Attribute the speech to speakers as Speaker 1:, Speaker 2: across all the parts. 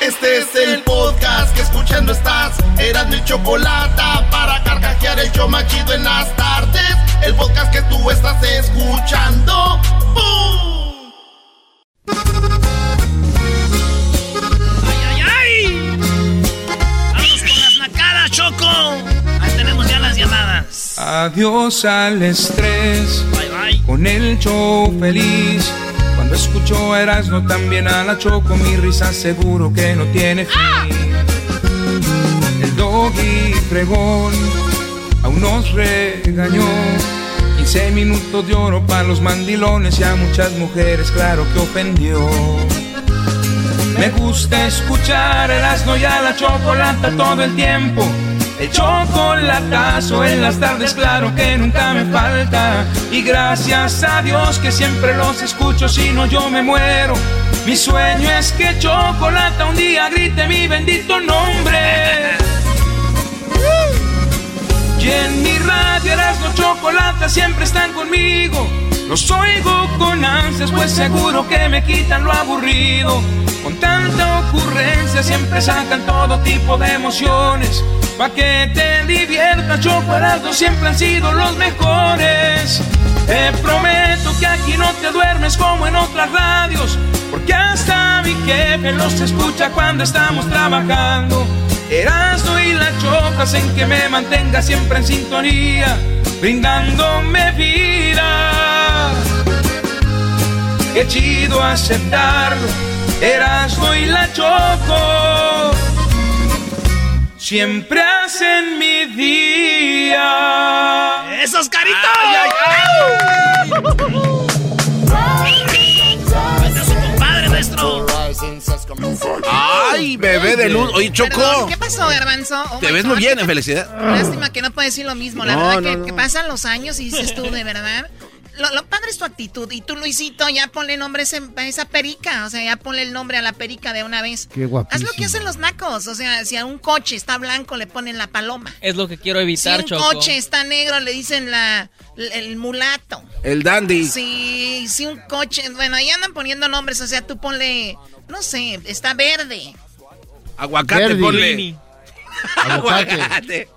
Speaker 1: Este es el podcast que escuchando estás. Eran mi chocolate para carcajear el yo machido en las tardes. El podcast que tú estás escuchando. ¡Bum!
Speaker 2: ¡Ay, ay, ay! ¡Vamos con las nacadas, Choco! Ahí tenemos ya las llamadas.
Speaker 3: Adiós al estrés.
Speaker 2: Bye, bye.
Speaker 3: Con el show feliz. Cuando escucho a Erasmo también a la Choco, mi risa seguro que no tiene fin. El doggy fregón aún nos regañó. 15 minutos de oro para los mandilones y a muchas mujeres, claro que ofendió. Me gusta escuchar Erasmo y a la chocolata todo el tiempo. El chocolatazo en las tardes, claro que nunca me falta. Y gracias a Dios que siempre los escucho, si no yo me muero. Mi sueño es que Chocolata un día grite mi bendito nombre. Y en mi radio Erasmo Chocolata siempre están conmigo. Los oigo con ansias, pues seguro que me quitan lo aburrido. Con tanta ocurrencia siempre sacan todo tipo de emociones. Pa' que te diviertas, Chocolate siempre han sido los mejores. Te prometo que aquí no te duermes como en otras radios. Porque hasta mi jefe los escucha cuando estamos trabajando. Erasmo y la chocas en que me mantenga siempre en sintonía, brindándome vida. Qué chido aceptarlo, Erasmo y la choco. Siempre hacen mi día.
Speaker 2: ¡Esos caritos! ¡Este es
Speaker 4: Ay, bebé de luz. Oye, Choco.
Speaker 5: Perdón, ¿Qué pasó, Garbanzo? Oh
Speaker 4: Te ves
Speaker 5: God,
Speaker 4: muy bien, en felicidad.
Speaker 5: Lástima que no puedes decir lo mismo. La
Speaker 4: No,
Speaker 5: verdad
Speaker 4: no,
Speaker 5: que,
Speaker 4: no.
Speaker 5: que pasan los años y dices tú, de verdad. Lo, lo padre es tu actitud. Y tú, Luisito, ya ponle nombre a esa perica. O sea, ya ponle el nombre a la perica de una vez.
Speaker 6: Qué
Speaker 5: Haz
Speaker 6: guapísimo.
Speaker 5: lo que hacen los nacos. O sea, si a un coche está blanco, le ponen la paloma.
Speaker 7: Es lo que quiero
Speaker 5: Si
Speaker 7: evitar,
Speaker 5: un
Speaker 7: Choco.
Speaker 5: coche está negro, le dicen la, el mulato.
Speaker 4: El dandy.
Speaker 5: Sí, si un coche. Bueno, ahí andan poniendo nombres. O sea, tú ponle. No sé, está verde.
Speaker 4: Aguacate,
Speaker 6: Verdi.
Speaker 4: ponle.
Speaker 6: Aguacate.
Speaker 4: Aguacate.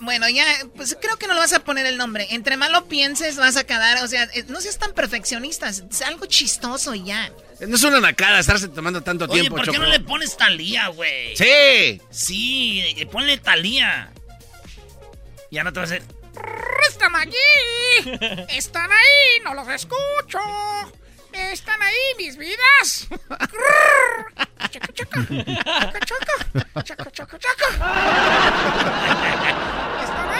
Speaker 5: Bueno, ya, pues creo que no le vas a poner el nombre. Entre más lo pienses, vas a quedar. O sea, eh, no seas tan perfeccionistas. Es algo chistoso y ya.
Speaker 4: No es una nacada estarse tomando tanto
Speaker 2: Oye,
Speaker 4: tiempo,
Speaker 2: ¿por qué
Speaker 4: Choco.
Speaker 2: no le pones Talía, güey?
Speaker 4: Sí.
Speaker 2: Sí, eh, ponle Talía. Ya no te vas a hacer.
Speaker 8: Están allí. Están ahí. No los escucho. Están ahí mis vidas. Chaca, chaca. Chaca, chaca. Chaca, chaca, chaca.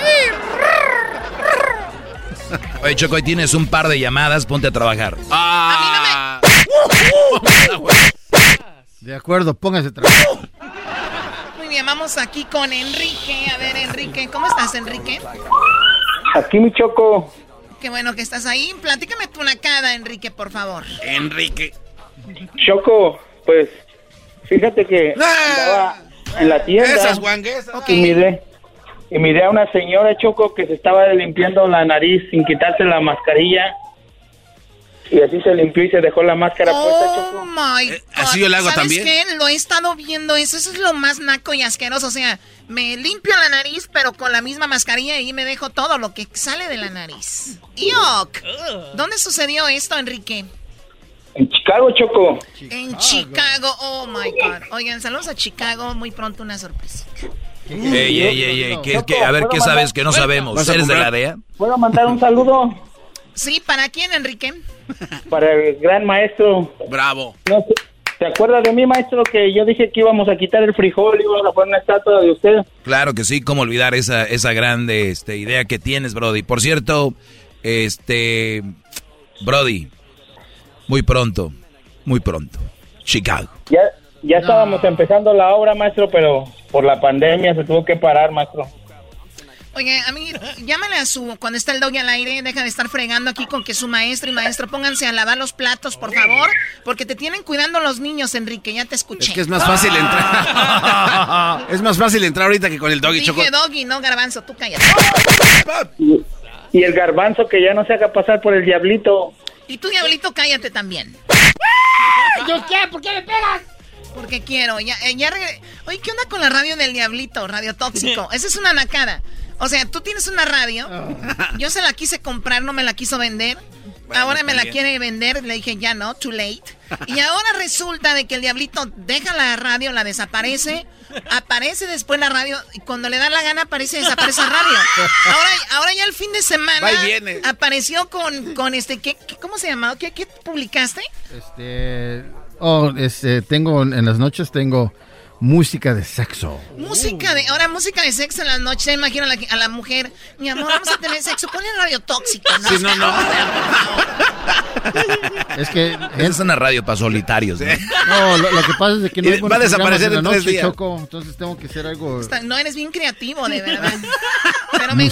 Speaker 9: Oye, Choco, ahí tienes un par de llamadas, ponte a trabajar.
Speaker 4: Ah.
Speaker 6: De acuerdo, póngase a trabajar.
Speaker 5: Muy bien, vamos aquí con Enrique. A ver, Enrique, ¿cómo estás, Enrique?
Speaker 10: Aquí mi choco.
Speaker 5: Qué bueno que estás ahí. Platícame tu nacada, Enrique, por favor.
Speaker 4: Enrique.
Speaker 10: Choco, pues fíjate que andaba en la tienda
Speaker 4: Esas guanguesas.
Speaker 5: Ok.
Speaker 10: y miré, y miré a una señora Choco que se estaba limpiando la nariz sin quitarse la mascarilla. Y así se limpió y se dejó la máscara puesta,
Speaker 5: Oh
Speaker 10: Choco.
Speaker 5: my God.
Speaker 4: Eh, así yo le hago
Speaker 5: ¿Sabes
Speaker 4: también.
Speaker 5: qué? Lo he estado viendo eso. Eso es lo más naco y asqueroso. O sea, me limpio la nariz, pero con la misma mascarilla y me dejo todo lo que sale de la nariz. ¡Yuck! ¿Dónde sucedió esto, Enrique?
Speaker 10: En Chicago, Choco.
Speaker 5: En Chicago, oh my God. Oigan, saludos a Chicago, muy pronto una sorpresa.
Speaker 9: Ey, ey, ey, ey, ¿qué- qué- a ver, ¿qué sabes que no sabemos?
Speaker 10: ¿Vas a
Speaker 9: ¿Eres de la DEA?
Speaker 10: ¿Puedo mandar un saludo
Speaker 5: Sí, ¿para quién, Enrique?
Speaker 10: para el gran maestro?
Speaker 4: Bravo.
Speaker 10: No ¿Te acuerdas de mí, maestro, que yo dije que íbamos a quitar el frijol y íbamos a poner una estatua de usted?
Speaker 9: Claro que sí, cómo olvidar esa, esa grande este, idea que tienes, Brody. Por cierto, este, Brody, muy pronto, muy pronto, Chicago.
Speaker 10: Ya, ya estábamos empezando la obra, maestro, pero por la pandemia se tuvo que parar, maestro.
Speaker 5: Oye, a mí, llámale a su, cuando está el doggy al aire, deja de estar fregando aquí con que su maestro y maestro pónganse a lavar los platos, por favor, porque te tienen cuidando los niños, Enrique, ya te escuché.
Speaker 4: Es que es más fácil entrar. es más fácil entrar ahorita que con el doggy choco.
Speaker 5: Dije doggy, no garbanzo, tú cállate.
Speaker 10: Y, y el garbanzo que ya no se haga pasar por el diablito.
Speaker 5: Y tú, diablito, cállate también.
Speaker 8: ¿Yo qué? ¿Por qué me pegas?
Speaker 5: Porque quiero, ya, eh, ya regre- Oye, ¿qué onda con la radio del diablito? Radio tóxico. Esa es una nacada. O sea, tú tienes una radio. Yo se la quise comprar, no me la quiso vender. ahora me la
Speaker 4: bien.
Speaker 5: quiere vender. Le dije, ya no, too late. Y ahora resulta de que el diablito deja la radio, la desaparece. Aparece después la radio. Y cuando le da la gana, aparece y desaparece la radio. Ahora, ahora ya el fin de semana. Apareció con, con este. ¿qué, qué- ¿Cómo se llamaba? ¿Qué, qué publicaste?
Speaker 6: Este, oh, este, tengo en las noches tengo música de sexo.
Speaker 5: Música de, ahora música de sexo en las noches, imagino a la, a la mujer, mi amor, vamos a tener sexo, ponle radio tóxico, ¿no?
Speaker 9: Sí, no, no.
Speaker 6: Es que
Speaker 9: es una radio para solitarios, ¿no?
Speaker 6: no, lo, lo que pasa es que no hay
Speaker 4: va a desaparecer en
Speaker 6: la
Speaker 4: tres
Speaker 6: noche,
Speaker 4: días.
Speaker 6: Choco, entonces tengo que hacer algo.
Speaker 5: Está- No eres bien creativo, de verdad. Pero me,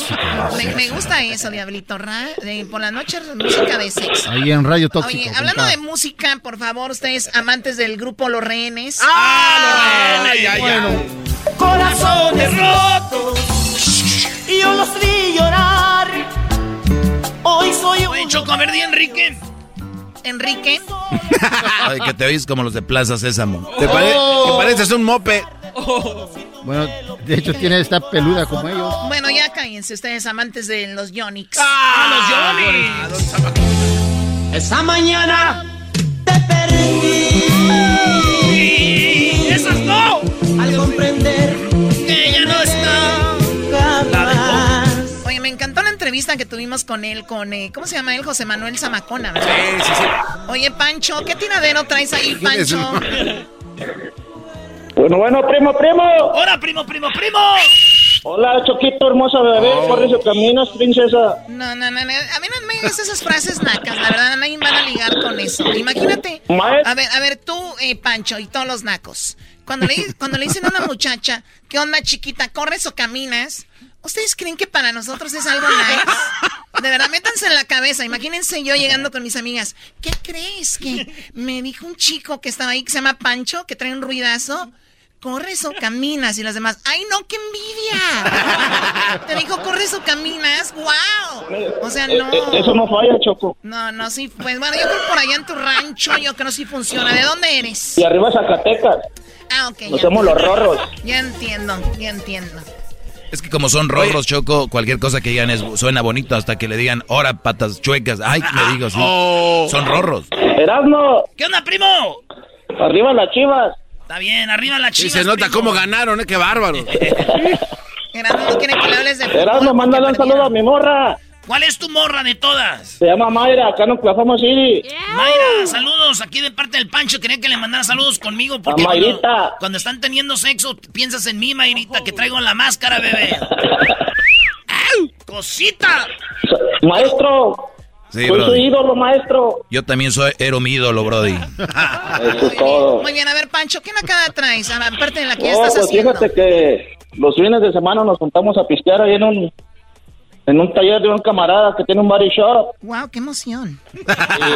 Speaker 5: me, me gusta eso, Diablito. Ra, de- por la noche, música de sexo.
Speaker 6: Ahí en Radio Tóxico.
Speaker 5: Oye, hablando de música, por favor, ustedes amantes del grupo Los Rehenes.
Speaker 4: ¡Ah, Ay, ay, ay.
Speaker 8: Corazones rotos. Y yo los vi llorar. Hoy soy
Speaker 2: Oye, Choco, a ver, di Enrique.
Speaker 5: Enrique.
Speaker 9: Ay, que te oís como los de Plaza Sésamo.
Speaker 4: Te, pare- te pareces un mope.
Speaker 6: Bueno, de hecho tiene esta peluda como ellos.
Speaker 5: Bueno, ya cállense ustedes, amantes de los Yonix.
Speaker 2: ¡Ah, los Johnny!
Speaker 8: Esa mañana te perdí. Al comprender
Speaker 5: Que ya no está.
Speaker 8: jamás.
Speaker 5: Oye, me encantó la entrevista que tuvimos con él, con, eh, ¿cómo se llama él? José Manuel Zamacona, ¿verdad?
Speaker 4: Sí, sí, sí.
Speaker 5: Oye, Pancho, ¿qué tiradero traes ahí, Pancho?
Speaker 10: Bueno, bueno, primo, primo.
Speaker 2: ¡Hola, primo, primo, primo!
Speaker 10: Hola, Choquito, hermosa bebé. Corre su caminos, princesa.
Speaker 5: No, no, no, no, a mí no me digas esas frases nacas, la verdad, nadie van a ligar con eso. Imagínate. A ver, a ver, tú, eh, Pancho, y todos los nacos. Cuando le, cuando le dicen a una muchacha, ¿qué onda, chiquita? ¿Corres o caminas? ¿Ustedes creen que para nosotros es algo nice? De verdad, métanse en la cabeza. Imagínense yo llegando con mis amigas. ¿Qué crees? Que me dijo un chico que estaba ahí que se llama Pancho, que trae un ruidazo. ¿Corres o caminas? Y las demás, ¡ay no, qué envidia! Te dijo, ¿corres o caminas? ¡Wow! O sea, no.
Speaker 10: Eh, eh, Eso no falla, Choco.
Speaker 5: No, no, sí. Pues bueno, yo creo que por allá en tu rancho, yo creo que sí funciona. ¿De dónde eres?
Speaker 10: Y arriba Zacatecas.
Speaker 5: Ah, ok.
Speaker 10: Nos somos los rorros.
Speaker 5: Ya entiendo, ya entiendo.
Speaker 9: Es que como son rorros, Choco, cualquier cosa que digan es, suena bonito hasta que le digan, ahora patas chuecas. Ay, le digo, sí.
Speaker 4: Oh.
Speaker 9: Son rorros.
Speaker 10: Erasmo,
Speaker 2: ¿Qué onda, primo?
Speaker 10: arriba las chivas.
Speaker 2: Está bien, arriba la
Speaker 4: Sí,
Speaker 2: chiva.
Speaker 4: se nota cómo ganaron, ¿eh? Qué bárbaro.
Speaker 5: Erasmo no quiere que le hables de fútbol.
Speaker 10: Mándale un saludo a mi morra.
Speaker 2: ¿Cuál es tu morra de todas?
Speaker 10: Se llama Mayra, acá en Oklahoma City.
Speaker 2: Mayra, saludos aquí de parte del Pancho. Quería que le mandara saludos conmigo porque
Speaker 10: A
Speaker 2: cuando,
Speaker 10: Mayrita.
Speaker 2: cuando están teniendo sexo piensas en mí, Mayrita, que traigo la máscara, bebé. ¡Au! ¡Cosita!
Speaker 10: Maestro,
Speaker 9: Sí,
Speaker 10: soy su ídolo, maestro.
Speaker 9: Yo también soy, era mi ídolo, Brody.
Speaker 10: Eso es todo.
Speaker 5: Muy bien, a ver, Pancho, ¿qué nacada traes? Aparte de la que ya
Speaker 10: No,
Speaker 5: estás
Speaker 10: pues
Speaker 5: haciendo.
Speaker 10: fíjate que los fines de semana nos juntamos a pistear ahí en un en un taller de un camarada que tiene un body shop
Speaker 5: Wow, qué emoción.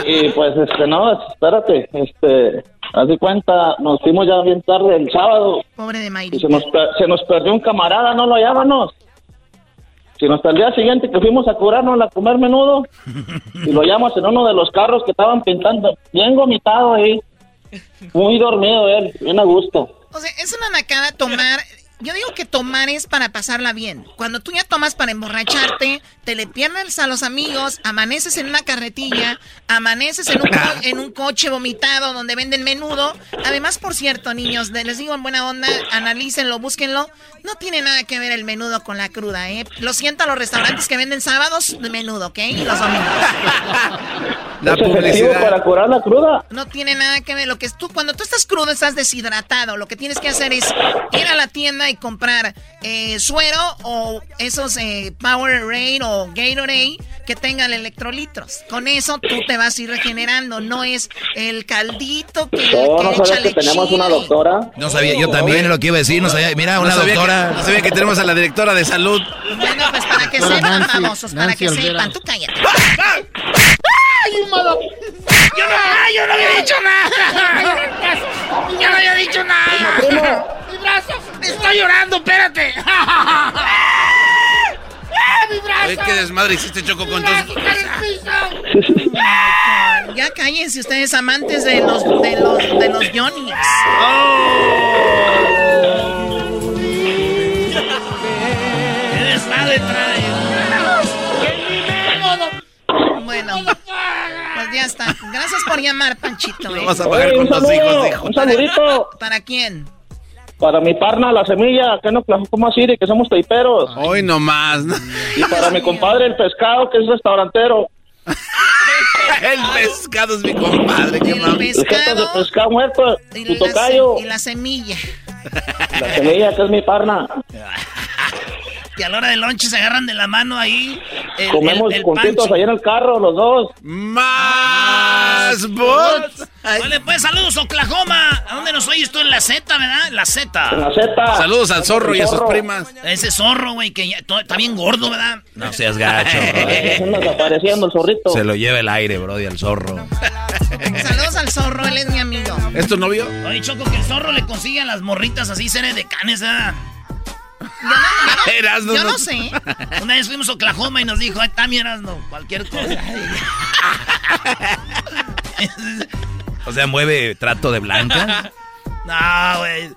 Speaker 10: y, y, pues este no, espérate, este, haz de cuenta, nos fuimos ya bien tarde el sábado
Speaker 5: Pobre de
Speaker 10: y
Speaker 5: Mayrita.
Speaker 10: se nos se nos perdió un camarada, no lo hallábamos. Sino hasta el día siguiente que fuimos a curarnos a comer menudo y lo hallamos en uno de los carros que estaban pintando, bien vomitado ahí, muy dormido él, bien a gusto.
Speaker 5: O sea, es una nacada tomar yo digo que tomar es para pasarla bien. Cuando tú ya tomas para emborracharte, te le pierdes a los amigos, amaneces en una carretilla, amaneces en un, en un coche vomitado donde venden menudo. Además, por cierto, niños, les digo en buena onda, analícenlo, búsquenlo. No tiene nada que ver el menudo con la cruda, ¿eh? Lo siento a los restaurantes que venden sábados de menudo, ¿ok? Y los domingos.
Speaker 11: La publicidad. para curar la cruda?
Speaker 5: No tiene nada que ver. Lo que tú, cuando tú estás crudo, estás deshidratado. Lo que tienes que hacer es ir a la tienda y comprar eh, suero o esos eh, Power Rain o Gatorade que tengan electrolitos. Con eso tú te vas a ir regenerando. No es el caldito que,
Speaker 11: no, que sabes que tenemos una doctora?
Speaker 9: No sabía, yo también lo que iba a decir. No sabía, mira, una doctora.
Speaker 12: no sabía que tenemos a la directora de salud.
Speaker 5: Bueno, pues para que sepan, famosos, para que sepan. Tú cállate.
Speaker 10: ¡Ay, Yo no, yo no había dicho nada. Yo no había dicho nada. Mi brazo, estoy llorando, espérate. ¡Mi brazo!
Speaker 12: ¿Qué desmadre hiciste, Choco, con tus...
Speaker 5: Ya cállense ustedes, amantes de los, de los, de los Johnny's. Oh. Ya está. Gracias por llamar, Panchito.
Speaker 12: ¿eh? vas a pagar con tus hijos, hijo.
Speaker 11: Un saludito.
Speaker 5: ¿Para quién?
Speaker 11: Para mi parna, la semilla, que no, ¿cómo así? De que somos taiperos.
Speaker 12: Hoy nomás.
Speaker 11: Y para mi compadre, el pescado, que es restaurantero.
Speaker 12: el pescado es mi compadre, qué
Speaker 5: El pescado.
Speaker 11: de pescado muerto, tu tocayo.
Speaker 5: y la semilla.
Speaker 11: La semilla, que es mi parna.
Speaker 2: Que a la hora del lonche se agarran de la mano ahí.
Speaker 11: Comemos contentos ahí en el carro, los dos.
Speaker 12: ¡Más bots!
Speaker 2: Vale, pues saludos, Oklahoma. ¿A dónde nos oyes tú? En la Z, ¿verdad? La Z.
Speaker 11: En la Z.
Speaker 12: Saludos al zorro y a sus primas.
Speaker 2: Ese zorro, güey, que ya, está bien gordo, ¿verdad?
Speaker 9: No seas gacho,
Speaker 11: bro. desapareciendo el zorrito.
Speaker 9: Se lo lleva el aire, bro, y al zorro.
Speaker 5: Saludos al zorro, él es mi amigo.
Speaker 12: ¿Es tu novio?
Speaker 2: Oye, Choco, que el zorro le consigue a las morritas así, seres de canes, ¿verdad?
Speaker 5: Yo no, sé.
Speaker 2: Una vez fuimos a Oklahoma y nos dijo, ay, también no cualquier cosa.
Speaker 9: o sea, mueve trato de blanca.
Speaker 2: No, güey.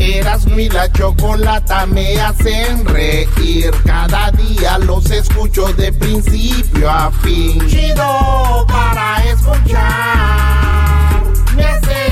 Speaker 13: Eras mi la chocolata me hacen reír. Cada día los escucho de principio a fin. Chido para escuchar. Me hacen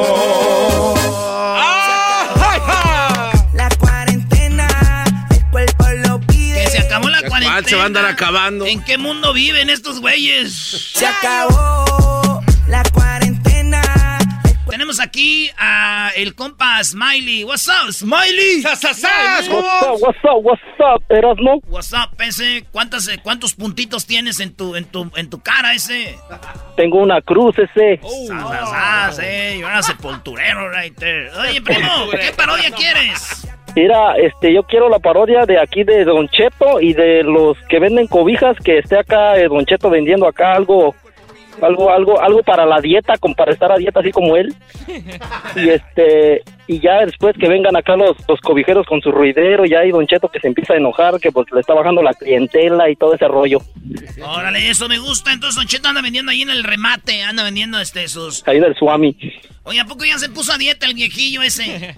Speaker 7: Cuarentena.
Speaker 2: Se
Speaker 12: va a andar acabando.
Speaker 2: ¿En qué mundo viven estos güeyes?
Speaker 7: Se acabó la cuarentena.
Speaker 2: Tenemos aquí a el compa Smiley. What's up, Smiley?
Speaker 11: What's up, what's up, what's up, Erasmo?
Speaker 2: What's up, ese? ¿Cuántas, eh, ¿Cuántos puntitos tienes en tu, en tu, en tu cara, ese?
Speaker 11: Tengo una cruz, ese.
Speaker 2: Oh, ah, sí, yo era sepulturero right there. Oye, primo, ¿qué parodia quieres?
Speaker 11: Mira, este, yo quiero la parodia de aquí de Don Cheto y de los que venden cobijas, que esté acá eh, Don Cheto vendiendo acá algo algo algo algo para la dieta como para estar a dieta así como él. Y este y ya después que vengan acá los, los cobijeros con su ruidero ya hay don Cheto que se empieza a enojar que porque le está bajando la clientela y todo ese rollo.
Speaker 2: Órale eso me gusta. Entonces don Cheto anda vendiendo ahí en el remate anda vendiendo este sus
Speaker 11: ahí del Suami
Speaker 2: oye a poco ya se puso a dieta el viejillo ese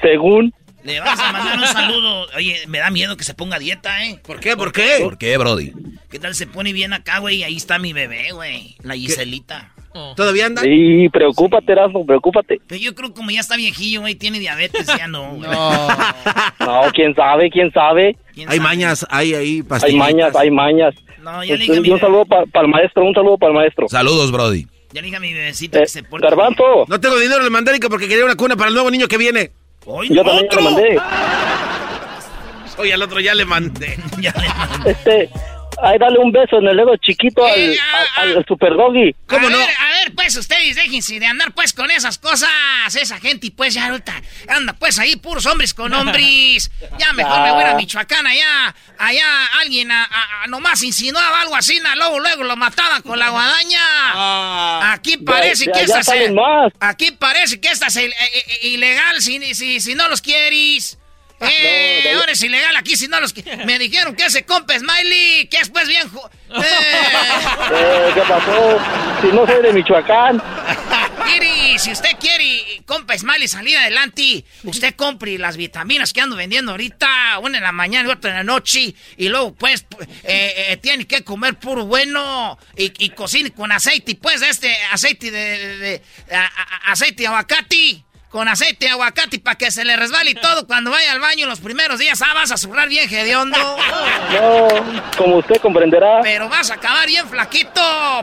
Speaker 11: según
Speaker 2: le vas a mandar un saludo. Oye, me da miedo que se ponga dieta, ¿eh?
Speaker 12: ¿Por qué? ¿Por qué?
Speaker 9: ¿Por qué, Brody?
Speaker 2: ¿Qué tal se pone bien acá, güey? Ahí está mi bebé, güey. La Giselita.
Speaker 12: ¿Todavía anda?
Speaker 11: Sí, preocúpate, Erasmo, preocúpate.
Speaker 2: Pero yo creo que como ya está viejillo, güey, tiene diabetes, ya no, güey.
Speaker 11: No. no, quién sabe, quién sabe.
Speaker 12: hay mañas, hay ahí
Speaker 11: Hay mañas, hay mañas.
Speaker 2: No, ya le
Speaker 11: dije mi... Un saludo para el maestro, un saludo para el maestro.
Speaker 9: Saludos, Brody.
Speaker 2: Ya le dije a mi bebecita que se porte.
Speaker 11: Garbanzo.
Speaker 12: No tengo dinero, le mandé porque quería una cuna para el nuevo niño que viene.
Speaker 11: Yo también le mandé.
Speaker 12: Oye, al otro ya le mandé.
Speaker 2: ya le mandé.
Speaker 11: Este, ahí dale un beso en el dedo chiquito al,
Speaker 2: Eh, ah,
Speaker 11: al- al super doggy.
Speaker 2: a ver, a ver, pues ustedes déjense de andar pues con esas cosas. Esa gente, y pues ya ahorita anda pues ahí puros hombres con hombres. Ya mejor me voy a Michoacán allá. Allá alguien a, a- a nomás insinuaba algo así, na, luego, luego lo mataban con la guadaña. Aquí parece
Speaker 11: ya-
Speaker 2: que
Speaker 11: ya
Speaker 2: esta se-. Aquí parece que esta es eh, eh, ilegal si, si, si no los quieres. Eh,
Speaker 11: no, no.
Speaker 2: ahora es ilegal aquí si no los Me dijeron que ese compa Smiley, que es pues bien... ju-
Speaker 11: Eh, ¿Qué pasó? Si no soy de Michoacán.
Speaker 2: Mire, si usted quiere, compa Smiley, salir adelante, usted compre las vitaminas que ando vendiendo ahorita, una en la mañana y otra en la noche, y luego, pues, eh, eh, tiene que comer puro bueno, y, y cocine con aceite, pues, este aceite de, de- de- a- a- aceite de aguacate. Con aceite de aguacate para que se le resbale y todo cuando vaya al baño los primeros días. Ah, vas a zurrar bien hediondo.
Speaker 11: No, como usted comprenderá.
Speaker 2: Pero vas a acabar bien flaquito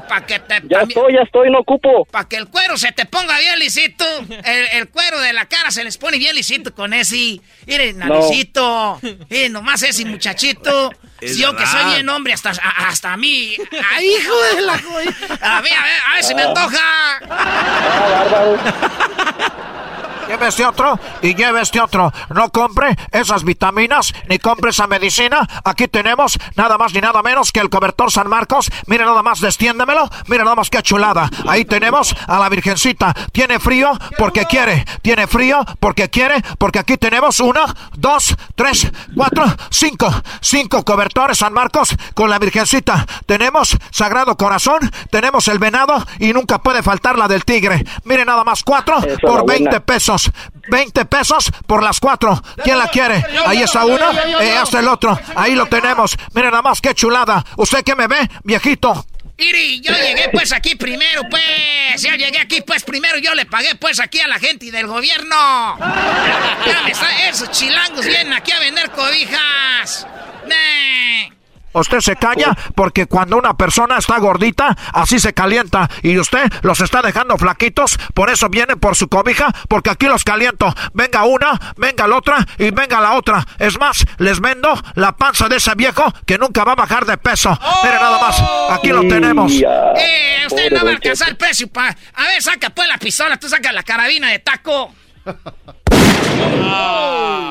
Speaker 2: para que te...
Speaker 11: Ya estoy, ya estoy, no ocupo.
Speaker 2: Para que el cuero se te ponga bien lisito. El, el cuero de la cara se les pone bien lisito con ese. Miren,
Speaker 11: No.
Speaker 2: naricito. Miren, nomás ese muchachito.
Speaker 11: Es
Speaker 2: yo que soy bien hombre, hasta, a- hasta a mí. ¡Ay, hijo de la joya! A ver, a ver, a ver si me antoja.
Speaker 14: Lleve este otro y lleve este otro. No compre esas vitaminas ni compre esa medicina. Aquí tenemos nada más ni nada menos que el cobertor San Marcos. Mire nada más, destiéndemelo. Mire nada más qué chulada. Ahí tenemos a la Virgencita. Tiene frío porque quiere. Tiene frío porque quiere. Porque aquí tenemos uno, dos, tres, cuatro, cinco. Cinco cobertores San Marcos con la Virgencita. Tenemos Sagrado Corazón. Tenemos el venado y nunca puede faltar la del tigre. Mire nada más, cuatro por
Speaker 11: la buena.
Speaker 14: 20 pesos. 20 pesos por las cuatro. ¿Quién la quiere? Ahí está uno, eh, hasta el otro. Ahí lo tenemos. Mire nada más, qué chulada. ¿Usted qué me ve, viejito?
Speaker 2: Iri, yo llegué pues aquí primero, pues. Ya llegué aquí pues primero. Yo le pagué pues aquí a la gente del gobierno. Ya me está, esos chilangos vienen aquí a vender cobijas.
Speaker 14: Usted se calla porque cuando una persona está gordita, así se calienta. Y usted los está dejando flaquitos, por eso viene por su cobija, porque aquí los caliento. Venga una, venga la otra y venga la otra. Es más, les vendo la panza de ese viejo que nunca va a bajar de peso. Mire nada más, aquí lo tenemos.
Speaker 2: Eh, usted no va a alcanzar el precio pa. A ver, saca pues la pistola, tú saca la carabina de taco.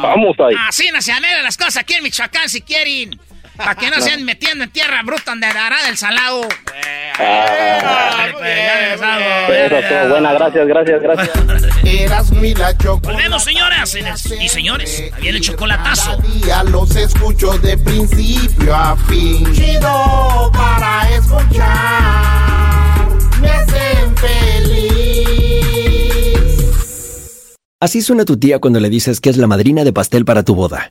Speaker 11: Vamos ahí.
Speaker 2: Así no se anhelan las cosas aquí en Michoacán si quieren. Para que no se anden metiendo en tierra bruta donde hará del salado.
Speaker 11: Ah, estuvo buena, gracias, gracias, gracias.
Speaker 1: Eras mi la chocolate.
Speaker 2: Volvemos, señoras y señores. Ahí viene el chocolatazo.
Speaker 1: Día los escucho de principio a fin. Chido para escuchar. Me hacen feliz.
Speaker 15: Así suena tu tía cuando le dices que es la madrina de pastel para tu boda.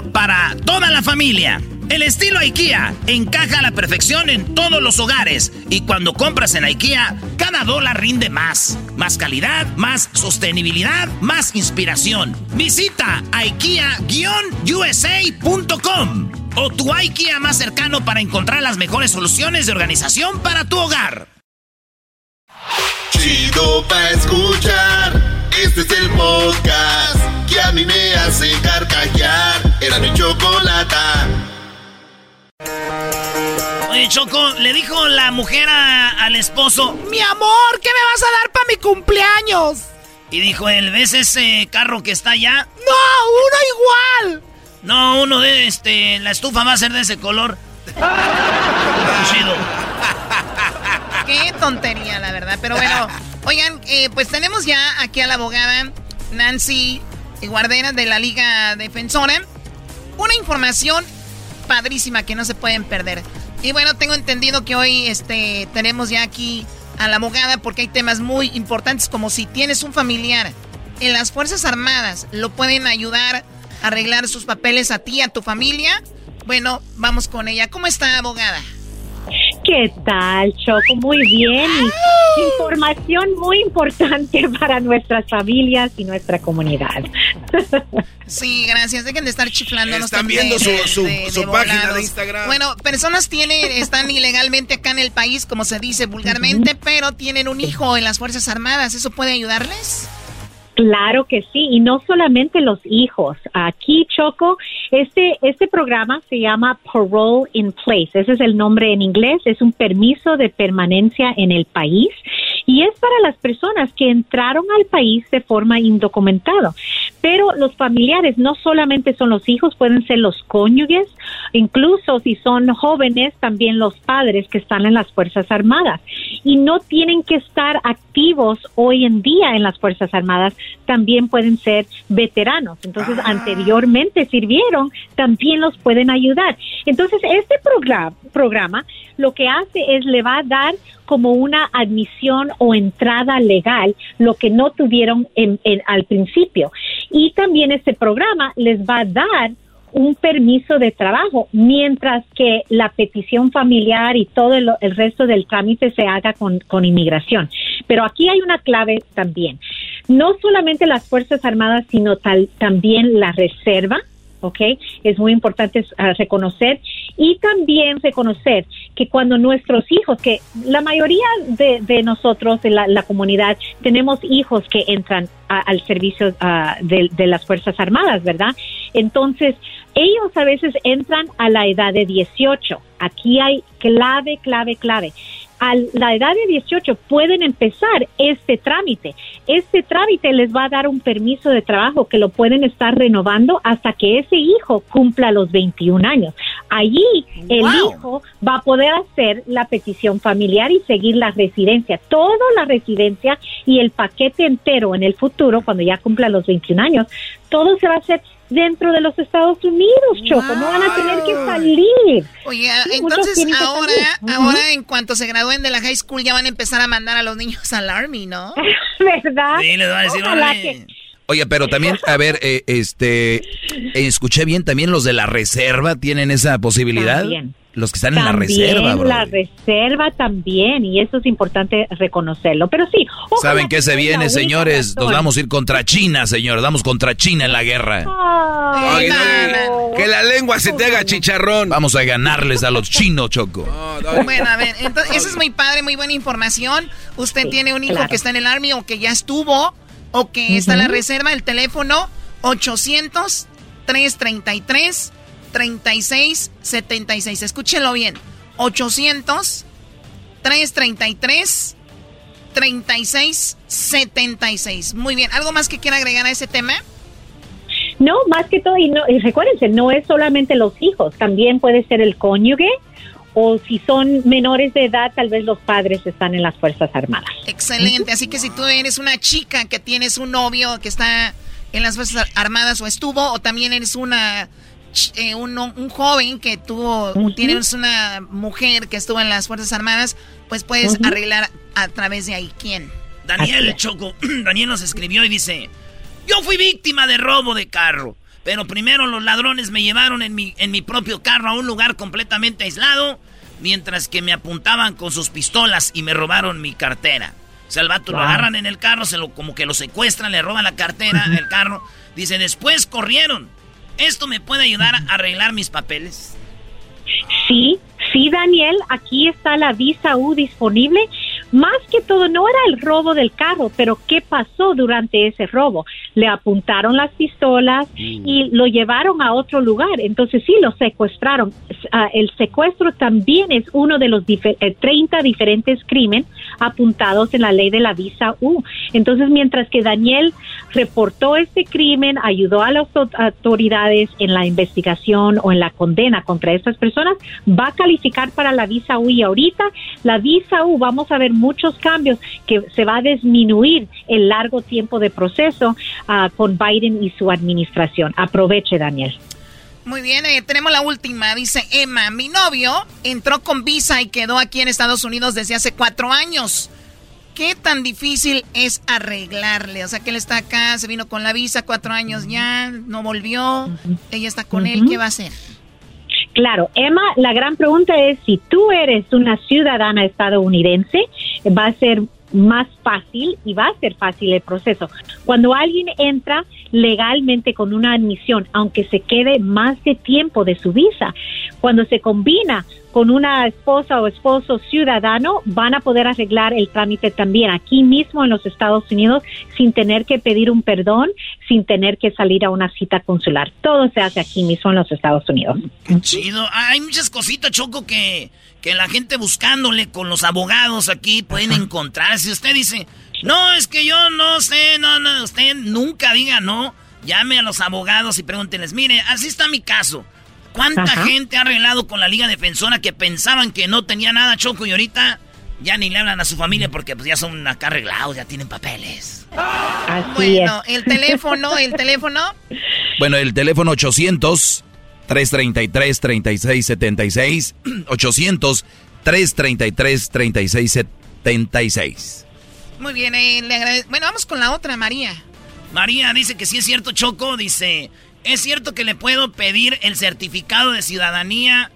Speaker 2: para toda la familia. El estilo IKEA encaja a la perfección en todos los hogares y cuando compras en IKEA, cada dólar rinde más. Más calidad, más sostenibilidad, más inspiración. Visita IKEA-USA.com o tu IKEA más cercano para encontrar las mejores soluciones de organización para tu hogar.
Speaker 13: Chido pa' escuchar. Este es el podcast que a mí me hace carcajear. Era mi chocolata.
Speaker 2: Oye, Choco, le dijo la mujer a- al esposo,
Speaker 5: Mi amor, ¿qué me vas a dar para mi cumpleaños?
Speaker 2: y dijo él, ¿ves ese carro que está allá?
Speaker 5: No, uno igual.
Speaker 2: No, uno de este, la estufa va a ser de ese color. Chido.
Speaker 5: Qué tontería, la verdad. Pero bueno, oigan, eh, pues tenemos ya aquí a la abogada Nancy Guardera de la Liga Defensora. Una información padrísima que no se pueden perder. Y bueno, tengo entendido que hoy este, tenemos ya aquí a la abogada porque hay temas muy importantes como si tienes un familiar en las Fuerzas Armadas, lo pueden ayudar a arreglar sus papeles a ti, a tu familia. Bueno, vamos con ella. ¿Cómo está, abogada?
Speaker 16: ¿Qué tal, Choco? Muy bien. Información muy importante para nuestras familias y nuestra comunidad.
Speaker 5: Sí, gracias. Dejen de estar chiflando.
Speaker 4: Están viendo su, su, página de Instagram.
Speaker 5: Bueno, personas tienen, están ilegalmente acá en el país, como se dice vulgarmente, pero tienen un hijo en las Fuerzas Armadas. ¿Eso puede ayudarles?
Speaker 16: Claro que sí, y no solamente los hijos. Aquí, Choco, este, este programa se llama Parole in Place. Ese es el nombre en inglés. Es un permiso de permanencia en el país y es para las personas que entraron al país de forma indocumentada. Pero los familiares no solamente son los hijos, pueden ser los cónyuges, incluso si son jóvenes, también los padres que están en las Fuerzas Armadas. Y no tienen que estar activos hoy en día en las Fuerzas Armadas, también pueden ser veteranos. Entonces, ah. anteriormente sirvieron, también los pueden ayudar. Entonces, este programa, programa lo que hace es le va a dar como una admisión o entrada legal, lo que no tuvieron en, al principio. Y también este programa les va a dar un permiso de trabajo, mientras que la petición familiar y todo el, resto del trámite se haga con, con, inmigración. Pero aquí hay una clave también. No solamente las Fuerzas Armadas, sino tal, también la Reserva ¿ok? Es muy importante ah, reconocer y también reconocer que cuando nuestros hijos, que la mayoría de, nosotros, de la, comunidad, tenemos hijos que entran al servicio ah, de, de las Fuerzas Armadas, ¿verdad? Entonces, ellos a veces entran a la edad de 18. Aquí hay clave, clave, clave a la edad de 18 pueden empezar este trámite. Este trámite les va a dar un permiso de trabajo que lo pueden estar renovando hasta que ese hijo cumpla los 21 años. Allí el hijo va a poder hacer la petición familiar y seguir la residencia. Toda la residencia y el paquete entero en el futuro, cuando ya cumpla los 21 años, todo se va a hacer dentro de los Estados Unidos, Choco. No van a tener que salir.
Speaker 5: Oye, entonces ahora, ahora en cuanto se gradúen de la high school ya van a empezar a mandar a los niños al Army, ¿no?
Speaker 16: ¿Verdad?
Speaker 9: Sí, les van a decir, Oye, pero también, a ver, eh, este, escuché bien, también los de la reserva tienen esa posibilidad. También. Los que están en la reserva, bro.
Speaker 16: La reserva también, y eso es importante reconocerlo. Pero sí.
Speaker 9: ¿Saben qué se viene, señores? Nos vamos a ir contra China, señores. Vamos contra China en la guerra.
Speaker 4: que la lengua se te haga chicharrón.
Speaker 9: Vamos a ganarles a los chinos, Choco.
Speaker 5: bueno, a ver, entonces, eso es muy padre, muy buena información. Usted tiene un hijo que está en el Army o que ya estuvo o que está en la reserva. El teléfono 800 333 3676. Escúchelo bien. 800 333 3676. Muy bien. ¿Algo más que quiera agregar a ese tema?
Speaker 16: No, más que todo, y, no, y recuérdense, no es solamente los hijos, también puede ser el cónyuge o si son menores de edad, tal vez los padres están en las Fuerzas Armadas.
Speaker 5: Excelente, así que si tú eres una chica que tienes un novio que está en las Fuerzas Armadas o estuvo, o también eres una eh, un, joven que tuvo, tienes una mujer que estuvo en las Fuerzas Armadas, pues puedes arreglar a través de ahí. ¿Quién?
Speaker 2: Daniel Choco. Daniel nos escribió y dice, yo fui víctima de robo de carro, pero primero los ladrones me llevaron en mi, en mi propio carro a un lugar completamente aislado, mientras que me apuntaban con sus pistolas y me robaron mi cartera. O sea, el vato lo agarran en el carro, se lo, como que lo secuestran, le roban la cartera, el carro. Dice, después corrieron ¿Esto me puede ayudar a arreglar mis papeles?
Speaker 16: Sí, sí, Daniel, aquí está la visa U disponible. Más que todo, no era el robo del carro, pero ¿qué pasó durante ese robo? le apuntaron las pistolas y lo llevaron a otro lugar. Entonces sí, lo secuestraron. Ah, el secuestro también es uno de los dife- eh, 30 diferentes crímenes apuntados en la ley de la visa U. Entonces, mientras que Daniel reportó este crimen, ayudó a las au- autoridades en la investigación o en la condena contra estas personas, va a calificar para la visa U y ahorita la visa U vamos a ver muchos cambios que se va a disminuir el largo tiempo de proceso ah, con Biden y su administración. Aproveche, Daniel.
Speaker 5: Muy bien, eh, tenemos la última. Dice Emma, mi novio entró con visa y quedó aquí en Estados Unidos desde hace cuatro años. ¿Qué tan difícil es arreglarle? O sea, que él está acá, se vino con la visa cuatro años ya, no volvió, ella está con él. ¿qué va a hacer?
Speaker 16: Claro, Emma, la gran pregunta es si tú eres una ciudadana estadounidense, va a ser más fácil y va a ser fácil el proceso. Cuando alguien entra legalmente con una admisión, aunque se quede más de tiempo de su visa, cuando se combina con una esposa o esposo ciudadano, van a poder arreglar el trámite también aquí mismo en los Estados Unidos sin tener que pedir un perdón, sin tener que salir a una cita consular. Todo se hace aquí mismo en los Estados Unidos.
Speaker 2: Chido. Hay muchas cositas, Choco, que, que la gente buscándole con los abogados aquí pueden encontrar. Si usted dice, no, es que yo no sé, no, no, usted nunca diga no. Llame a los abogados y pregúntenles, mire, así está mi caso. ¿Cuánta
Speaker 16: Ajá.
Speaker 2: gente ha arreglado con la Liga Defensora que pensaban que no tenía nada, Choco, y ahorita ya ni le hablan a su familia porque pues ya son acá arreglados, ya tienen papeles?
Speaker 16: Así
Speaker 5: Bueno, el teléfono, el teléfono.
Speaker 9: Bueno, el teléfono 800 333 3676 800 333 3676
Speaker 5: Muy bien, eh, le agrade- Bueno, vamos con la otra, María.
Speaker 2: María dice que sí es cierto, Choco. Dice, ¿es cierto que le puedo pedir el certificado de ciudadanía,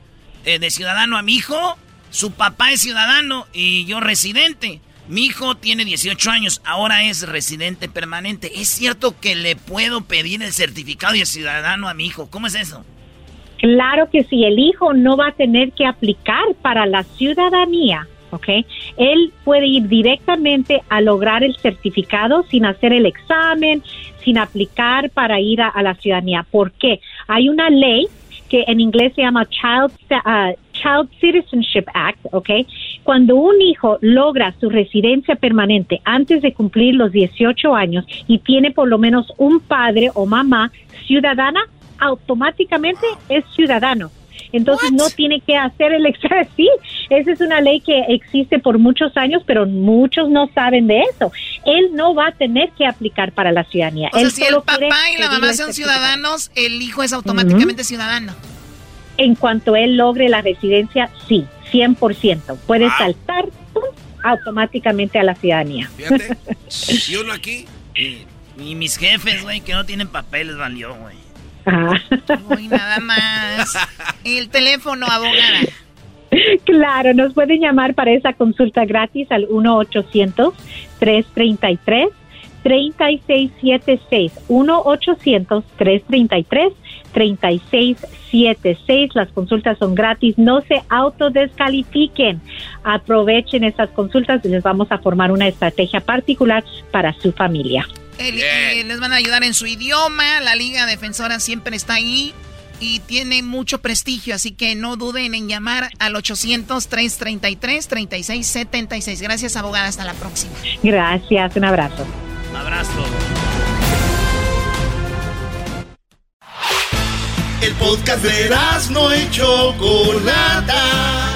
Speaker 2: eh, de ciudadano a mi hijo? Su papá es ciudadano y yo residente. Mi hijo tiene 18 años, ahora es residente permanente. ¿Es cierto que le puedo pedir el certificado de ciudadano a mi hijo? ¿Cómo es eso?
Speaker 16: Claro que sí, el hijo no va a tener que aplicar para la ciudadanía, ¿ok? Él puede ir directamente a lograr el certificado sin hacer el examen, sin aplicar para ir a, la ciudadanía. ¿Por qué? Hay una ley que en inglés se llama Child, uh, Child Citizenship Act, ¿ok? Cuando un hijo logra su residencia permanente antes de cumplir los 18 años y tiene por lo menos un padre o mamá ciudadana, automáticamente es ciudadano. Entonces no tiene que hacer el examen. Sí, esa es una ley que existe por muchos años, pero muchos no saben de eso. Él no va a tener que aplicar para la ciudadanía.
Speaker 5: O sea, si el papá y la mamá son
Speaker 16: certificado.
Speaker 5: ciudadanos, el hijo es automáticamente ciudadano.
Speaker 16: En cuanto él logre la residencia, sí, 100%. Puede saltar ¡pum! automáticamente a la ciudadanía.
Speaker 9: Fíjate, y uno aquí.
Speaker 2: Y mis jefes, güey, que no tienen papeles, valió, güey.
Speaker 16: Ah.
Speaker 5: Uy, nada más. El teléfono, abogada.
Speaker 16: Claro, nos pueden llamar para esa consulta gratis al 1-800-333-3676. 1-800-333-3676. Las consultas son gratis. No se autodescalifiquen. Aprovechen estas consultas y les vamos a formar una estrategia particular para su familia.
Speaker 5: El- eh, les van a ayudar en su idioma. La Liga Defensora siempre está ahí y tiene mucho prestigio. Así que no duden en llamar al 800-333-3676. Gracias, abogada. Hasta la próxima.
Speaker 16: Gracias. Un abrazo.
Speaker 2: Un abrazo.
Speaker 13: El podcast de no y Chocolata.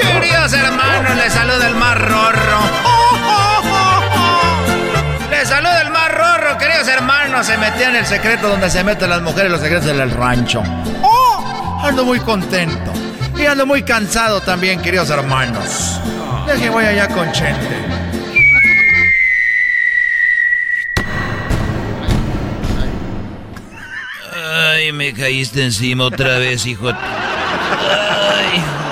Speaker 9: Queridos hermanos, les saluda el más rorro. Les saluda el más rorro, queridos hermanos. Se metió en el secreto donde se meten las mujeres, los secretos del rancho. ¡Oh! Ando muy contento. Y ando muy cansado también, queridos hermanos. Deje voy allá con Chente. Ay, me caíste encima otra vez, hijo. Ay,
Speaker 17: hijo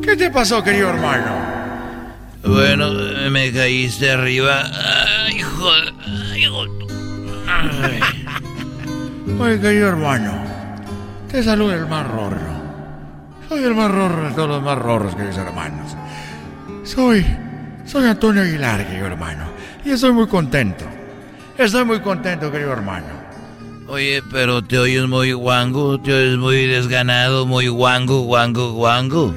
Speaker 17: ¿Qué te pasó, querido hermano?
Speaker 9: Bueno, me caíste arriba. Ay, hijo. Ay, hijo.
Speaker 17: Ay. Oye, querido hermano, te saluda el más rorro. Soy el más rorro de todos los más rorros, queridos hermanos. Soy, soy Antonio Aguilar, querido hermano. Y estoy muy contento. Estoy muy contento, querido hermano.
Speaker 9: Oye, pero te oyes muy guango, te oyes muy desganado, muy guango, guango, guango.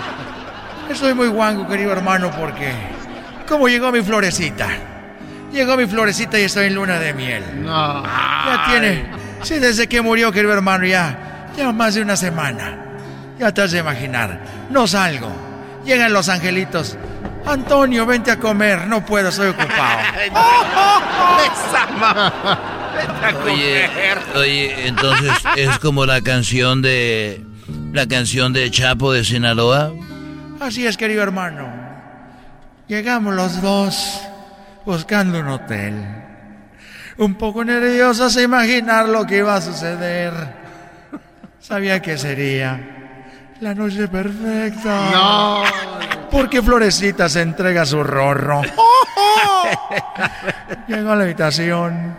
Speaker 17: Estoy muy guango, querido hermano, porque como llegó mi florecita. Llegó mi florecita y estoy en luna de miel.
Speaker 6: No.
Speaker 17: Ya tiene. Sí, desde que murió, querido hermano, ya. Ya más de una semana. Ya te has de imaginar. No salgo. Llegan los angelitos. Antonio, vente a comer. No puedo, estoy ocupado.
Speaker 9: oye, oye, entonces es como la canción de. La canción de Chapo de Sinaloa.
Speaker 17: Así es, querido hermano. Llegamos los dos buscando un hotel. Un poco nerviosos a imaginar lo que iba a suceder. Sabía que sería la noche perfecta.
Speaker 6: No.
Speaker 17: Porque Florecita se entrega su rorro. Llegó a la habitación.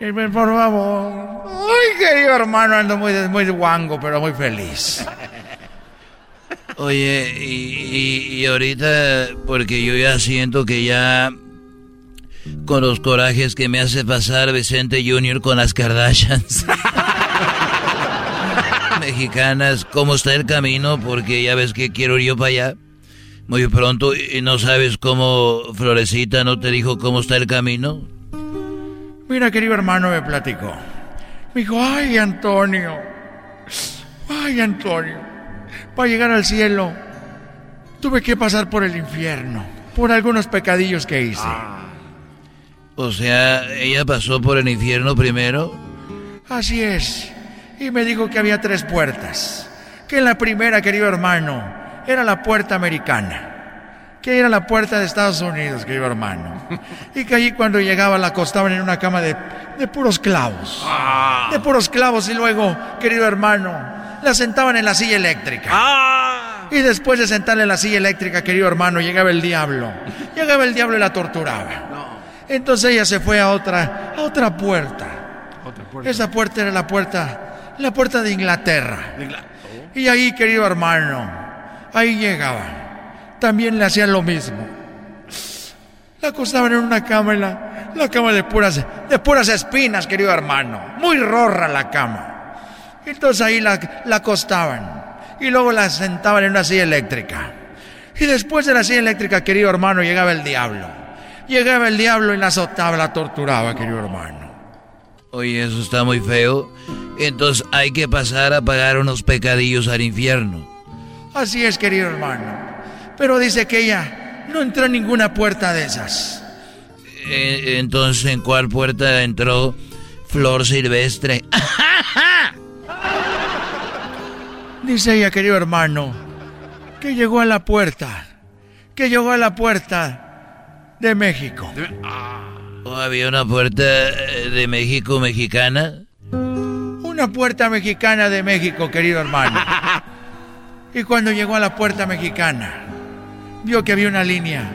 Speaker 17: Y me, por favor. Ay, querido hermano, ando muy, muy guango, pero muy feliz.
Speaker 9: Oye, y, y, ahorita, porque yo ya siento que ya con los corajes que me hace pasar Vicente Junior con las Kardashians mexicanas, ¿cómo está el camino? Porque ya ves que quiero ir yo para allá muy pronto y no sabes cómo Florecita no te dijo cómo está el camino.
Speaker 17: Mira, querido hermano, me platicó. Me dijo, ay, Antonio, ay, Antonio para llegar al cielo, tuve que pasar por el infierno, por algunos pecadillos que hice.
Speaker 9: O sea, ella pasó por el infierno primero.
Speaker 17: Así es. Y me dijo que había tres puertas. Que la primera, querido hermano, era la puerta americana. Que era la puerta de Estados Unidos, querido hermano. Y que allí cuando llegaba la acostaban en una cama de, de puros clavos. De puros clavos y luego, querido hermano, la sentaban en la silla eléctrica. Y después de sentarle en la silla eléctrica, querido hermano, llegaba el diablo. Llegaba el diablo y la torturaba. Entonces ella se fue a otra, a otra puerta. Esa puerta era la puerta, la puerta de Inglaterra. Y ahí, querido hermano, ahí llegaba. También le hacían lo mismo. La acostaban en una cama, en la, la cama de puras, de puras espinas, querido hermano. Muy rorra la cama. Entonces ahí la, la acostaban y luego la sentaban en una silla eléctrica. Y después de la silla eléctrica, querido hermano, llegaba el diablo. Llegaba el diablo y la azotaba, la torturaba, querido hermano.
Speaker 9: Oye, eso está muy feo. Entonces hay que pasar a pagar unos pecadillos al infierno.
Speaker 17: Así es, querido hermano. Pero dice que ella no entró en ninguna puerta de esas.
Speaker 9: Eh, entonces, ¿en cuál puerta entró Flor Silvestre?
Speaker 17: Dice ella, querido hermano, que llegó a la puerta, que llegó a la puerta de México.
Speaker 9: ¿O había una puerta eh, de México mexicana?
Speaker 17: Una puerta mexicana de México, querido hermano. Y cuando llegó a la puerta mexicana, vio que había una línea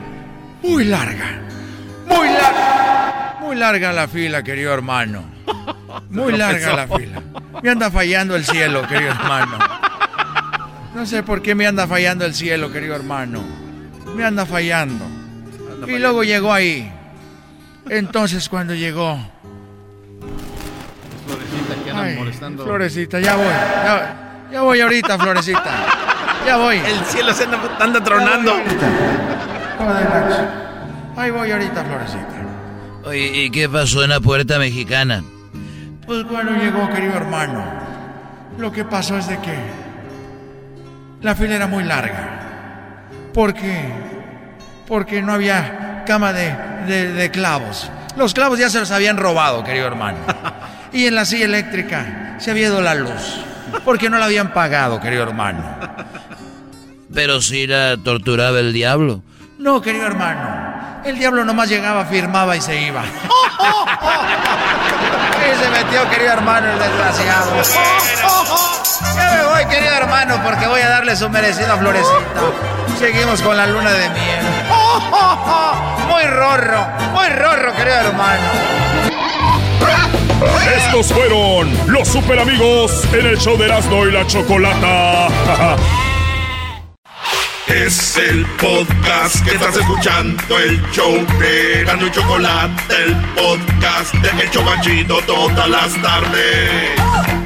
Speaker 17: muy larga, muy larga, muy larga la fila, querido hermano. Muy larga la fila. Me anda fallando el cielo, querido hermano. No sé por qué me anda fallando el cielo, querido hermano. Me anda fallando. y luego llegó ahí. Entonces cuando llegó...
Speaker 6: Florecita que andan molestando.
Speaker 17: Florecita, ya voy. Ya, ya, voy ahorita, Florecita. Ya voy.
Speaker 4: El cielo se anda, anda tronando.
Speaker 17: Ahí voy ahorita, Florecita.
Speaker 9: Oye, ¿y qué pasó en la puerta mexicana?
Speaker 17: Pues cuando llegó, querido hermano, lo que pasó es de que la fila era muy larga. ¿Por qué? Porque no había cama de, de, de, clavos. Los clavos ya se los habían robado, querido hermano. Y en la silla eléctrica se había ido la luz. Porque no la habían pagado, querido hermano.
Speaker 9: Pero si la torturaba el diablo.
Speaker 17: No, querido hermano. El diablo nomás llegaba, firmaba y se iba. y se metió, querido hermano, el desgraciado. Ya me voy, querido hermano, porque voy a darle su merecida florecita. Seguimos con la luna de miel. Muy rorro, muy rorro, querido hermano.
Speaker 18: Estos fueron los super amigos en el show de Erasmo y la Chocolata.
Speaker 13: Es el podcast que estás escuchando, el show de Erasmo y Chocolata, el podcast de El Chocachito todas las tardes.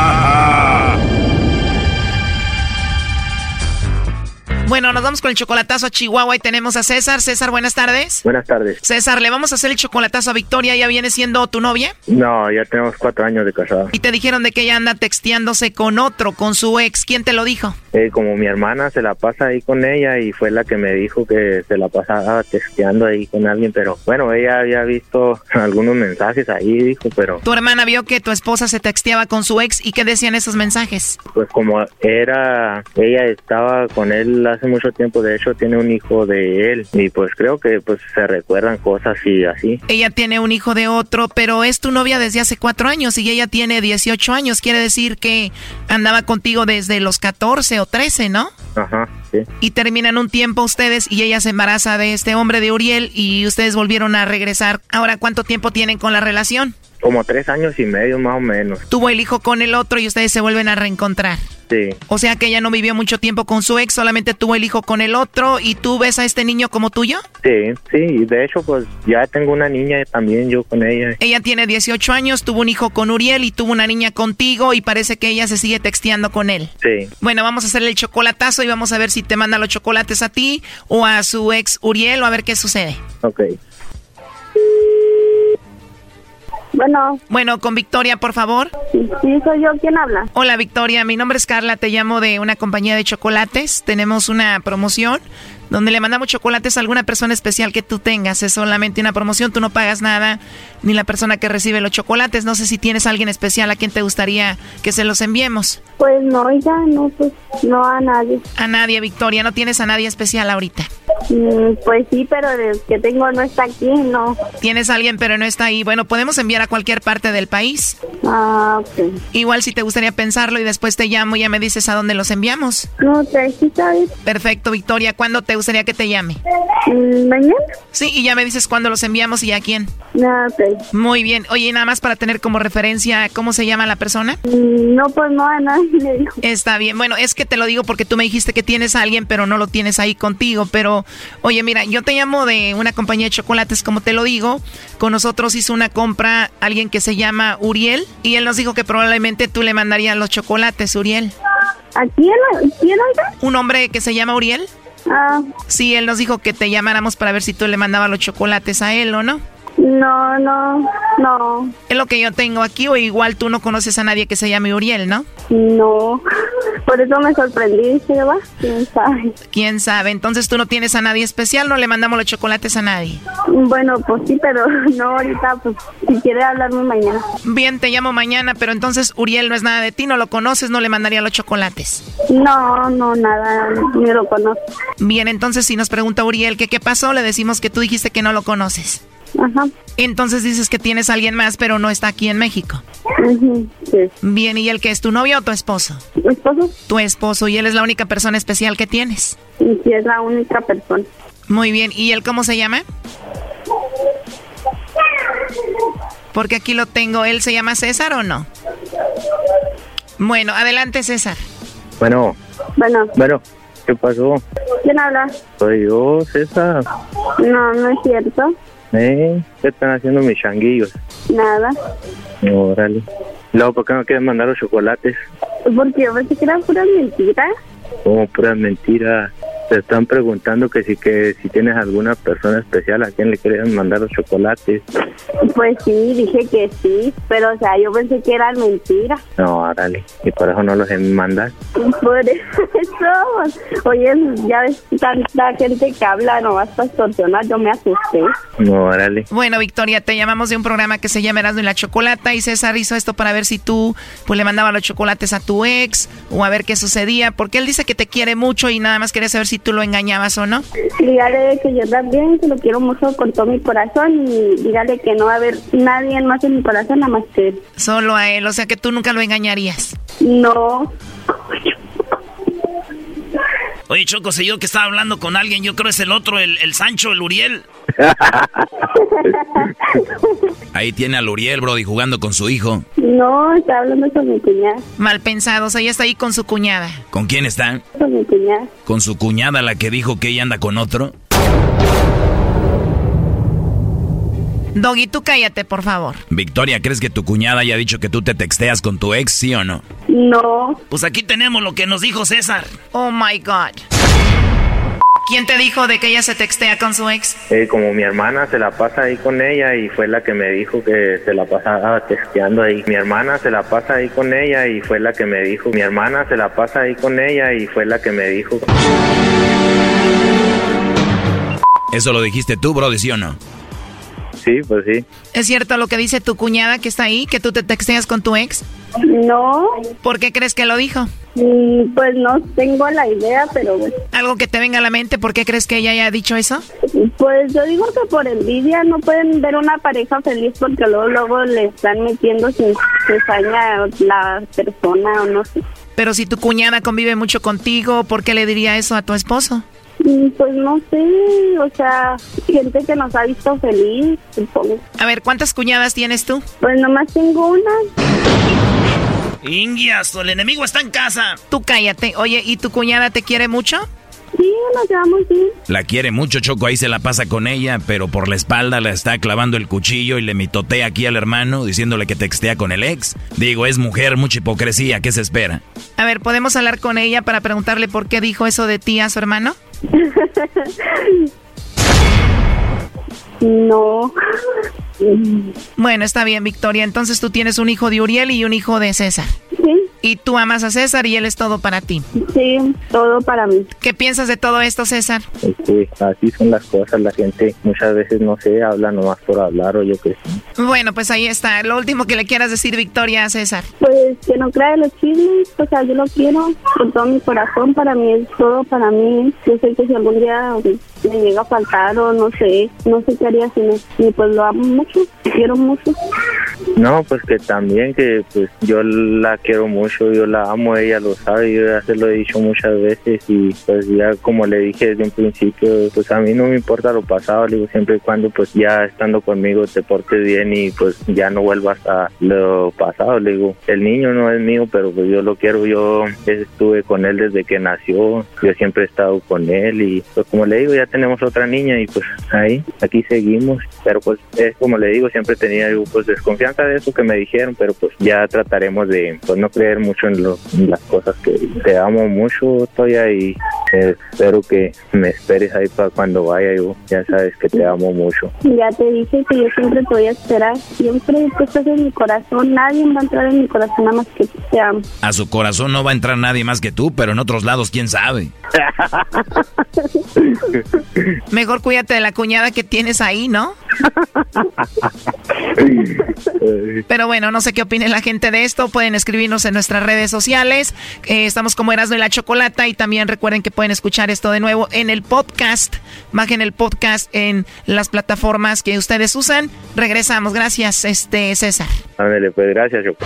Speaker 5: Bueno, nos vamos con el chocolatazo a Chihuahua y tenemos a César. César, buenas tardes.
Speaker 19: Buenas tardes.
Speaker 5: César, le vamos a hacer el chocolatazo a Victoria. ¿Ya viene siendo tu novia?
Speaker 19: No, ya tenemos cuatro años de casada.
Speaker 5: Y te dijeron de que ella anda texteándose con otro, con su ex. ¿Quién te lo dijo?
Speaker 19: Eh, como mi hermana se la pasa ahí con ella y fue la que me dijo que se la pasaba texteando ahí con alguien, pero bueno, ella había visto algunos mensajes ahí, dijo, pero
Speaker 5: Tu hermana vio que tu esposa se texteaba con su ex y qué decían esos mensajes.
Speaker 19: pues como era, ella estaba con él hace mucho tiempo, de hecho tiene un hijo de él y pues creo que pues se recuerdan cosas y así.
Speaker 5: Ella tiene un hijo de otro, pero es tu novia desde hace cuatro años y ella tiene 18 años. Quiere decir que andaba contigo desde los 14 o 13, ¿no?
Speaker 19: Ajá, sí.
Speaker 5: Y terminan un tiempo ustedes y ella se embaraza de este hombre de Uriel y ustedes volvieron a regresar. Ahora, ¿cuánto tiempo tienen con la relación?
Speaker 19: Como tres años y medio más o menos.
Speaker 5: Tuvo el hijo con el otro y ustedes se vuelven a reencontrar.
Speaker 19: Sí.
Speaker 5: O sea que ella no vivió mucho tiempo con su ex, solamente tuvo el hijo con el otro y tú ves a este niño como tuyo.
Speaker 19: Sí, sí, y de hecho pues ya tengo una niña también yo con ella.
Speaker 5: Ella tiene 18 años, tuvo un hijo con Uriel y tuvo una niña contigo y parece que ella se sigue texteando con él.
Speaker 19: Sí.
Speaker 5: Bueno, vamos a hacerle el chocolatazo y vamos a ver si te manda los chocolates a ti o a su ex Uriel o a ver qué sucede.
Speaker 19: Ok.
Speaker 20: Bueno.
Speaker 5: Bueno, con Victoria, por favor.
Speaker 20: Sí, soy yo. ¿Quién habla?
Speaker 5: Hola, Victoria. Mi nombre es Carla. Te llamo de una compañía de chocolates. Tenemos una promoción donde le mandamos chocolates a alguna persona especial que tú tengas. Es solamente una promoción. Tú no pagas nada, ni la persona que recibe los chocolates. No sé si tienes a alguien especial a quien te gustaría que se los enviemos.
Speaker 20: Pues no, ya no, pues no a nadie.
Speaker 5: A nadie, Victoria. No tienes a nadie especial ahorita.
Speaker 20: Mm, pues sí, pero el que tengo no está aquí, no.
Speaker 5: Tienes a alguien, pero no está ahí. Bueno, podemos enviar a cualquier parte del país.
Speaker 20: Ah, ok.
Speaker 5: Igual si te gustaría pensarlo y después te llamo y ya me dices a dónde los enviamos.
Speaker 20: No, te sí.
Speaker 5: Perfecto, Victoria. ¿Cuándo te gustaría que te llame?
Speaker 20: Mm, ¿Mañana?
Speaker 5: Sí, y ya me dices cuándo los enviamos y a quién.
Speaker 20: Ah, ok.
Speaker 5: Muy bien. Oye, nada más para tener como referencia, ¿cómo se llama la persona?
Speaker 20: Mm, No, pues no a nadie le dijo.
Speaker 5: Está bien. Bueno, es que te lo digo porque tú me dijiste que tienes a alguien, pero no lo tienes ahí contigo. Pero, oye, mira, yo te llamo de una compañía de chocolates, como te lo digo. Con nosotros hizo una compra alguien que se llama Uriel y él nos dijo que probablemente tú le mandarías los chocolates, Uriel.
Speaker 20: ¿A quién? ¿Quién oiga?
Speaker 5: ¿Un hombre que se llama Uriel?
Speaker 20: Ah,
Speaker 5: Sí, él nos dijo que te llamáramos para ver si tú le mandabas los chocolates a él o no.
Speaker 20: No, no, no,
Speaker 5: Es lo que yo tengo aquí, o igual tú no conoces a nadie que se llame Uriel, ¿no?
Speaker 20: no. Por eso me sorprendí, ¿sí, va? ¿Quién sabe?
Speaker 5: ¿Quién sabe? Entonces tú no tienes a nadie especial, no le mandamos los chocolates a nadie.
Speaker 20: Bueno, pues sí, pero no ahorita, pues si quiere hablarme mañana.
Speaker 5: Bien, te llamo mañana, pero entonces Uriel no es nada de ti, no lo conoces, no le mandaría los chocolates.
Speaker 20: No, no, nada, ni lo conozco.
Speaker 5: Bien, entonces si nos pregunta Uriel que qué pasó, le decimos que tú dijiste que no lo conoces.
Speaker 20: Ajá.
Speaker 5: Entonces dices que tienes a alguien más, pero no está aquí en México.
Speaker 20: Ujú, sí.
Speaker 5: Bien, ¿y él que es tu novio o tu esposo?
Speaker 20: ¿Mi esposo?
Speaker 5: Tu esposo, y él es la única persona especial que tienes.
Speaker 20: Y sí es la única persona.
Speaker 5: Muy bien, ¿y él cómo se llama? Porque aquí lo tengo, ¿él se llama César o no? Bueno, adelante César.
Speaker 19: Bueno,
Speaker 20: Bueno,
Speaker 19: bueno, ¿qué pasó?
Speaker 20: ¿quién habla?
Speaker 19: Soy yo, César.
Speaker 20: No, no es cierto.
Speaker 19: ¿Eh? ¿Qué están haciendo mis changuillos?
Speaker 20: Nada.
Speaker 19: Órale. Luego, ¿por qué no quieren mandar los chocolates?
Speaker 20: Porque yo pensé que eran puras mentiras.
Speaker 19: Como puras mentiras. Te están preguntando que si que si tienes alguna persona especial a quien le quieres mandar los chocolates.
Speaker 20: Pues sí, dije que sí, pero o sea, yo pensé que eran mentiras.
Speaker 19: No, órale. Y por eso no los mandas.
Speaker 20: Por eso, oye, ya ves tanta gente que habla nomás para extorsionar, yo me asusté.
Speaker 19: No, órale.
Speaker 5: Bueno, Victoria, te llamamos de un programa que se llama Erasmo y la Chocolata y César hizo esto para ver si tú pues le mandabas los chocolates a tu ex o a ver qué sucedía, porque él dice que te quiere mucho y nada más quería saber si tú lo engañabas o no.
Speaker 20: Dígale que yo también, que lo quiero mucho con todo mi corazón y dígale que no va a haber nadie más en mi corazón nada más que él.
Speaker 5: Solo a él, o sea que tú nunca lo engañarías.
Speaker 20: No.
Speaker 2: Oye, Choco, sé yo que estaba hablando con alguien, yo creo es el otro, el, el Sancho, el Uriel.
Speaker 9: Ahí tiene al Uriel, Brody, jugando con su hijo.
Speaker 20: No, está hablando con mi cuñada.
Speaker 5: Mal pensado, o sea, ella está ahí con su cuñada.
Speaker 9: ¿Con quién está?
Speaker 20: Con mi cuñada.
Speaker 9: ¿Con su cuñada, la que dijo que ella anda con otro?
Speaker 5: Doggy, tú cállate, por favor.
Speaker 9: Victoria, ¿crees que tu cuñada haya dicho que tú te texteas con tu ex, sí o no?
Speaker 20: No.
Speaker 2: Pues aquí tenemos lo que nos dijo César.
Speaker 5: Oh my God. ¿Quién te dijo de que ella se textea con su ex?
Speaker 19: Eh, como mi hermana se la pasa ahí con ella y fue la que me dijo que se la pasaba texteando ahí. Mi hermana se la pasa ahí con ella y fue la que me dijo. Mi hermana se la pasa ahí con ella y fue la que me dijo.
Speaker 9: Eso lo dijiste tú, Brody, ¿sí o no?
Speaker 19: Sí, pues sí.
Speaker 5: ¿Es cierto lo que dice tu cuñada que está ahí, que tú te texteas con tu ex?
Speaker 20: No.
Speaker 5: ¿Por qué crees que lo dijo?
Speaker 20: Mm, Pues no tengo la idea, pero bueno.
Speaker 5: ¿Algo que te venga a la mente? ¿Por qué crees que ella haya dicho eso?
Speaker 20: Pues yo digo que por envidia no pueden ver una pareja feliz porque luego luego le están metiendo sin cizaña la persona o no sé.
Speaker 5: Pero si tu cuñada convive mucho contigo, ¿por qué le diría eso a tu esposo?
Speaker 20: Mm, Pues no sé, o sea, gente que nos ha visto feliz, supongo.
Speaker 5: A ver, ¿cuántas cuñadas tienes tú?
Speaker 20: Pues nomás tengo una.
Speaker 2: Ingias, el enemigo está en casa.
Speaker 5: Tú cállate. Oye, ¿y tu cuñada te quiere mucho?
Speaker 20: Sí, nos llevamos bien.
Speaker 9: La quiere mucho, Choco, ahí se la pasa con ella, pero por la espalda la está clavando el cuchillo y le mitotea aquí al hermano diciéndole que textea con el ex. Digo, es mujer, mucha hipocresía, ¿qué se espera?
Speaker 5: A ver, ¿podemos hablar con ella para preguntarle por qué dijo eso de ti a su hermano?
Speaker 20: no.
Speaker 5: Bueno, está bien, Victoria. Entonces tú tienes un hijo de Uriel y un hijo de César.
Speaker 20: Sí.
Speaker 5: Y tú amas a César y él es todo para ti.
Speaker 20: Sí, todo para mí.
Speaker 5: ¿Qué piensas de todo esto, César?
Speaker 19: Este, así son las cosas, la gente muchas veces no sé, habla nomás por hablar o yo qué sé.
Speaker 5: Bueno, pues ahí está. Lo último que le quieras decir, Victoria, a César.
Speaker 20: Pues que no crea los chismes, o sea, yo lo quiero con todo mi corazón, para mí es todo para mí. Yo sé que si algún día me llega a faltar o no sé, no sé qué haría sin él. Y pues lo amo mucho, quiero mucho.
Speaker 19: No, pues que también que pues yo la quiero mucho, yo la amo, ella lo sabe, yo ya se lo he dicho muchas veces y pues ya como le dije desde un principio, pues a mí no me importa lo pasado, digo siempre y cuando pues ya estando conmigo te portes bien y pues ya no vuelvas a lo pasado, le digo, el niño no es mío, pero pues yo lo quiero, yo estuve con él desde que nació, yo siempre he estado con él y pues como le digo, ya tenemos otra niña y pues ahí, aquí seguimos, pero pues es como le digo, siempre tenía yo, pues desconfianza de eso que me dijeron, pero pues ya trataremos de pues no creer mucho en, lo- en las cosas que te amo mucho, Toya, y eh, espero que me esperes ahí para cuando vaya, yo ya sabes que te amo mucho.
Speaker 20: Ya te dije que yo siempre te voy a esperar, siempre tú estás en mi corazón, nadie va a entrar en mi corazón nada más que tú te amo.
Speaker 9: A su corazón no va a entrar nadie más que tú, pero en otros lados, quién sabe.
Speaker 5: Mejor cuídate de la cuñada que tienes ahí, ¿no? Pero bueno, no sé qué opine la gente de esto. Pueden escribirnos en nuestras redes sociales. Eh, estamos como Erasmo y la Chocolata. Y también recuerden que pueden escuchar esto de nuevo en el podcast. Bajen el podcast en las plataformas que ustedes usan. Regresamos. Gracias, este César.
Speaker 19: Ándale, pues gracias, Choco.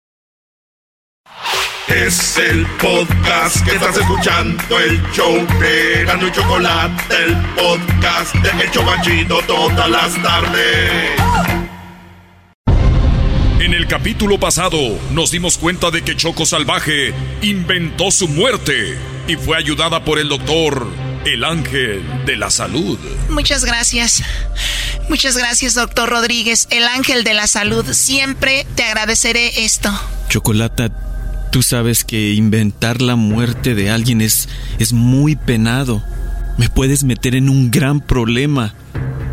Speaker 13: Es el podcast que estás escuchando, el show de Gano y Chocolate, el podcast de El Chocachito todas las tardes.
Speaker 18: En el capítulo pasado nos dimos cuenta de que Choco Salvaje inventó su muerte y fue ayudada por el doctor, el ángel de la salud.
Speaker 5: Muchas gracias. Muchas gracias, doctor Rodríguez, el ángel de la salud. Siempre te agradeceré esto.
Speaker 21: Chocolata, tú sabes que inventar la muerte de alguien es, es muy penado. Me puedes meter en un gran problema.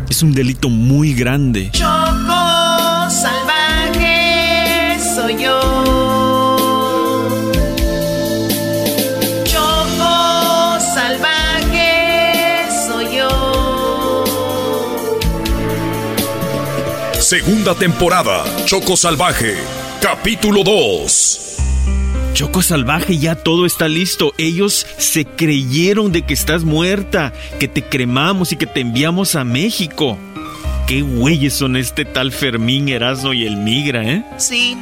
Speaker 21: Es un delito muy grande.
Speaker 5: Choco salvaje soy yo. Choco salvaje soy yo.
Speaker 18: Segunda temporada, Choco Salvaje, capítulo 2.
Speaker 21: Choco Salvaje, ya todo está listo. Ellos se creyeron de que estás muerta, que te cremamos y que te enviamos a México. Qué güeyes son este tal Fermín, Erasmo y el Migra, ¿eh?
Speaker 5: Sí,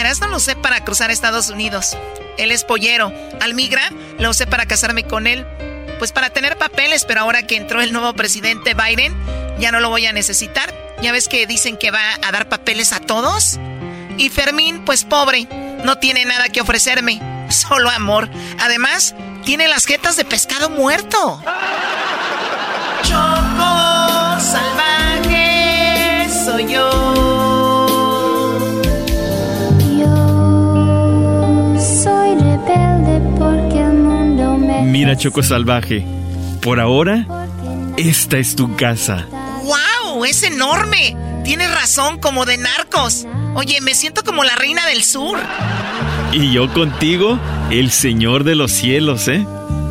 Speaker 5: Erasmo lo usé para cruzar Estados Unidos. Él es pollero. Al migra lo usé para casarme con él. Pues para tener papeles, pero ahora que entró el nuevo presidente Biden, ya no lo voy a necesitar. Ya ves que dicen que va a dar papeles a todos. Y Fermín, pues pobre, no tiene nada que ofrecerme, solo amor. Además, tiene las jetas de pescado muerto. Choco salvaje soy yo.
Speaker 22: Soy rebelde porque el mundo me...
Speaker 21: Mira, Choco Salvaje, por ahora, esta es tu casa.
Speaker 5: ¡Wow! ¡Es enorme! Tienes razón, como de narcos. Oye, me siento como la reina del sur.
Speaker 21: Y yo contigo, el señor de los cielos, ¿eh?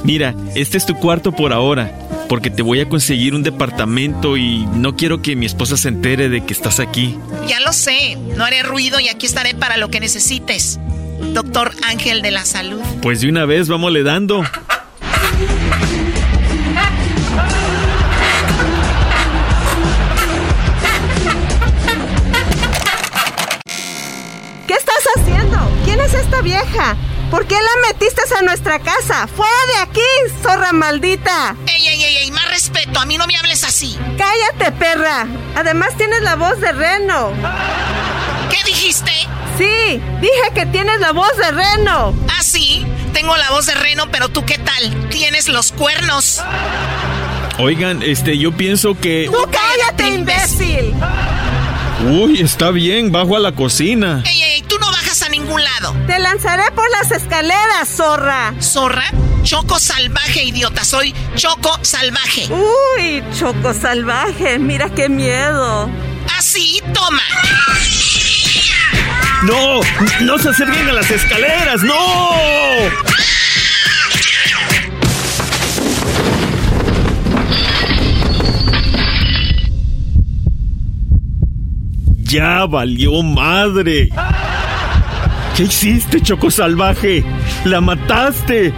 Speaker 21: Mira, este es tu cuarto por ahora, porque te voy a conseguir un departamento y no quiero que mi esposa se entere de que estás aquí.
Speaker 5: Ya lo sé, no haré ruido y aquí estaré para lo que necesites. Doctor Ángel de la Salud.
Speaker 21: Pues de una vez, vámonos dando.
Speaker 23: ¿Por qué la metiste a nuestra casa? ¡Fuera de aquí, zorra maldita!
Speaker 5: ¡Ey, ey, ey, ey! Más respeto, a mí no me hables así.
Speaker 23: ¡Cállate, perra! Además tienes la voz de reno.
Speaker 5: ¿Qué dijiste?
Speaker 23: Sí, dije que tienes la voz de reno.
Speaker 5: ¿Ah, sí? Tengo la voz de reno, pero tú qué tal? Tienes los cuernos.
Speaker 21: Oigan, este, yo pienso que...
Speaker 23: ¡Tú cállate, imbécil!
Speaker 21: Uy, está bien, bajo a la cocina.
Speaker 5: ¡Ey,
Speaker 23: Te lanzaré por las escaleras, zorra.
Speaker 5: ¿Zorra? Choco salvaje, idiota. Soy Choco salvaje.
Speaker 23: Uy, Choco salvaje. Mira qué miedo.
Speaker 5: Así, toma.
Speaker 21: ¡No! ¡No se acerquen a las escaleras! ¡No! Ya valió madre. ¿Qué hiciste, Choco Salvaje? ¡La mataste!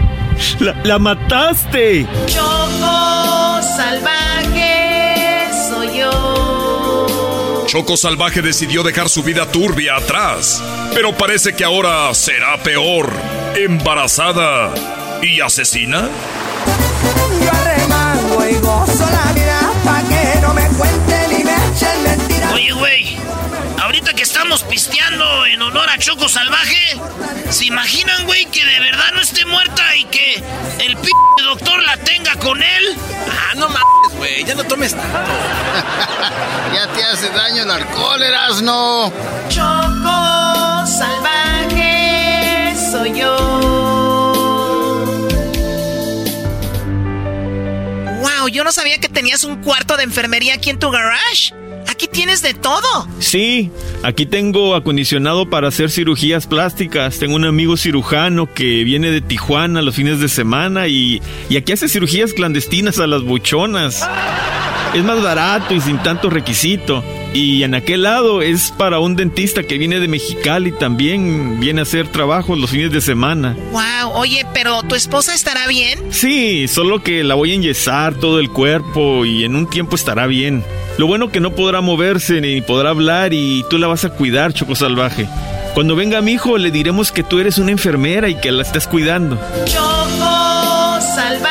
Speaker 21: ¡La, la mataste!
Speaker 5: Choco salvaje soy yo.
Speaker 18: Choco Salvaje decidió dejar su vida turbia atrás, pero parece que ahora será peor. ¿Embarazada y asesina?
Speaker 7: Yo arremango y gozo la vida pa' que no me
Speaker 2: Oye, güey, ahorita que estamos pisteando en honor a Choco Salvaje. ¿Se imaginan, güey, que de verdad no esté muerta y que el p doctor la tenga con él?
Speaker 4: Ah, no mames, güey, ya no tomes tanto.
Speaker 6: ya te hace daño el alcohol, Erasno.
Speaker 5: Choco Salvaje soy yo. Wow, yo no sabía que tenías un cuarto de enfermería aquí en tu garage. Aquí tienes de todo.
Speaker 21: Sí, aquí tengo acondicionado para hacer cirugías plásticas. Tengo un amigo cirujano que viene de Tijuana los fines de semana y, y aquí hace cirugías clandestinas a las buchonas. Es más barato y sin tanto requisito. Y en aquel lado es para un dentista que viene de Mexicali también viene a hacer trabajo los fines de semana.
Speaker 5: Wow, oye, pero ¿tu esposa estará bien?
Speaker 21: Sí, solo que la voy a enyesar todo el cuerpo y en un tiempo estará bien. Lo bueno que no podrá moverse ni podrá hablar y tú la vas a cuidar, Choco Salvaje. Cuando venga mi hijo le diremos que tú eres una enfermera y que la estás cuidando.
Speaker 5: Choco Salvaje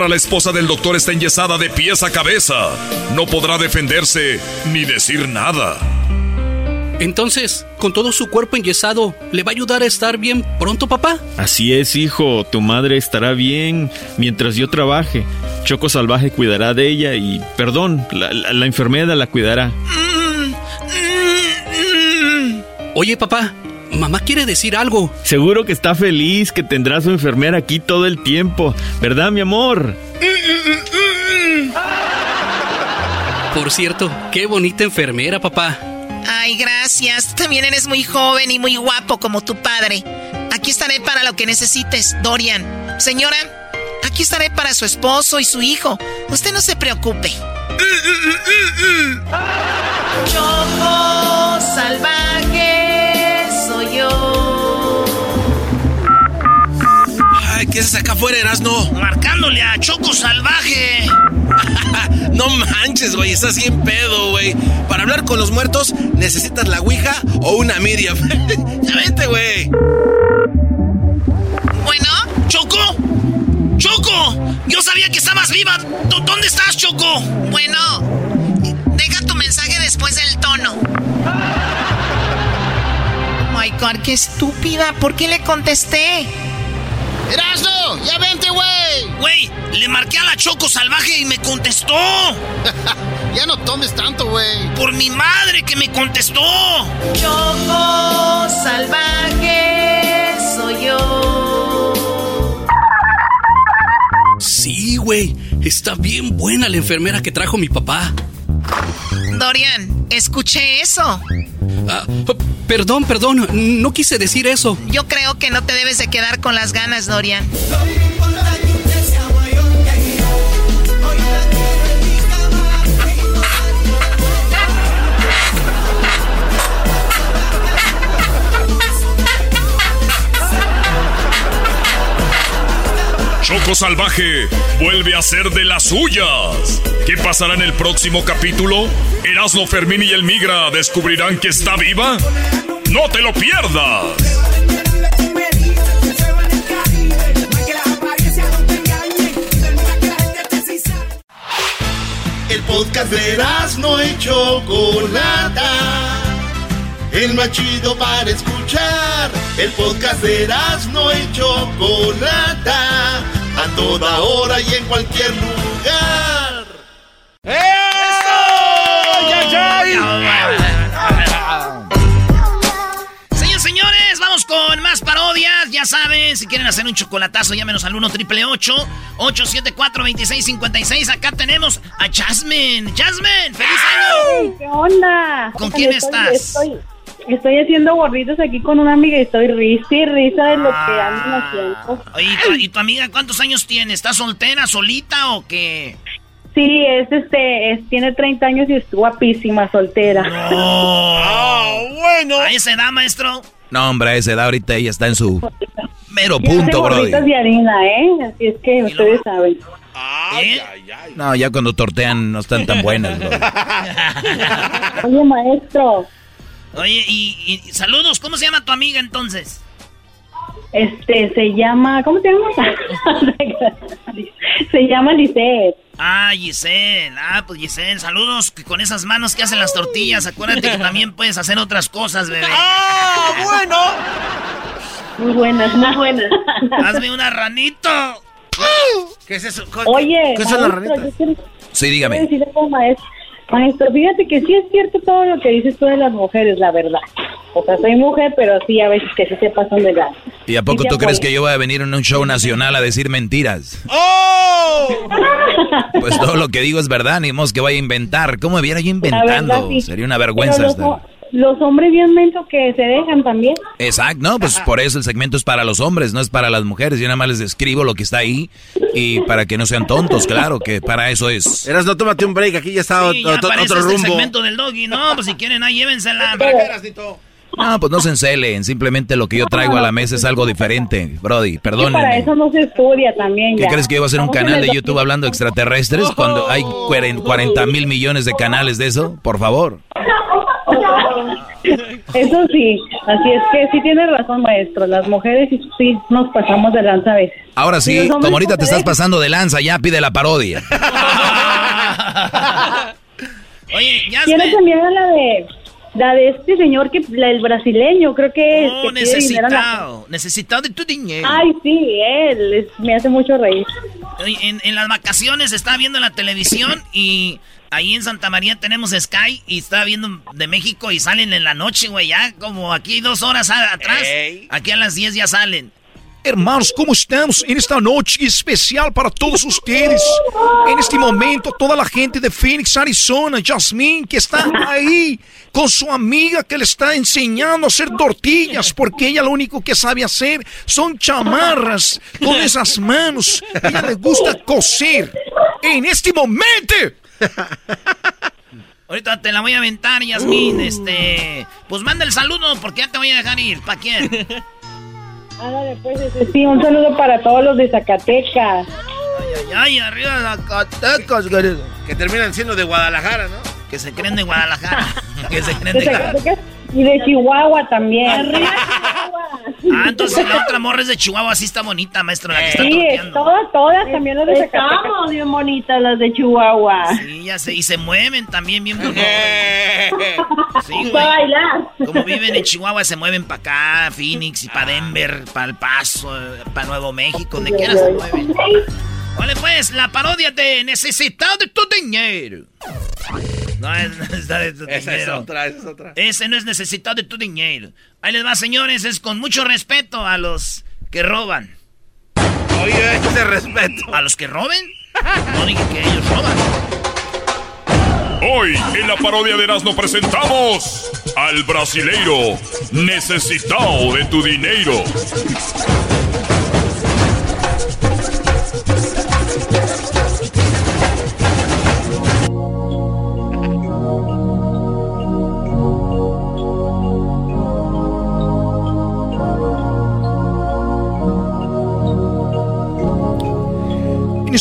Speaker 18: Ahora la esposa del doctor está enyesada de pies a cabeza. No podrá defenderse ni decir nada.
Speaker 24: Entonces, con todo su cuerpo enyesado, ¿le va a ayudar a estar bien pronto, papá?
Speaker 21: Así es, hijo. Tu madre estará bien mientras yo trabaje. Choco Salvaje cuidará de ella y, perdón, la, la, la enfermera la cuidará.
Speaker 24: Oye, papá, mamá quiere decir algo.
Speaker 21: Seguro que está feliz que tendrá su enfermera aquí todo el tiempo. ¿Verdad, mi amor?
Speaker 24: Por cierto, qué bonita enfermera, papá.
Speaker 5: Ay, gracias. También eres muy joven y muy guapo como tu padre. Aquí estaré para lo que necesites, Dorian. Señora, aquí estaré para su esposo y su hijo. Usted no se preocupe. Choco salvaje
Speaker 4: ¿qué haces acá afuera, Erasno?
Speaker 2: Marcándole a Choco Salvaje.
Speaker 4: no manches, güey, estás bien pedo, güey. Para hablar con los muertos, necesitas la Ouija o una Miriam. ya vente, güey.
Speaker 5: Bueno,
Speaker 2: Choco. Choco, yo sabía que estabas viva. ¿Dó- ¿Dónde estás, Choco?
Speaker 5: bueno. Deja tu mensaje después del tono. Oh my God, qué estúpida. ¿Por qué le contesté?
Speaker 6: ¡Erasno! ¡Ya vente, güey!
Speaker 2: Güey, le marqué a la Choco Salvaje y me contestó.
Speaker 6: ya no tomes tanto, güey.
Speaker 2: Por mi madre que me contestó.
Speaker 5: Choco salvaje soy yo.
Speaker 24: Sí, güey, está bien buena la enfermera que trajo mi papá.
Speaker 5: Dorian, escuché eso.
Speaker 24: Ah, perdón, perdón, no quise decir eso.
Speaker 5: Yo creo que no te debes de quedar con las ganas, Dorian.
Speaker 18: Salvaje vuelve a ser de las suyas. ¿Qué pasará en el próximo capítulo? ¿Erasmo Fermín y el Migra descubrirán que está viva? ¡No te lo pierdas!
Speaker 13: El podcast de no y Chocolata. El más chido para escuchar. El podcast de no y Chocolata. A toda hora y en cualquier lugar.
Speaker 2: Señores, señores, vamos con más parodias. Ya saben, si quieren hacer un chocolatazo, llámenos al 1 triple 874 2656 Acá tenemos a Jasmine. Jasmine, feliz año.
Speaker 25: ¿Qué onda?
Speaker 2: ¿Con quién
Speaker 25: Estoy-
Speaker 2: estás?
Speaker 25: Estoy, estoy haciendo gorritos aquí con una amiga y estoy risa y risa de lo que andan haciendo.
Speaker 2: Oye, ¿y tu, y tu amiga cuántos años tiene? ¿Está soltera, solita o qué?
Speaker 25: Sí, es este, es, tiene 30 años y es guapísima, soltera.
Speaker 2: bueno. ¿A esa edad, maestro?
Speaker 9: No, hombre, a esa edad ahorita ella está en su mero punto, bro.
Speaker 25: gorritos de harina, ¿eh? Así es que ustedes saben.
Speaker 2: ¿Eh?
Speaker 9: No, ya cuando tortean no están tan buenas, bro.
Speaker 25: Oye, maestro,
Speaker 2: Oye, y, y saludos, ¿cómo se llama tu amiga entonces?
Speaker 25: este, se llama, ¿cómo se llama? se llama Lisette.
Speaker 2: Ah, Giselle. Ah, pues Giselle, saludos que con esas manos que hacen las tortillas. Acuérdate que también puedes hacer otras cosas, bebé.
Speaker 4: ¡Ah, bueno!
Speaker 25: Muy buenas, muy buenas.
Speaker 2: Hazme una ranito.
Speaker 4: ¿Qué es eso?
Speaker 25: Oye,
Speaker 4: ¿Qué son las
Speaker 25: maestro,
Speaker 4: ranitas?
Speaker 25: yo quiero-
Speaker 9: Sí,
Speaker 25: quiero
Speaker 9: dígame.
Speaker 25: decirle como maestro, maestro, fíjate que sí es cierto todo lo que dices tú de las mujeres, la verdad. O sea, soy mujer, pero sí a veces que sí se pasan de gas.
Speaker 9: ¿Y a poco
Speaker 25: Sí
Speaker 9: tú crees que yo voy a venir en un show nacional a decir mentiras?
Speaker 4: ¡Oh!
Speaker 9: Pues todo lo que digo es verdad, ni modo que vaya a inventar. ¿Cómo me viera yo
Speaker 25: La verdad,
Speaker 9: inventando?
Speaker 25: sí.
Speaker 9: Sería una vergüenza.
Speaker 25: Pero
Speaker 9: estar-
Speaker 25: los, hombres bien mentos que se dejan también.
Speaker 9: Exacto, no, pues por eso el segmento es para los hombres, no es para las mujeres. Yo nada más les describo lo que está ahí y para que no sean tontos, claro, que para eso es.
Speaker 4: Eras, no tómate un break, aquí ya está
Speaker 2: Sí,
Speaker 4: otro,
Speaker 2: ya parece
Speaker 4: otro
Speaker 2: este
Speaker 4: rumbo.
Speaker 2: segmento del doggy. No, pues si quieren, ahí llévensela.
Speaker 9: No, pues no se encelen, simplemente lo que yo traigo a la mesa es algo diferente, Brody,
Speaker 25: Y para eso no se estudia también
Speaker 9: ¿Qué
Speaker 25: ya.
Speaker 9: crees que iba a hacer un canal de YouTube hablando de extraterrestres cuando hay 40 mil millones de canales de eso? Por favor.
Speaker 25: Eso sí, así es que sí tiene razón, maestro. Las mujeres sí, nos pasamos de lanza a veces.
Speaker 9: Ahora sí, como ahorita te estás pasando de lanza, ya pide la parodia.
Speaker 2: Oye, ya
Speaker 25: Quiero también a la de la de este señor que la, el brasileño, creo que,
Speaker 2: Oh,
Speaker 25: que a la-
Speaker 2: necesitado. Necesitado de tu dinero.
Speaker 25: Ay, sí, él es- me hace mucho reír.
Speaker 2: Oye, En, en las vacaciones estaba viendo la televisión y ahí en Santa María tenemos Sky y estaba viendo de México y salen en la noche, güey, ya como aquí dos horas a- atrás. Aquí a las 10 ya salen.
Speaker 26: Hermanos, ¿cómo estamos en esta noche especial para todos ustedes? En este momento, toda la gente de Phoenix, Arizona, Jasmine, que está ahí con su amiga que le está enseñando a hacer tortillas, porque ella lo único que sabe hacer son chamarras con esas manos. Ella le gusta coser. En este momento.
Speaker 2: Ahorita te la voy a aventar, Yasmín. Este, pues manda el saludo porque ya te voy a dejar ir. ¿Para quién?
Speaker 25: Ándale, pues, este, sí, un saludo para todos los de Zacatecas.
Speaker 2: Ay, ay, arriba de Zacatecas, querido.
Speaker 4: Que terminan siendo de Guadalajara, ¿no?
Speaker 2: Que se creen de Guadalajara. que se creen
Speaker 25: De
Speaker 2: de
Speaker 25: Zacatecas y de Chihuahua también.
Speaker 2: Ah, entonces la otra morra es de Chihuahua, así está bonita, maestro, la que está
Speaker 25: Sí, todas, todas, también los de. Estamos bien bonitas las de Chihuahua.
Speaker 2: Sí, ya sé, y se mueven también bien bonito. Sí,
Speaker 25: Y
Speaker 2: güey.
Speaker 25: para bailar.
Speaker 2: Como viven en Chihuahua, se mueven para acá, Phoenix y para Denver, para El Paso, para Nuevo México, donde quiera se mueven. Vale, pues, la parodia de Necesitado de tu dinero. No es necesitado de tu
Speaker 4: Esa es
Speaker 2: dinero.
Speaker 4: otra, esa es otra.
Speaker 2: Ese no es necesitado de tu dinero. Ahí les va, señores, es con mucho respeto a los que roban.
Speaker 4: Oye, ese respeto.
Speaker 2: ¿A los que roben? No dije que ellos roban.
Speaker 18: Hoy en la parodia de Erasmo presentamos al brasileiro necesitado de tu dinero.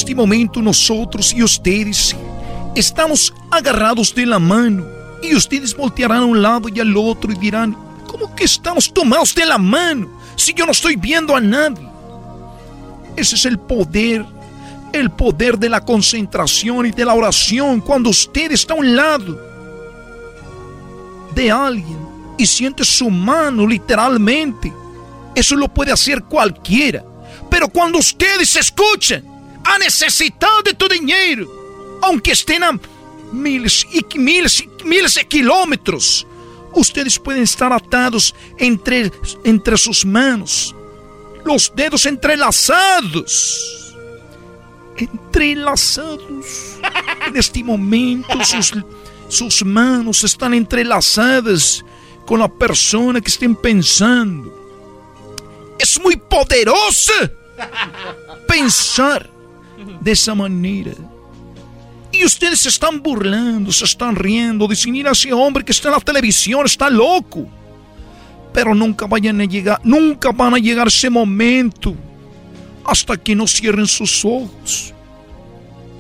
Speaker 26: Este momento nosotros y ustedes estamos agarrados de la mano y ustedes voltearán a un lado y al otro y dirán, ¿cómo que estamos tomados de la mano si yo no estoy viendo a nadie? Ese es el poder, el poder de la concentración y de la oración cuando usted está a un lado de alguien y siente su mano literalmente. Eso lo puede hacer cualquiera. Pero cuando ustedes escuchan a necesitar de tu dinero, aunque estén a miles y miles y miles de kilómetros, ustedes pueden estar atados entre, entre sus manos, los dedos entrelazados, entrelazados. En este momento sus, sus manos están entrelazadas con la persona que estén pensando. Es muy poderosa pensar de esa manera. Y ustedes se están burlando, se están riendo, dicen, mira ese hombre que está en la televisión, está loco. Pero nunca vayan a llegar, nunca van a llegar ese momento hasta que no cierren sus ojos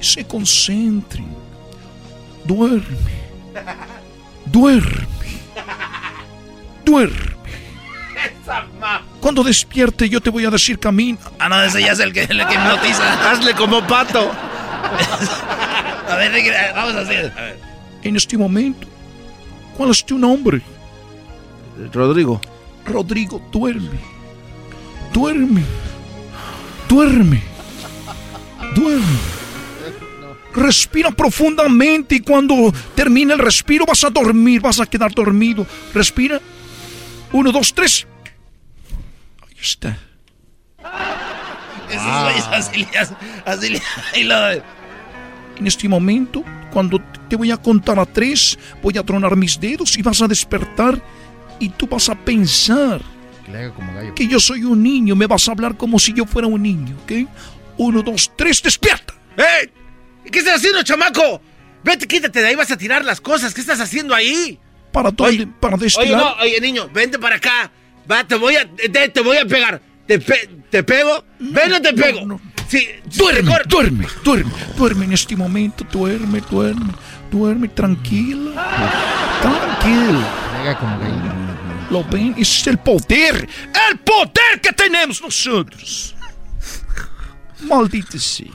Speaker 26: y se concentren. Duerme, duerme, duerme. Cuando despierte yo te voy a decir camino.
Speaker 2: Ah, no, ese ya es el que, el que hipnotiza.
Speaker 4: Hazle como pato.
Speaker 2: ver, vamos a hacer. A ver.
Speaker 26: En este momento, ¿cuál es tu nombre?
Speaker 12: Rodrigo.
Speaker 26: Rodrigo, duerme. Duerme. Duerme. Duerme. Respira profundamente y cuando termine el respiro vas a dormir, vas a quedar dormido. Respira. Uno, dos, tres. Está.
Speaker 2: Esos así,
Speaker 26: En este momento, cuando te voy a contar a tres, voy a tronar mis dedos y vas a despertar y tú vas a pensar que yo soy un niño, me vas a hablar como si yo fuera un niño, ¿ok? Uno, dos, tres, despierta.
Speaker 12: ¡Eh! ¿Qué estás haciendo, chamaco? Vete, quítate de ahí, vas a tirar las cosas. ¿Qué estás haciendo ahí?
Speaker 26: Para dónde, para destilar.
Speaker 12: Oye, no, oye, niño, vente para acá. Va, te voy a, te, voy a pegar. ¿Te, te pego? Ven o te pego. Sí,
Speaker 26: duerme, duerme, duerme, duerme en este momento, duerme, duerme, duerme, tranquilo, tranquilo. Lo ven, ese es el poder, el poder que tenemos nosotros. Maldito sea.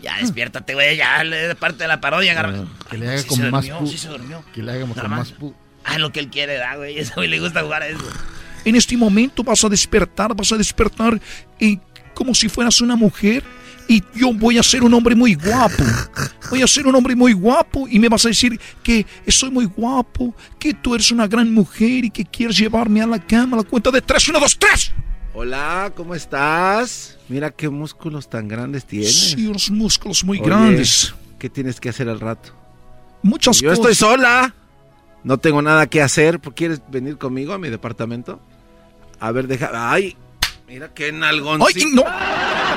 Speaker 2: Ya, despiértate, güey, ya, de parte de la parodia, garbanzo.
Speaker 6: Que le haga como más. Que le haga como más pu.
Speaker 2: Ah, lo que él quiere, da, güey. Eso le gusta jugar a eso.
Speaker 26: En este momento vas a despertar, vas a despertar y como si fueras una mujer y yo voy a ser un hombre muy guapo. Voy a ser un hombre muy guapo y me vas a decir que soy muy guapo, que tú eres una gran mujer y que quieres llevarme a la cama a la cuenta de tres, uno, dos, tres.
Speaker 12: Hola, ¿cómo estás? Mira qué músculos tan grandes tienes.
Speaker 26: Sí, unos músculos muy grandes.
Speaker 12: ¿Qué tienes que hacer al rato?
Speaker 26: Muchas
Speaker 12: Yo estoy sola. No tengo nada que hacer. ¿Quieres venir conmigo a mi departamento? A ver, deja. ¡Ay! Mira qué nalgón.
Speaker 26: ¡Ay, no!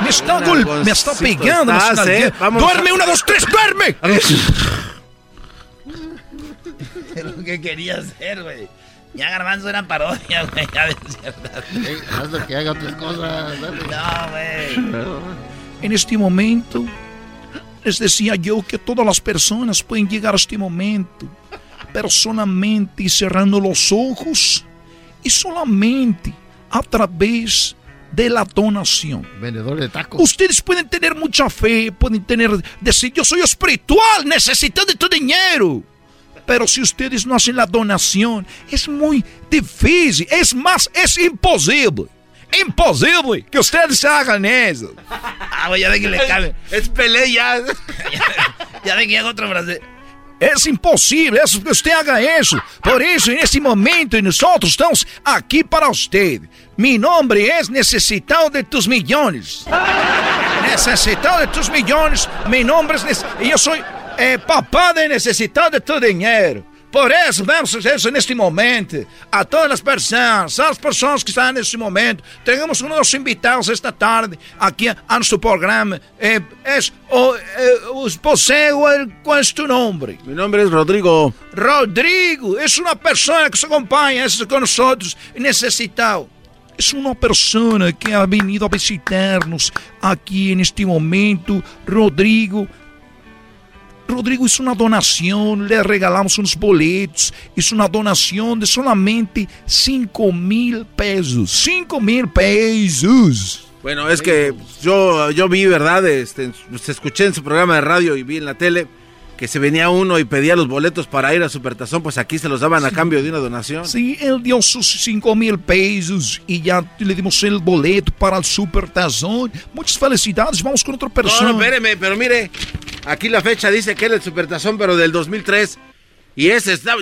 Speaker 26: Me está, gol... me está pegando. ¿eh? ¡Duerme! ¡Una, dos, tres! ¡Duerme!
Speaker 2: es lo que quería hacer, güey. Ya Garbanzo era parodia, güey. Ya ves,
Speaker 6: haz lo que haga otras cosas.
Speaker 2: No, güey.
Speaker 26: En este momento, les decía yo que todas las personas pueden llegar a este momento personalmente cerrando los ojos y solamente a través de la donación.
Speaker 6: Vendedor de tacos.
Speaker 26: Ustedes pueden tener mucha fe, pueden tener, decir, yo soy espiritual, necesito de tu dinero. Pero si ustedes no hacen la donación, es muy difícil. Es más, es imposible. Imposible que ustedes hagan eso.
Speaker 2: ah, ya de que le cabe.
Speaker 12: Es pelea ya.
Speaker 2: de que haga otro frase.
Speaker 26: Es imposible que usted haga eso. Por eso, en este momento, nosotros estamos aquí para usted. Mi nombre es Necesitado de tus millones. Necesitado de tus millones. Mi nombre es... Yo soy é, papá de necessidade de tu dinheiro. Por isso, vamos isso neste momento. A todas as pessoas, as pessoas que estão neste momento. Temos um nossos invitados esta tarde aqui a nosso programa. É, é, o, é, você, qual é o teu nome?
Speaker 12: Meu nome é Rodrigo.
Speaker 26: Rodrigo, é uma pessoa que se acompanha com nós necessitado. É uma pessoa que ha venido a visitar-nos aqui neste momento. Rodrigo Rodrigo, é uma donação, le regalamos uns boletos, é uma donação de solamente 5 mil pesos. 5 mil pesos.
Speaker 12: Bueno, es que yo, yo vi, ¿verdad? Este, escuché en su programa de radio y vi en la tele que se venía uno y pedía los boletos para ir a Supertazón, pues aquí se los daban a cambio de una donación.
Speaker 26: Sí, él dio sus 5 mil pesos y ya le dimos el boleto para el Supertazón. Muchas felicidades, vamos con otra persona.
Speaker 12: No, no, espéreme, pero mire, aquí la fecha dice que era el Supertazón, pero del 2003. Y ese está.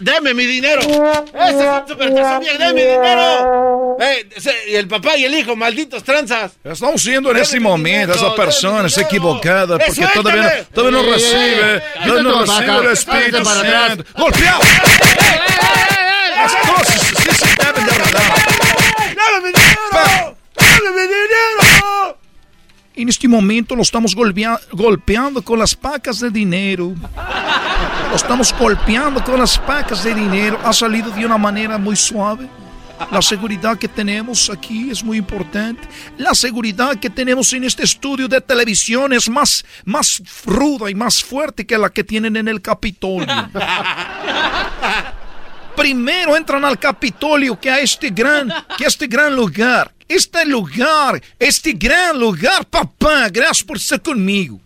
Speaker 12: ¡Deme mi dinero! ¡Ese es un supertazón bien! ¡Deme mi dinero! Eh, y el papá y el hijo, malditos tranzas.
Speaker 26: Estamos viendo en ese momento a esa persona es equivocada porque todavía no, todavía no recibe, todavía no recibe el Espíritu Santo. ¡Golpeado! Las cosas sí se deben de arreglar.
Speaker 12: ¡Dame mi dinero! ¡Dame mi dinero!
Speaker 26: En este momento lo estamos golpeando con las pacas de dinero. Lo estamos golpeando con las pacas de dinero. Ha salido de una manera muy suave. La seguridad que tenemos aquí es muy importante. La seguridad que tenemos en este estudio de televisión es más, más ruda y más fuerte que la que tienen en el Capitolio. Primero entran al Capitolio que a este gran, que a este gran lugar este lugar, este gran lugar, papá, gracias por estar conmigo.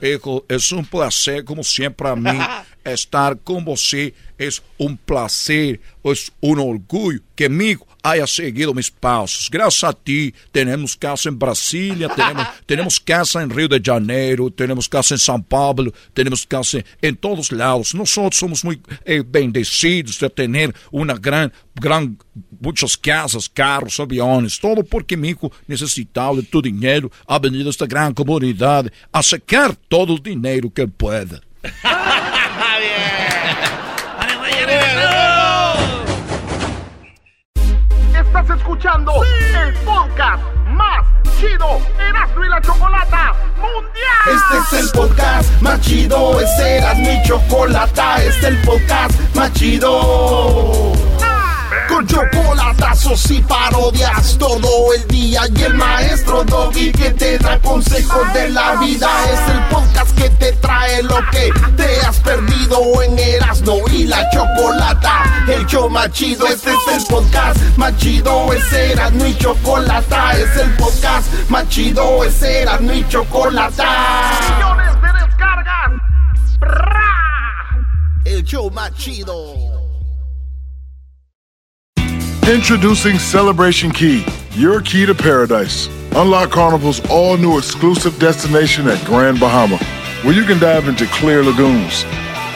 Speaker 26: Hijo, es un placer, como siempre a mí, estar con você. Es un placer, es un orgullo que mi hijo haya seguido mis pasos. Gracias a ti, tenemos casa en Brasilia, tenemos, tenemos casa en Río de Janeiro, tenemos casa en São Paulo, tenemos casa en todos lados. Nosotros somos muy eh, bendecidos de tener una gran, gran, muchas casas, carros, aviones, todo porque mi hijo necesitaba de tu dinero, ha venido a esta gran comunidad a sacar todo el dinero que él
Speaker 27: escuchando el podcast más chido Erasmo y la Chocolata Mundial.
Speaker 13: Este es el podcast más chido, este era mi chocolata, este es el podcast más chido. Con chocolatazos y parodias todo el día y el maestro Doggy que te da consejos de la vida es el podcast que te trae lo que te has perdido en Erasmo y la Chocolata. El show más chido, este es el podcast más chido, es Erasmo y Chocolata, es el podcast más chido, es Erasmo y Chocolata.
Speaker 27: Millones de descargas.
Speaker 13: El show más chido.
Speaker 28: Introducing Celebration Key, your key to paradise. Unlock Carnival's all new exclusive destination at Grand Bahama, where you can dive into clear lagoons,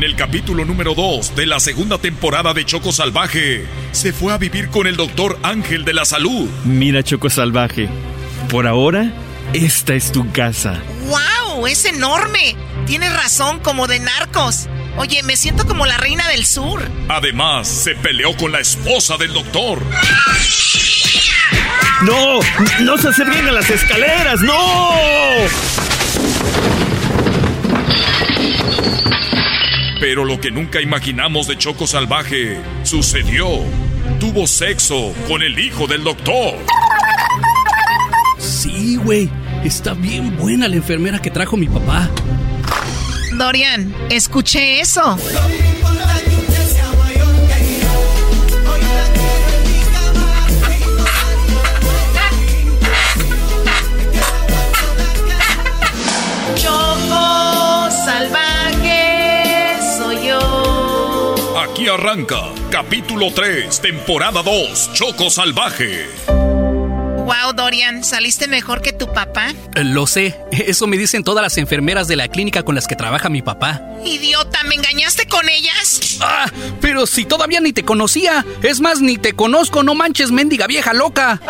Speaker 18: En el capítulo número 2 de la segunda temporada de Choco Salvaje, se fue a vivir con el doctor Ángel de la Salud.
Speaker 21: Mira, Choco Salvaje, por ahora, esta es tu casa.
Speaker 5: ¡Wow! ¡Es enorme! Tienes razón, como de narcos. Oye, me siento como la reina del sur.
Speaker 18: Además, se peleó con la esposa del doctor.
Speaker 21: ¡No! ¡No se acerquen a las escaleras! ¡No!
Speaker 18: Pero lo que nunca imaginamos de Choco Salvaje sucedió. Tuvo sexo con el hijo del doctor.
Speaker 29: Sí, güey. Está bien buena la enfermera que trajo mi papá.
Speaker 5: Dorian, escuché eso.
Speaker 18: Aquí arranca, capítulo 3, temporada 2, Choco Salvaje.
Speaker 5: Wow, Dorian, ¿saliste mejor que tu papá?
Speaker 29: Eh, Lo sé, eso me dicen todas las enfermeras de la clínica con las que trabaja mi papá.
Speaker 5: Idiota, ¿me engañaste con ellas?
Speaker 29: Ah, pero si todavía ni te conocía. Es más, ni te conozco, no manches, mendiga vieja loca.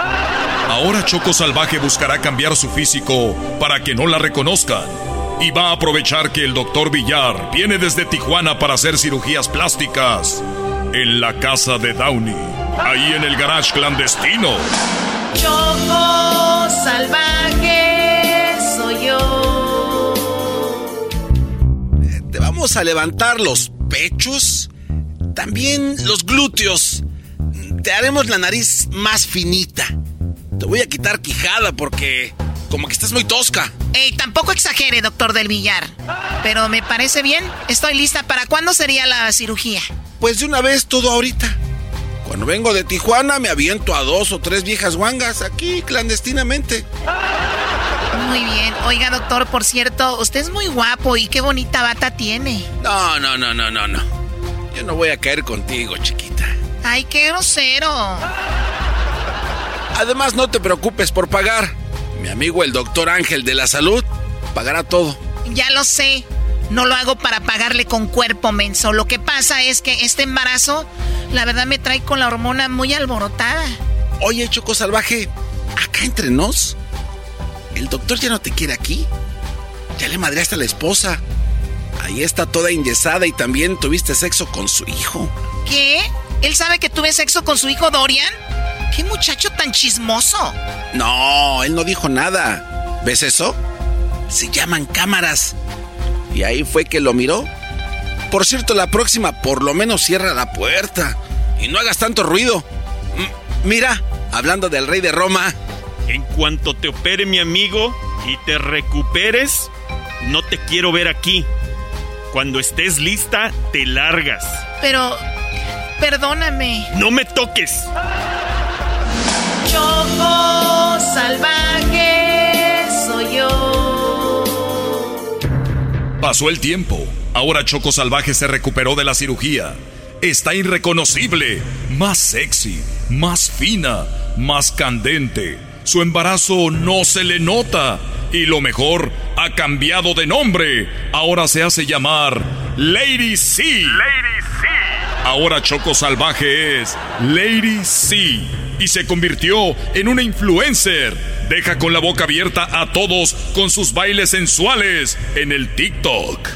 Speaker 18: Ahora Choco Salvaje buscará cambiar su físico para que no la reconozcan. Y va a aprovechar que el doctor Villar viene desde Tijuana para hacer cirugías plásticas en la casa de Downey, ahí en el garage clandestino.
Speaker 5: Choco salvaje soy yo.
Speaker 12: Te vamos a levantar los pechos, también los glúteos. Te haremos la nariz más finita. Te voy a quitar quijada porque como que estás muy tosca.
Speaker 5: Ey, tampoco exagere, doctor del Villar. Pero me parece bien. Estoy lista. ¿Para cuándo sería la cirugía?
Speaker 12: Pues de una vez todo ahorita. Cuando vengo de Tijuana me aviento a dos o tres viejas guangas aquí clandestinamente.
Speaker 5: Muy bien. Oiga, doctor, por cierto, usted es muy guapo y qué bonita bata tiene.
Speaker 12: No, no, no, no, no, no. Yo no voy a caer contigo, chiquita.
Speaker 5: Ay, qué grosero.
Speaker 12: Además, no te preocupes por pagar. Mi amigo el doctor Ángel de la Salud pagará todo.
Speaker 5: Ya lo sé. No lo hago para pagarle con cuerpo menso. Lo que pasa es que este embarazo, la verdad, me trae con la hormona muy alborotada.
Speaker 12: Oye, Choco Salvaje, acá entre nos, el doctor ya no te quiere aquí. Ya le madreaste a la esposa. Ahí está toda enyesada y también tuviste sexo con su hijo.
Speaker 5: ¿Qué? ¿Él sabe que tuve sexo con su hijo Dorian? ¿Qué muchacho tan chismoso?
Speaker 12: No, él no dijo nada. ¿Ves eso? Se llaman cámaras. Y ahí fue que lo miró. Por cierto, la próxima por lo menos cierra la puerta. Y no hagas tanto ruido.
Speaker 4: Mira, hablando del rey de Roma.
Speaker 21: En cuanto te opere mi amigo y te recuperes, no te quiero ver aquí. Cuando estés lista, te largas.
Speaker 5: Pero, perdóname.
Speaker 21: No me toques.
Speaker 5: Choco salvaje soy yo.
Speaker 18: Pasó el tiempo. Ahora Choco Salvaje se recuperó de la cirugía. Está irreconocible, más sexy, más fina, más candente. Su embarazo no se le nota. Y lo mejor, ha cambiado de nombre. Ahora se hace llamar Lady C. Lady C. Ahora Choco Salvaje es Lady C. Y se convirtió en una influencer. Deja con la boca abierta a todos con sus bailes sensuales en el TikTok.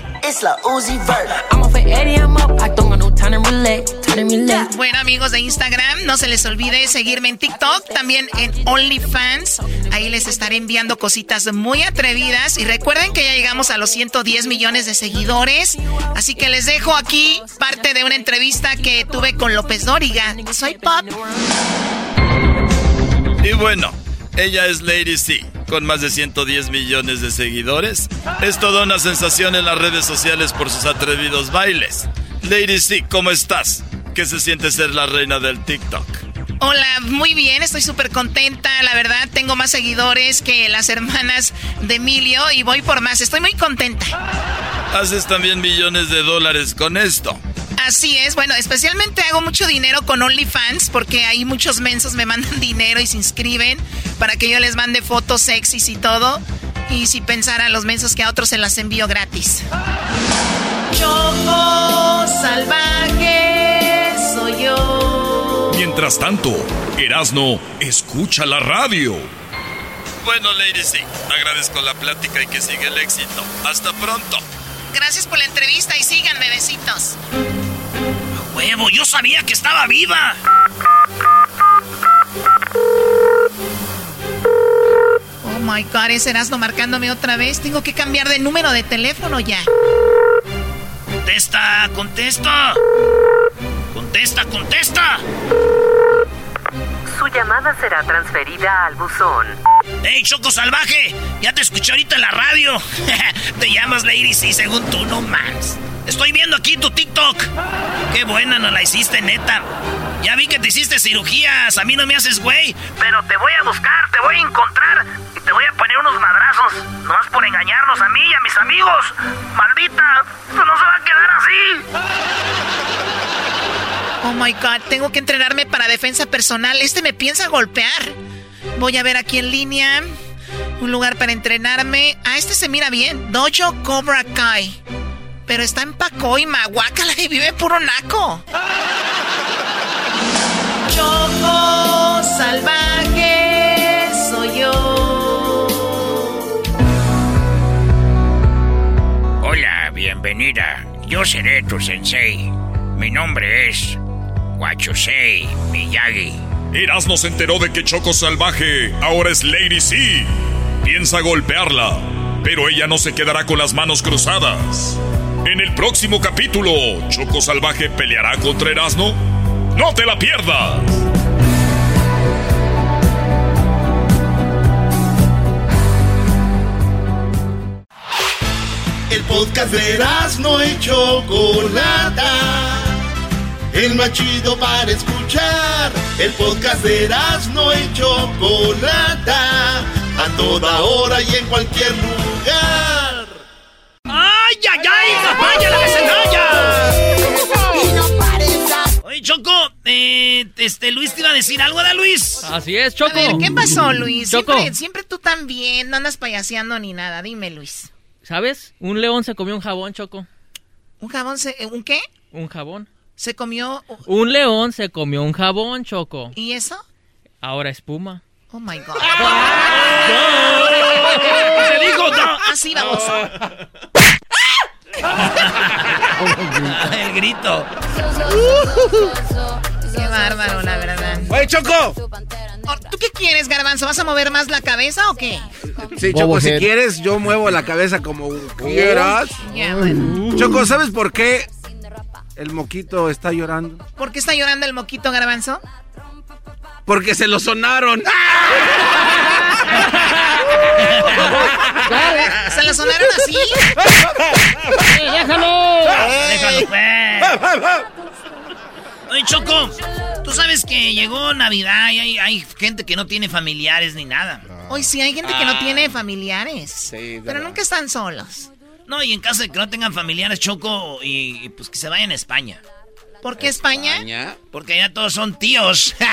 Speaker 5: Bueno, amigos de Instagram, no se les olvide seguirme en TikTok, también en OnlyFans. Ahí les estaré enviando cositas muy atrevidas. Y recuerden que ya llegamos a los 110 millones de seguidores. Así que les dejo aquí parte de una entrevista que tuve con López Dóriga. Soy Pop.
Speaker 30: Y bueno, ella es Lady C, con más de 110 millones de seguidores. Es toda una sensación en las redes sociales por sus atrevidos bailes. Lady C, ¿cómo estás? ¿Qué se siente ser la reina del TikTok?
Speaker 5: Hola, muy bien, estoy súper contenta, la verdad, tengo más seguidores que las hermanas de Emilio y voy por más, estoy muy contenta.
Speaker 30: Haces también millones de dólares con esto.
Speaker 5: Así es, bueno, especialmente hago mucho dinero con OnlyFans porque ahí muchos mensos me mandan dinero y se inscriben para que yo les mande fotos sexys y todo. Y si pensara los mensos que a otros se las envío gratis. Choco salvaje soy yo.
Speaker 18: Mientras tanto, Erasno escucha la radio.
Speaker 30: Bueno, Lady agradezco la plática y que siga el éxito. Hasta pronto.
Speaker 5: Gracias por la entrevista y síganme, besitos.
Speaker 2: Huevo, yo sabía que estaba viva.
Speaker 5: Oh my god, ese Erasmo marcándome otra vez. Tengo que cambiar de número de teléfono ya.
Speaker 2: Contesta, contesta. Contesta, contesta.
Speaker 31: Su llamada será transferida al buzón.
Speaker 2: ¡Ey, Choco Salvaje! Ya te escuché ahorita en la radio. te llamas Lady C, según tú, no mans. Estoy viendo aquí tu TikTok. Qué buena no la hiciste, neta. Ya vi que te hiciste cirugías. A mí no me haces güey. Pero te voy a buscar, te voy a encontrar y te voy a poner unos madrazos. Nomás por engañarnos a mí y a mis amigos. Maldita, no se va a quedar así.
Speaker 5: Oh my god, tengo que entrenarme para defensa personal. Este me piensa golpear. Voy a ver aquí en línea un lugar para entrenarme. A este se mira bien. Dojo Cobra Kai. Pero está en Pacoima, guácala y vive puro naco. Choco salvaje soy yo.
Speaker 32: Hola, bienvenida. Yo seré tu sensei. Mi nombre es Wachosei Miyagi.
Speaker 18: Erasmo se enteró de que Choco Salvaje ahora es Lady C. Piensa golpearla, pero ella no se quedará con las manos cruzadas. En el próximo capítulo, ¿Choco Salvaje peleará contra Erasmo? ¡No te la pierdas!
Speaker 13: El podcast de no y Chocolata. El más chido para escuchar. El podcast de no y Chocolata. A toda hora y en cualquier lugar.
Speaker 2: ¡Ay, ay, ay! ¡Vaya la vecinalla! Oye, Choco, eh, este, Luis te iba a decir algo, ¿da, Luis?
Speaker 33: Así es, Choco.
Speaker 5: A ver, ¿qué pasó, Luis?
Speaker 33: Choco.
Speaker 5: Siempre, siempre tú también, no andas payaseando ni nada. Dime, Luis.
Speaker 33: ¿Sabes? Un león se comió un jabón, Choco.
Speaker 5: ¿Un jabón se... ¿Un qué?
Speaker 33: Un jabón.
Speaker 5: Se comió...
Speaker 33: Un león se comió un jabón, Choco.
Speaker 5: ¿Y eso?
Speaker 33: Ahora espuma.
Speaker 5: Oh, my God.
Speaker 2: ¡Se dijo no!
Speaker 5: Así vamos.
Speaker 2: El grito.
Speaker 5: Qué bárbaro, la verdad.
Speaker 12: ¡Oye, Choco!
Speaker 5: Oh, ¿Tú qué quieres, Garbanzo? ¿Vas a mover más la cabeza o qué?
Speaker 12: Sí, Choco, si quieres, yo muevo la cabeza como quieras.
Speaker 5: Ya, bueno.
Speaker 12: Choco, ¿sabes por qué el moquito está llorando?
Speaker 5: ¿Por qué está llorando el moquito, Garbanzo?
Speaker 12: Porque se lo sonaron.
Speaker 5: ¿Se lo sonaron así?
Speaker 2: déjalo. Déjalo, pues. Oye, Choco, tú sabes que llegó Navidad y hay, hay gente que no tiene familiares ni nada.
Speaker 5: Hoy sí hay gente que no
Speaker 2: Ah.
Speaker 5: tiene familiares.
Speaker 2: Sí,
Speaker 5: pero nunca están solos.
Speaker 2: No, y en caso de que no tengan familiares, Choco, y, y pues que se vayan a España.
Speaker 5: ¿Por qué España?
Speaker 2: Porque allá todos son tíos.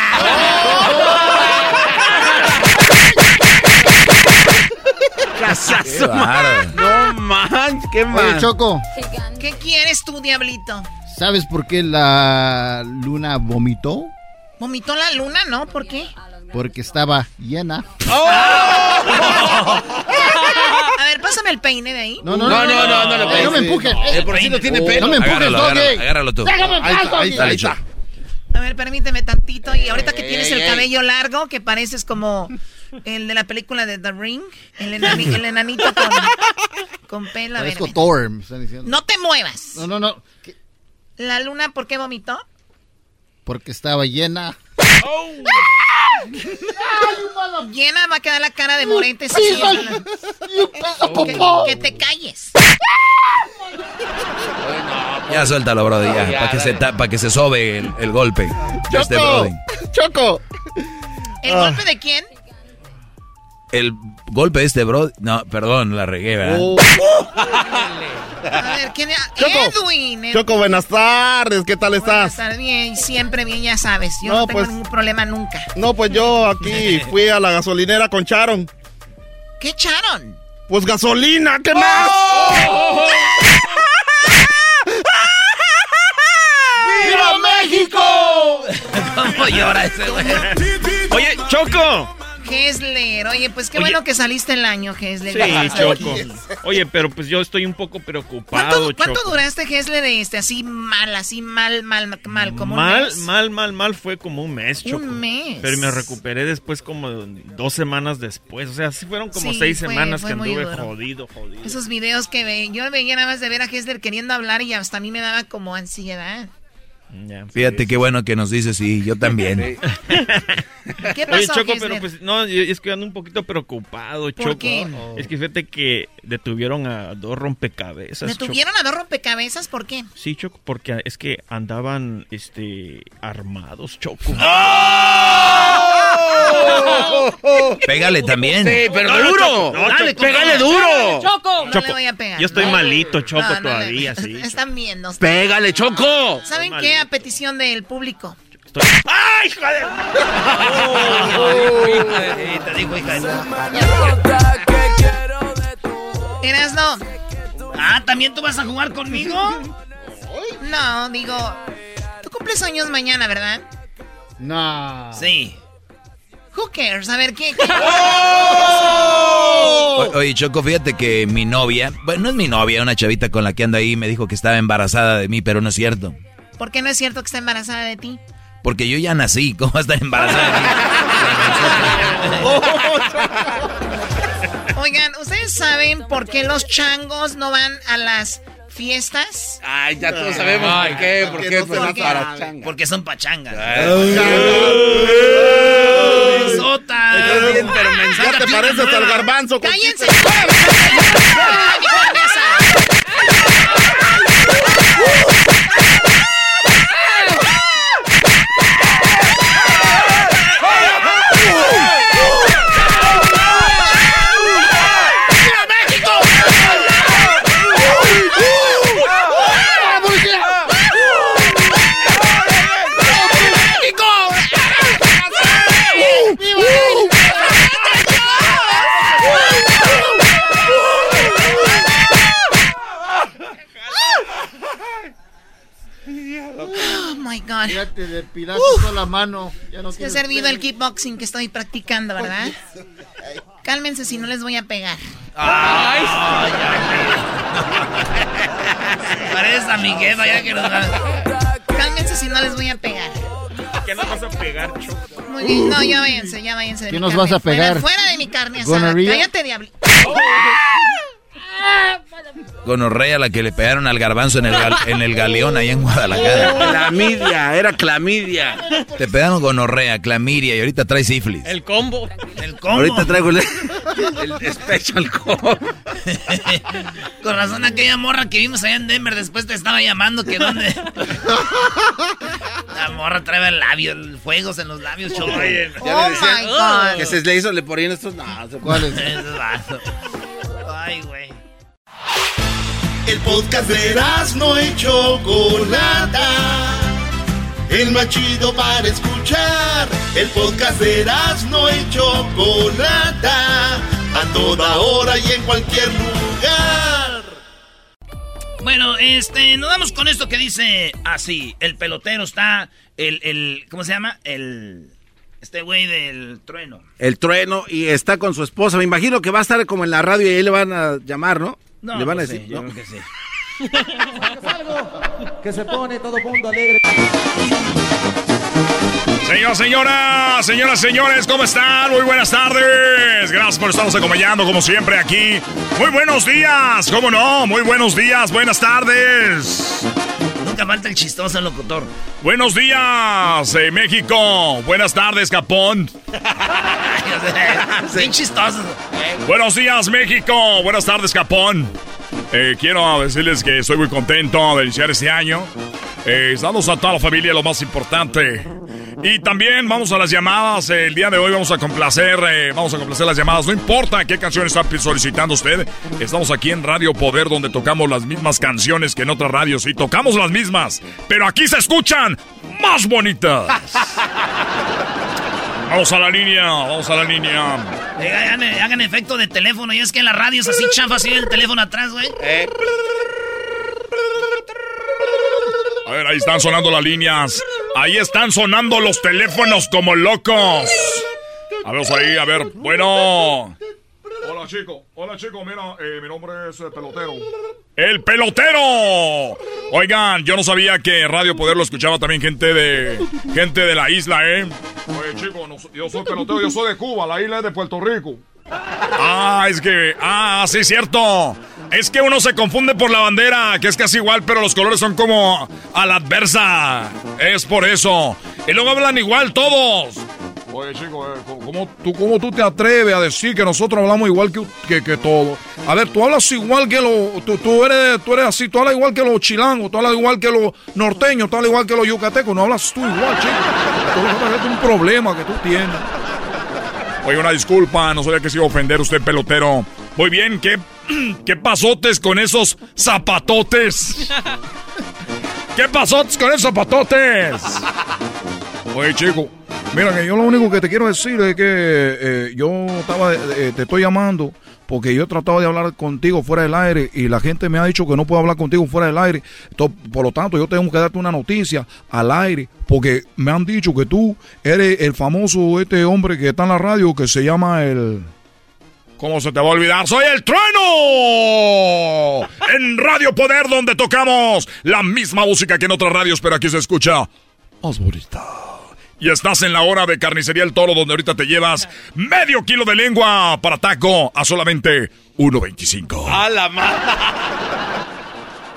Speaker 12: Casazo,
Speaker 6: Qué.
Speaker 12: No man, qué mal.
Speaker 6: Oye, Choco,
Speaker 5: ¿Qué quieres tú, diablito?
Speaker 6: ¿sabes por qué la luna vomitó?
Speaker 5: ¿Vomitó la luna? ¿No? ¿Por qué?
Speaker 6: Porque estaba llena.
Speaker 5: Pásame el peine de ahí.
Speaker 6: No, no, no, no, no, no, no,
Speaker 12: Eh,
Speaker 6: no me empujes.
Speaker 12: El porcino tiene pelo.
Speaker 6: No me empujes,
Speaker 9: Agárralo,
Speaker 6: Doggy.
Speaker 9: agárralo, tú.
Speaker 6: Déjame en
Speaker 9: Ahí
Speaker 6: paz,
Speaker 9: está, ahí está.
Speaker 5: A ver, permíteme tantito. Y ahorita que tienes el cabello largo, que pareces como el de la película de The Ring, el, enani- el enanito con, con pelo.
Speaker 6: Parezco. Thor, me están diciendo.
Speaker 5: No te muevas.
Speaker 6: No, no, no.
Speaker 5: ¿La luna por qué vomitó?
Speaker 6: Porque estaba llena.
Speaker 5: Llena va a quedar la cara de Morente.
Speaker 6: Sí, you
Speaker 5: que, que te calles.
Speaker 9: Ya suéltalo, Brody, ya.
Speaker 12: Ya,
Speaker 9: Para que, se pa' que se sobe el, el golpe de este
Speaker 6: Choco. Choco.
Speaker 5: ¿El
Speaker 6: Ah.
Speaker 5: golpe de quién?
Speaker 9: El golpe de este Brody. No, perdón, la regué, ¿verdad?
Speaker 6: Oh.
Speaker 5: A ver, ¿quién era?
Speaker 34: Choco.
Speaker 5: Edwin. Ed-
Speaker 34: Choco, buenas tardes, ¿qué tal estás?
Speaker 5: Estar bien, siempre bien, ya sabes. Yo
Speaker 34: No,
Speaker 5: no, tengo
Speaker 34: pues-
Speaker 5: ningún problema nunca.
Speaker 34: No, pues yo aquí fui a la gasolinera con Charon.
Speaker 5: ¿Qué echaron?
Speaker 34: Pues gasolina, ¿qué más?
Speaker 12: ¡Viva México!
Speaker 2: ¿Cómo llora ese güey?
Speaker 21: Oye, Choco.
Speaker 5: Hesler, oye, pues qué
Speaker 21: Oye.
Speaker 5: bueno que saliste el año, Hesler.
Speaker 21: Sí. Choco. Oye, pero pues yo estoy un poco preocupado,
Speaker 5: ¿Cuánto, cuánto duraste, Hesler, este, así mal, así mal, mal, mal, como un
Speaker 21: mal,
Speaker 5: mes?
Speaker 21: mal, mal, mal fue como un mes, Choco.
Speaker 5: Un mes.
Speaker 21: Pero me recuperé después como dos semanas después. O sea, sí fueron como
Speaker 5: Sí,
Speaker 21: seis
Speaker 5: fue-
Speaker 21: semanas
Speaker 5: fue
Speaker 21: que anduve
Speaker 5: duro.
Speaker 21: jodido, jodido.
Speaker 5: Esos videos que ve, yo veía nada más de ver a Hesler queriendo hablar y hasta a mí me daba como ansiedad.
Speaker 21: Ya.
Speaker 9: Fíjate qué bueno que nos dices, sí, yo también.
Speaker 5: ¿Qué
Speaker 21: Oye,
Speaker 5: pasó,
Speaker 21: Choco,
Speaker 5: Hesler?
Speaker 21: pero pues no, es que ando un poquito preocupado, Choco.
Speaker 5: qué?
Speaker 21: Es que fíjate que detuvieron a dos rompecabezas. Choco.
Speaker 5: ¿Detuvieron a dos rompecabezas? ¿Por qué?
Speaker 21: Sí, Choco, porque es que andaban este armados, Choco.
Speaker 9: Pégale también.
Speaker 12: Sí, pero
Speaker 21: No,
Speaker 12: duro.
Speaker 21: No,
Speaker 12: Dale, pégale duro.
Speaker 5: Choco. No
Speaker 21: Choco,
Speaker 5: le voy a pegar.
Speaker 21: Yo estoy
Speaker 5: No.
Speaker 21: malito, Choco,
Speaker 5: No, no le-
Speaker 21: todavía, sí.
Speaker 5: Están viendo.
Speaker 12: Pégale, Choco.
Speaker 5: ¿Saben qué? A petición del público.
Speaker 21: Estoy- ¡Ay, hijo de...
Speaker 2: Te digo, hija de...
Speaker 5: Erasno.
Speaker 2: Ah, ¿también tú vas a jugar conmigo?
Speaker 5: No, digo. Tú cumples años mañana, ¿verdad?
Speaker 6: No.
Speaker 2: Sí.
Speaker 5: Who cares? A ver, ¿qué? qué-
Speaker 9: O- Oye, Choco, fíjate que mi novia, bueno, no es mi novia, una chavita con la que anda ahí, me dijo que estaba embarazada de mí, pero no es cierto.
Speaker 5: ¿Por qué no es cierto que está embarazada de ti?
Speaker 9: Porque yo ya nací, ¿cómo va a estar embarazada de mí?
Speaker 5: Oigan, ¿ustedes saben por qué los changos no van a las fiestas?
Speaker 12: Ay, ya todos sabemos por qué. ¿Por qué? Pues, para changa.
Speaker 2: Porque son pachangas.
Speaker 12: Ay. Bien, pero mensaje.
Speaker 34: Ya te pareces al garbanzo.
Speaker 5: ¡Cállense! My God.
Speaker 6: Ya te depilaste toda la mano. Ya no
Speaker 5: Te ha servido
Speaker 6: pelo.
Speaker 5: el kickboxing que estoy practicando, ¿verdad? Cálmense si no les voy a pegar.
Speaker 2: ¡Ay! Pareces a mi jefa ya que nos da-
Speaker 5: Cálmense si no les voy a pegar.
Speaker 21: ¿Qué nos vas a pegar, Choco?
Speaker 5: Muy bien. No, ya váyanse, ya váyanse. de
Speaker 6: ¿Qué
Speaker 5: mi
Speaker 6: nos
Speaker 5: carne.
Speaker 6: vas a pegar?
Speaker 5: Fuera, fuera de mi carne asada. Cállate, diablo.
Speaker 9: Gonorrea la que le pegaron al garbanzo en el, gal- en el galeón ahí en Guadalajara.
Speaker 12: Clamidia, era clamidia.
Speaker 9: Te pegaron gonorrea, clamidia y ahorita traes sífilis.
Speaker 33: El combo.
Speaker 2: El combo.
Speaker 12: Ahorita traigo el, el special combo.
Speaker 2: Con razón aquella morra que vimos allá en Denver después te estaba llamando que dónde. La morra trae el labio, el fuegos en los labios, choco.
Speaker 12: Ya
Speaker 2: Oh
Speaker 12: le decían
Speaker 2: my God.
Speaker 12: que se le hizo, le ponían estos. No, ¿cuáles?
Speaker 2: Ay, güey.
Speaker 13: El podcast de no y Chocolata. El más chido para escuchar. El podcast de no y Chocolata. A toda hora y en cualquier lugar.
Speaker 2: Bueno, este, nos vamos con esto que dice así. El pelotero está, el, el, ¿cómo se llama? El, este güey del trueno.
Speaker 12: El trueno y está con su esposa. Me imagino que va a estar como en la radio y ahí le van a llamar, ¿no?
Speaker 2: No,
Speaker 12: le van a
Speaker 2: pues
Speaker 12: decir.
Speaker 2: sí, yo que sí.
Speaker 35: que se pone todo mundo alegre.
Speaker 18: Señor, señora, señoras, señores, ¿cómo están? Muy buenas tardes. Gracias por estarnos acompañando como siempre aquí. Muy buenos días, ¿cómo no? Muy buenos días, buenas tardes.
Speaker 2: Nunca falta el chistoso locutor.
Speaker 18: Buenos días, eh, México. Buenas tardes, Japón.
Speaker 2: Bien chistoso.
Speaker 18: Buenos días, México. Buenas tardes, Japón. Eh, quiero decirles que estoy muy contento de iniciar este año. Eh, estamos a toda la familia, lo más importante. Y también vamos a las llamadas. Eh, el día de hoy vamos a complacer, eh, vamos a complacer las llamadas. No importa qué canción está solicitando usted. Estamos aquí en Radio Poder, donde tocamos las mismas canciones que en otras radios. Y tocamos las mismas. Pero aquí se escuchan más bonitas. Vamos a la línea, vamos a la línea.
Speaker 2: Eh, Hagan, hagan efecto de teléfono. Y es que en la radio es así chafa, así el teléfono atrás, güey.
Speaker 18: A ver, ahí están sonando las líneas. Ahí están sonando los teléfonos como locos. A ver, ahí, a ver. Bueno. Hola, chico. Hola, chico. Mira, eh, mi nombre es eh, Pelotero. ¡El pelotero! Oigan, yo no sabía que Radio Poder lo escuchaba también gente de gente de la isla, ¿eh? Oye, chico, no yo soy pelotero, yo soy de Cuba, la isla es de Puerto Rico. Ah, es que. Ah, sí, cierto. Es que uno se confunde por la bandera, que es casi igual, pero los colores son como a la adversa. Es por eso. Y luego hablan igual todos. Oye, chico, eh, ¿cómo, tú, ¿cómo tú te atreves a decir que nosotros hablamos igual que, que, que todos? A ver, tú hablas igual que los... Tú, tú eres, tú eres así, tú hablas igual que los chilangos, tú hablas igual que los norteños, tú hablas igual que los yucatecos, no hablas tú igual, chico. Tú es un problema que tú tienes. Oye, una disculpa, no sabía que se iba a ofender usted, pelotero. Muy bien, ¿qué, qué pasotes con esos zapatotes? ¿Qué pasotes con esos zapatotes? Oye, chico, mira que yo lo único que te quiero decir es que eh, yo estaba, eh, te estoy llamando porque yo he tratado de hablar contigo fuera del aire y la gente me ha dicho que no puedo hablar contigo fuera del aire. To- Por lo tanto, yo tengo que darte una noticia al aire porque me han dicho que tú eres el famoso este hombre que está en la radio que se llama el... ¿Cómo se te va a olvidar? ¡Soy el trueno! En Radio Poder, donde tocamos la misma música que en otras radios, pero aquí se escucha más bonita. Y estás en la hora de Carnicería El Toro, donde ahorita te llevas medio kilo de lengua para taco a solamente 1.25.
Speaker 12: ¡A la madre!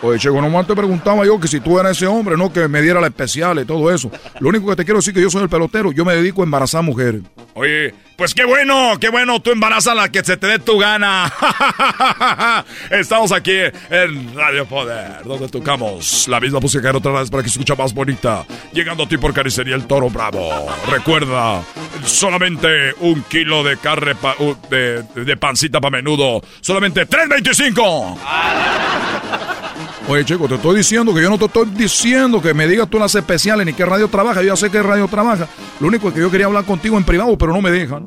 Speaker 18: Oye, Checo, nomás te preguntaba yo que si tú eras ese hombre, ¿no? Que me diera la especial y todo eso. Lo único que te quiero decir es que yo soy el pelotero. Yo me dedico a embarazar mujeres. Oye, pues qué bueno, qué bueno. Tú embarazas la que se te dé tu gana. Estamos aquí en Radio Poder, donde tocamos la misma música en otras vez para que se escucha más bonita. Llegando a ti por Carnicería El Toro Bravo. Recuerda, solamente un kilo de carne pa- de, de pancita para menudo. Solamente 3.25. Oye, chico, te estoy diciendo que yo no te estoy diciendo que me digas tú las especiales ni qué radio trabaja. Yo ya sé qué radio trabaja. Lo único es que yo quería hablar contigo en privado, pero no me dejan.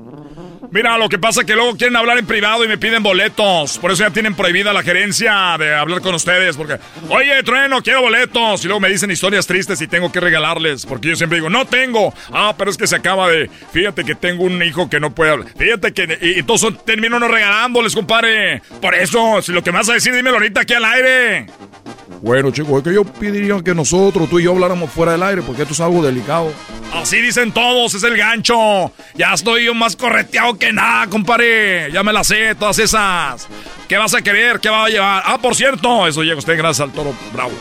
Speaker 18: Mira, lo que pasa es que luego quieren hablar en privado y me piden boletos. Por eso ya tienen prohibida la gerencia de hablar con ustedes. Porque, oye, trueno, quiero boletos. Y luego me dicen historias tristes y tengo que regalarles. Porque yo siempre digo, no tengo. Ah, pero es que se acaba de. Fíjate que tengo un hijo que no puede hablar. Fíjate que. Y entonces termino no regalándoles, compadre. Por eso, si lo que me vas a decir, dímelo ahorita aquí al aire.
Speaker 26: Bueno, chicos, es que yo pediría que nosotros, tú y yo, habláramos fuera del aire, porque esto es algo delicado.
Speaker 18: Así dicen todos, es el gancho. Ya estoy yo más correteado que nada, compadre. Ya me la sé, todas esas. ¿Qué vas a querer? ¿Qué va a llevar? Ah, por cierto, eso llega usted gracias al Toro Bravo.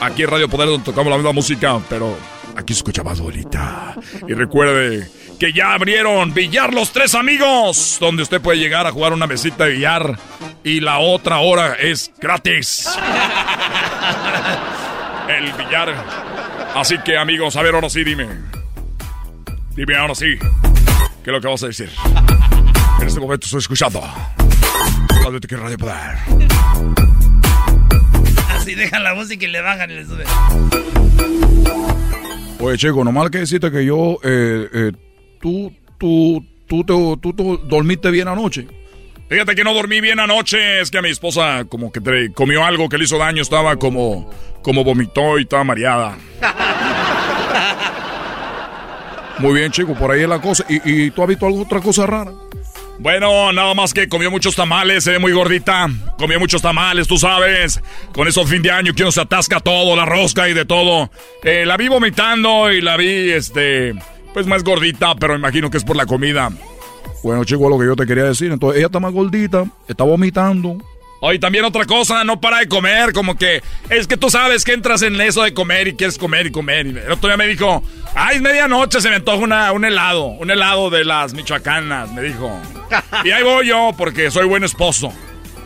Speaker 18: Aquí en Radio Poder donde tocamos la misma música, pero aquí escucha más bonita. Y recuerde que ya abrieron Billar Los Tres Amigos, donde usted puede llegar a jugar una mesita de billar y la otra hora es gratis. El billar. Así que amigos, a ver, ahora sí, dime. Dime ahora sí. ¿Qué es lo que vas a decir? En este momento estoy escuchando. Radio Te Radio Poder.
Speaker 2: Así dejan la música y le bajan y le suben.
Speaker 26: Oye, chico, nomás que decirte que yo, eh, eh, tú, tú, tú, tú, tú, dormiste bien anoche.
Speaker 18: Fíjate que no dormí bien anoche, es que a mi esposa como que te- comió algo que le hizo daño, estaba como, como vomitó y estaba mareada.
Speaker 26: Muy bien, chico, por ahí es la cosa. ¿Y, y tú has visto alguna otra cosa rara?
Speaker 18: Bueno, nada más que comió muchos tamales, se ve muy gordita. Comió muchos tamales, tú sabes. Con eso fin de año que uno se atasca todo, la rosca y de todo. Eh, la vi vomitando y la vi, este, pues más gordita, pero imagino que es por la comida.
Speaker 26: Bueno, chico, lo que yo te quería decir. Entonces, ella está más gordita, está vomitando.
Speaker 18: Oye, también otra cosa, no para de comer, como que es que tú sabes que entras en eso de comer y quieres comer y comer. Y el otro día me dijo, ay, es medianoche, se me antoja una, un helado, un helado de las michoacanas, me dijo. Y ahí voy yo, porque soy buen esposo,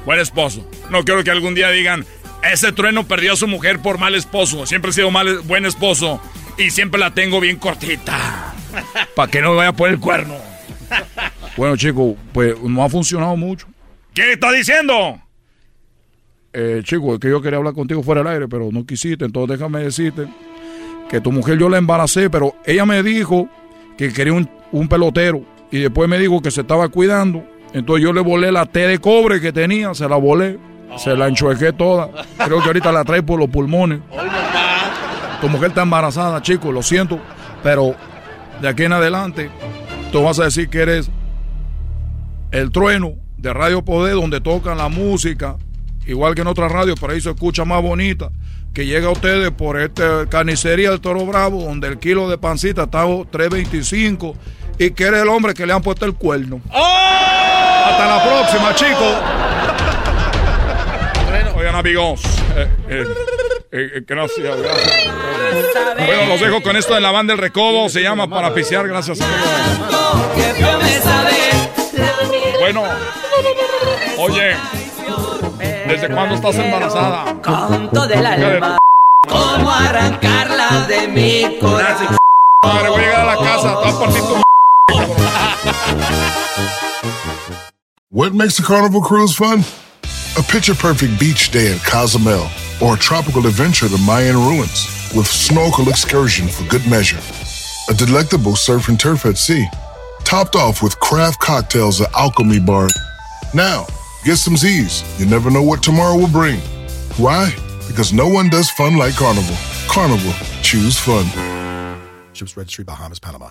Speaker 18: buen esposo. No quiero que algún día digan, ese trueno perdió a su mujer por mal esposo. Siempre he sido mal, buen esposo y siempre la tengo bien cortita. Para que no me vaya a poner el cuerno.
Speaker 26: Bueno, chico, pues no ha funcionado mucho.
Speaker 18: ¿Qué está diciendo?
Speaker 26: Eh, chico, es que yo quería hablar contigo fuera del aire, pero no quisiste. Entonces déjame decirte que tu mujer yo la embaracé, pero ella me dijo que quería un, un pelotero. Y después me dijo que se estaba cuidando. Entonces yo le volé la T de cobre que tenía, se la volé. Se la enchuequé toda. Creo que ahorita la trae por los pulmones. Tu mujer está embarazada, chico, lo siento. Pero de aquí en adelante, tú vas a decir que eres el trueno de Radio Poder, donde tocan la música, igual que en otras radios, pero ahí se escucha más bonita. Que llega a ustedes por esta carnicería del Toro Bravo, donde el kilo de pancita está a 3.25 y que eres el hombre que le han puesto el cuerno. Hasta la próxima, chicos.
Speaker 18: Oigan, amigos. eh, eh, eh, gracias, gracias. Bueno, los dejo con esto de la banda del recodo. Se llama Para Pisear. Gracias. Bueno, oye, ¿desde cuándo estás embarazada?
Speaker 36: Canto del alma. ¿Cómo arrancarla de mi corazón?
Speaker 18: Madre, voy a llegar a la casa. Te voy a partir tu
Speaker 28: What makes a carnival cruise fun? A picture perfect beach day at Cozumel or a tropical adventure to Mayan ruins with snorkel excursion for good measure. A delectable surf and turf at sea, topped off with craft cocktails at Alchemy Bar. Now, get some Z's. You never know what tomorrow will bring. Why? Because no one does fun like Carnival. Carnival, choose fun.
Speaker 37: Ships Registry, Bahamas, Panama.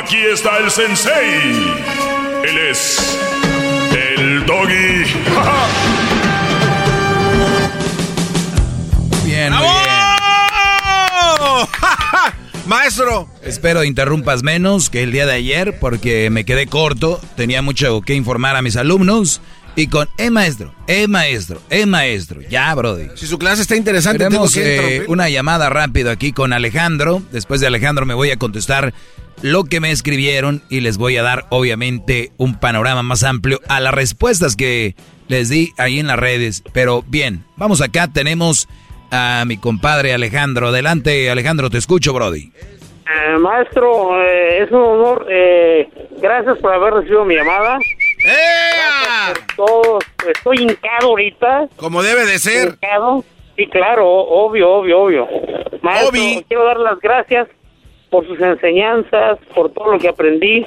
Speaker 18: Aquí está el sensei. Él es el doggy.
Speaker 9: Bien, muy
Speaker 12: Maestro.
Speaker 9: Espero interrumpas menos que el día de ayer porque me quedé corto, tenía mucho que informar a mis alumnos y con eh maestro, eh maestro, eh maestro, ya brody.
Speaker 12: Si su clase está interesante,
Speaker 9: Tenemos
Speaker 12: tengo que
Speaker 9: eh, una llamada rápido aquí con Alejandro. Después de Alejandro me voy a contestar lo que me escribieron y les voy a dar obviamente un panorama más amplio a las respuestas que les di ahí en las redes. Pero bien, vamos acá, tenemos a mi compadre Alejandro. Adelante Alejandro, te escucho Brody.
Speaker 38: Eh, maestro, eh, es un honor. eh, gracias por haber recibido mi llamada. Gracias por todo. Estoy hincado ahorita.
Speaker 12: Como debe de ser.
Speaker 38: Hincado. Sí, claro, obvio, obvio, obvio. Maestro, quiero dar las gracias por sus enseñanzas, por todo lo que aprendí.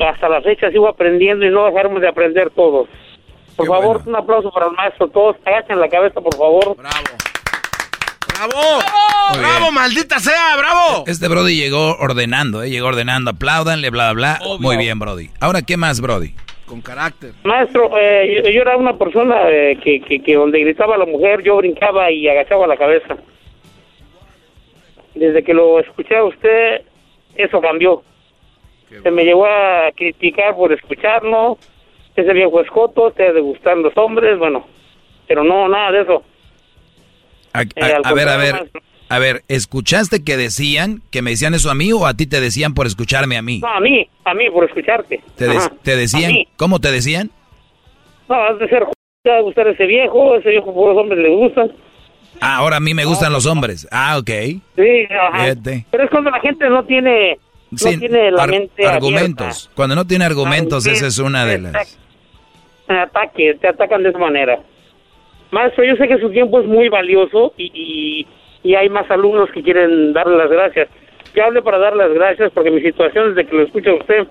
Speaker 38: Hasta la fecha sigo aprendiendo y no dejaremos de aprender todos. Por favor, un aplauso para el maestro. Todos agachen la cabeza, por favor.
Speaker 12: ¡Bravo! ¡Bravo! ¡Bravo, maldita sea! ¡Bravo!
Speaker 9: Este Brody llegó ordenando, ¿eh? Llegó ordenando. Apláudanle, bla, bla, bla. Muy bien, Brody. Ahora, ¿qué más, Brody?
Speaker 12: Con carácter.
Speaker 38: Maestro, eh, yo, yo era una persona eh, que, que, que donde gritaba la mujer, yo brincaba y agachaba la cabeza. Desde que lo escuché a usted, eso cambió. Se me llegó a criticar por escucharlo. Ese viejo escoto, te ha de gustar los hombres, bueno. Pero no, nada de eso.
Speaker 9: A, a-
Speaker 38: Eh,
Speaker 9: a ver, a ver, a ver, ¿escuchaste que decían, que me decían eso a mí o a ti te decían por escucharme a mí?
Speaker 38: No, a mí, a mí, por escucharte.
Speaker 9: ¿Te, de-
Speaker 38: Ajá.
Speaker 9: te
Speaker 38: A
Speaker 9: decían? ¿Cómo te decían?
Speaker 38: No, has de ser te ha de gustar ese viejo, ese viejo por los hombres le gustan.
Speaker 9: Ah, ahora a mí me gustan los hombres. Ah, ok.
Speaker 38: Sí, ajá.
Speaker 9: Fíjate.
Speaker 38: Pero es cuando la gente no tiene, no tiene la
Speaker 9: ar-
Speaker 38: mente
Speaker 9: argumentos. Cuando no tiene argumentos,
Speaker 38: Ah, sí,
Speaker 9: esa es una de las...
Speaker 38: ataque, te atacan de esa manera. Maestro, yo sé que su tiempo es muy valioso y, y, y hay más alumnos que quieren darle las gracias. Yo hablé para dar las gracias porque mi situación desde que lo escucho a usted,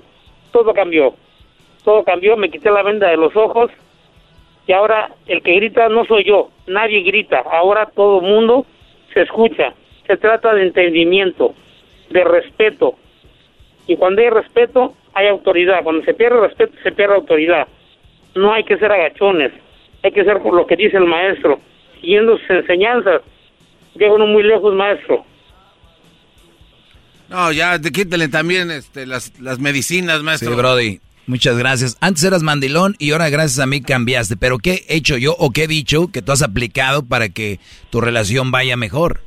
Speaker 38: todo cambió. Todo cambió, me quité la venda de los ojos y ahora el que grita no soy yo, nadie grita, ahora todo mundo se escucha. Se trata de entendimiento, de respeto. Y cuando hay respeto, hay autoridad. Cuando se pierde respeto, se pierde autoridad. No hay que ser agachones, hay que ser por lo que dice el maestro, siguiendo sus enseñanzas. Llega uno muy lejos, maestro.
Speaker 12: No, ya, te quítale también este, las, las medicinas,
Speaker 9: Sí,
Speaker 12: maestro.
Speaker 9: Brody. Muchas gracias. Antes eras mandilón y ahora gracias a mí cambiaste. Pero ¿qué he hecho yo o qué he dicho que tú has aplicado para que tu relación vaya mejor?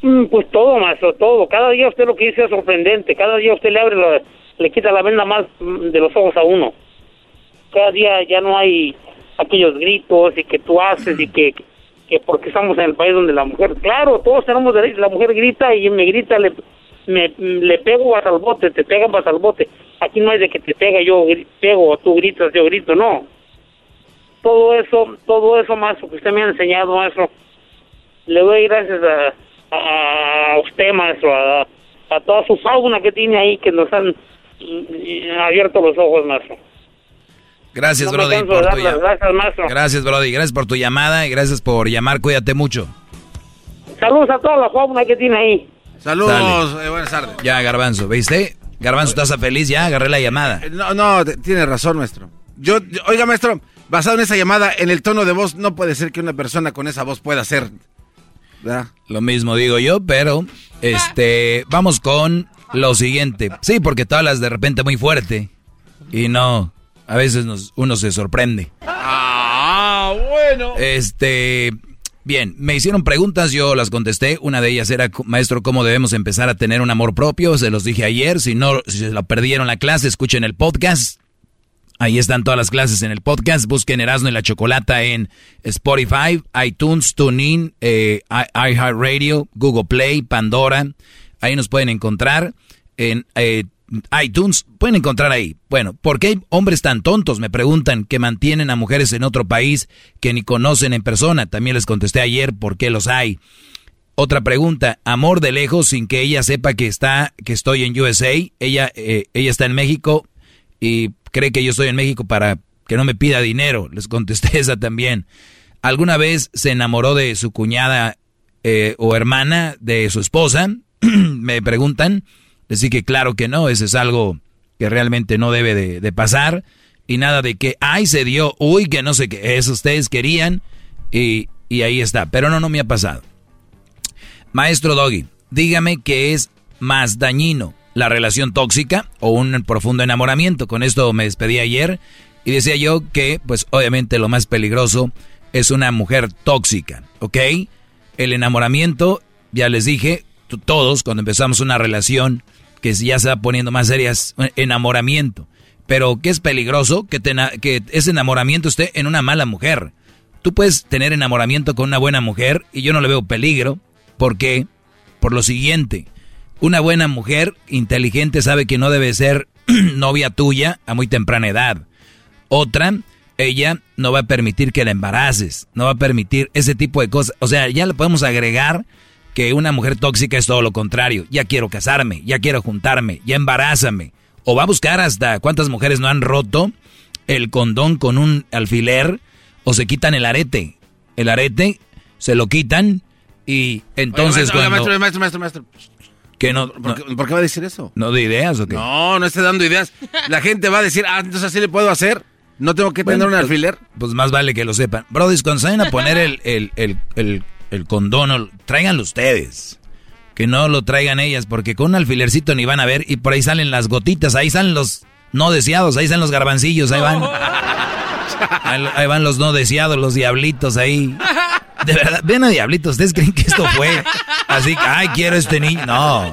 Speaker 38: Mm, Pues todo, maestro, todo. Cada día usted lo que dice es sorprendente. Cada día usted le abre, la- le quita la venda más mm, de los ojos a uno. Cada día ya no hay aquellos gritos y que tú haces y que, que porque estamos en el país donde la mujer, claro, todos tenemos la mujer grita y me grita, le, me, le pego vas al bote, te pegan vas al bote. Aquí no hay de que te pega, yo pego, o tú gritas, yo grito, no. Todo eso, todo eso, maestro, que usted me ha enseñado, maestro, le doy gracias a, a usted, maestro, a, a toda su fauna que tiene ahí, que nos han mm, abierto los ojos, maestro.
Speaker 9: Gracias,
Speaker 38: No
Speaker 9: Brody, por tu
Speaker 38: gracias, maestro.
Speaker 9: Gracias, Brody. Gracias por tu llamada y gracias por llamar. Cuídate mucho.
Speaker 38: Saludos a toda la fauna que tiene ahí.
Speaker 12: Saludos, eh, buenas tardes.
Speaker 9: Ya, Garbanzo, ¿viste? Garbanzo, ¿estás feliz? Ya, agarré la llamada.
Speaker 12: Eh, No, no, tiene razón, maestro. Yo, yo- oiga, maestro, basado en esa llamada, en el tono de voz, no puede ser que una persona con esa voz pueda ser. ¿verdad?
Speaker 9: Lo mismo digo yo, pero este, vamos con lo siguiente. Sí, porque tú hablas de repente muy fuerte y no, a veces nos, uno se sorprende.
Speaker 12: Ah, bueno.
Speaker 9: Este, bien, me hicieron preguntas, yo las contesté. Una de ellas era, maestro, ¿cómo debemos empezar a tener un amor propio? Se los dije ayer. Si no, si se perdieron la clase, escuchen el podcast. Ahí están todas las clases en el podcast. Busquen Erasmo y la Chocolata en Spotify, iTunes, TuneIn, eh, iHeartRadio, Google Play, Pandora. Ahí nos pueden encontrar. En eh, iTunes, pueden encontrar ahí. Bueno, ¿por qué hay hombres tan tontos? Me preguntan que mantienen a mujeres en otro país que ni conocen en persona. También les contesté ayer por qué los hay. Otra pregunta, amor de lejos sin que ella sepa que está, que estoy en USA. Ella, eh, ella está en México y cree que yo estoy en México para que no me pida dinero. Les contesté esa también. ¿Alguna vez se enamoró de su cuñada eh, o hermana de su esposa? me preguntan. Decir que claro que no, eso es algo que realmente no debe de, pasar. Y nada de que, ay, se dio, uy, que no sé qué, eso ustedes querían y, y ahí está. Pero no, no me ha pasado. Maestro Doggy, dígame qué es más dañino, la relación tóxica o un profundo enamoramiento. Con esto me despedí ayer y decía yo que, pues obviamente lo más peligroso es una mujer tóxica, ¿ok? El enamoramiento, ya les dije, todos cuando empezamos una relación que ya se va poniendo más serias, enamoramiento. Pero ¿qué es peligroso? Que, te que ese enamoramiento esté en una mala mujer. Tú puedes tener enamoramiento con una buena mujer y yo no le veo peligro. ¿Por qué? Por lo siguiente. Una buena mujer inteligente sabe que no debe ser novia tuya a muy temprana edad. Otra ella no va a permitir que la embaraces, no va a permitir ese tipo de cosas. O sea, ya le podemos agregar que una mujer tóxica es todo lo contrario. Ya quiero casarme, ya quiero juntarme, ya embarázame. O va a buscar hasta cuántas mujeres no han roto el condón con un alfiler o se quitan el arete. El arete se lo quitan y entonces
Speaker 12: Oiga, maestro,
Speaker 9: cuando...
Speaker 12: oiga, maestro, maestro, maestro, maestro.
Speaker 9: que no,
Speaker 12: ¿Por,
Speaker 9: no,
Speaker 12: qué, por qué va a decir eso?
Speaker 9: ¿no de ideas o qué?
Speaker 12: No, no esté dando ideas. La gente va a decir, ah, entonces así le puedo hacer. No tengo que
Speaker 9: Bueno,
Speaker 12: tener un
Speaker 9: pues-
Speaker 12: alfiler.
Speaker 9: Pues más vale que lo sepan. Brody, cuando a poner el, el, el, el, el condón, tráiganlo ustedes. Que no lo traigan ellas, porque con un alfilercito ni van a ver y por ahí salen las gotitas, ahí salen los no deseados, ahí salen los garbancillos, ahí van. Ahí, ahí van los no deseados, los diablitos ahí. De verdad, ven a diablitos, ¿ustedes creen que esto fue así? Ay, quiero este niño. No,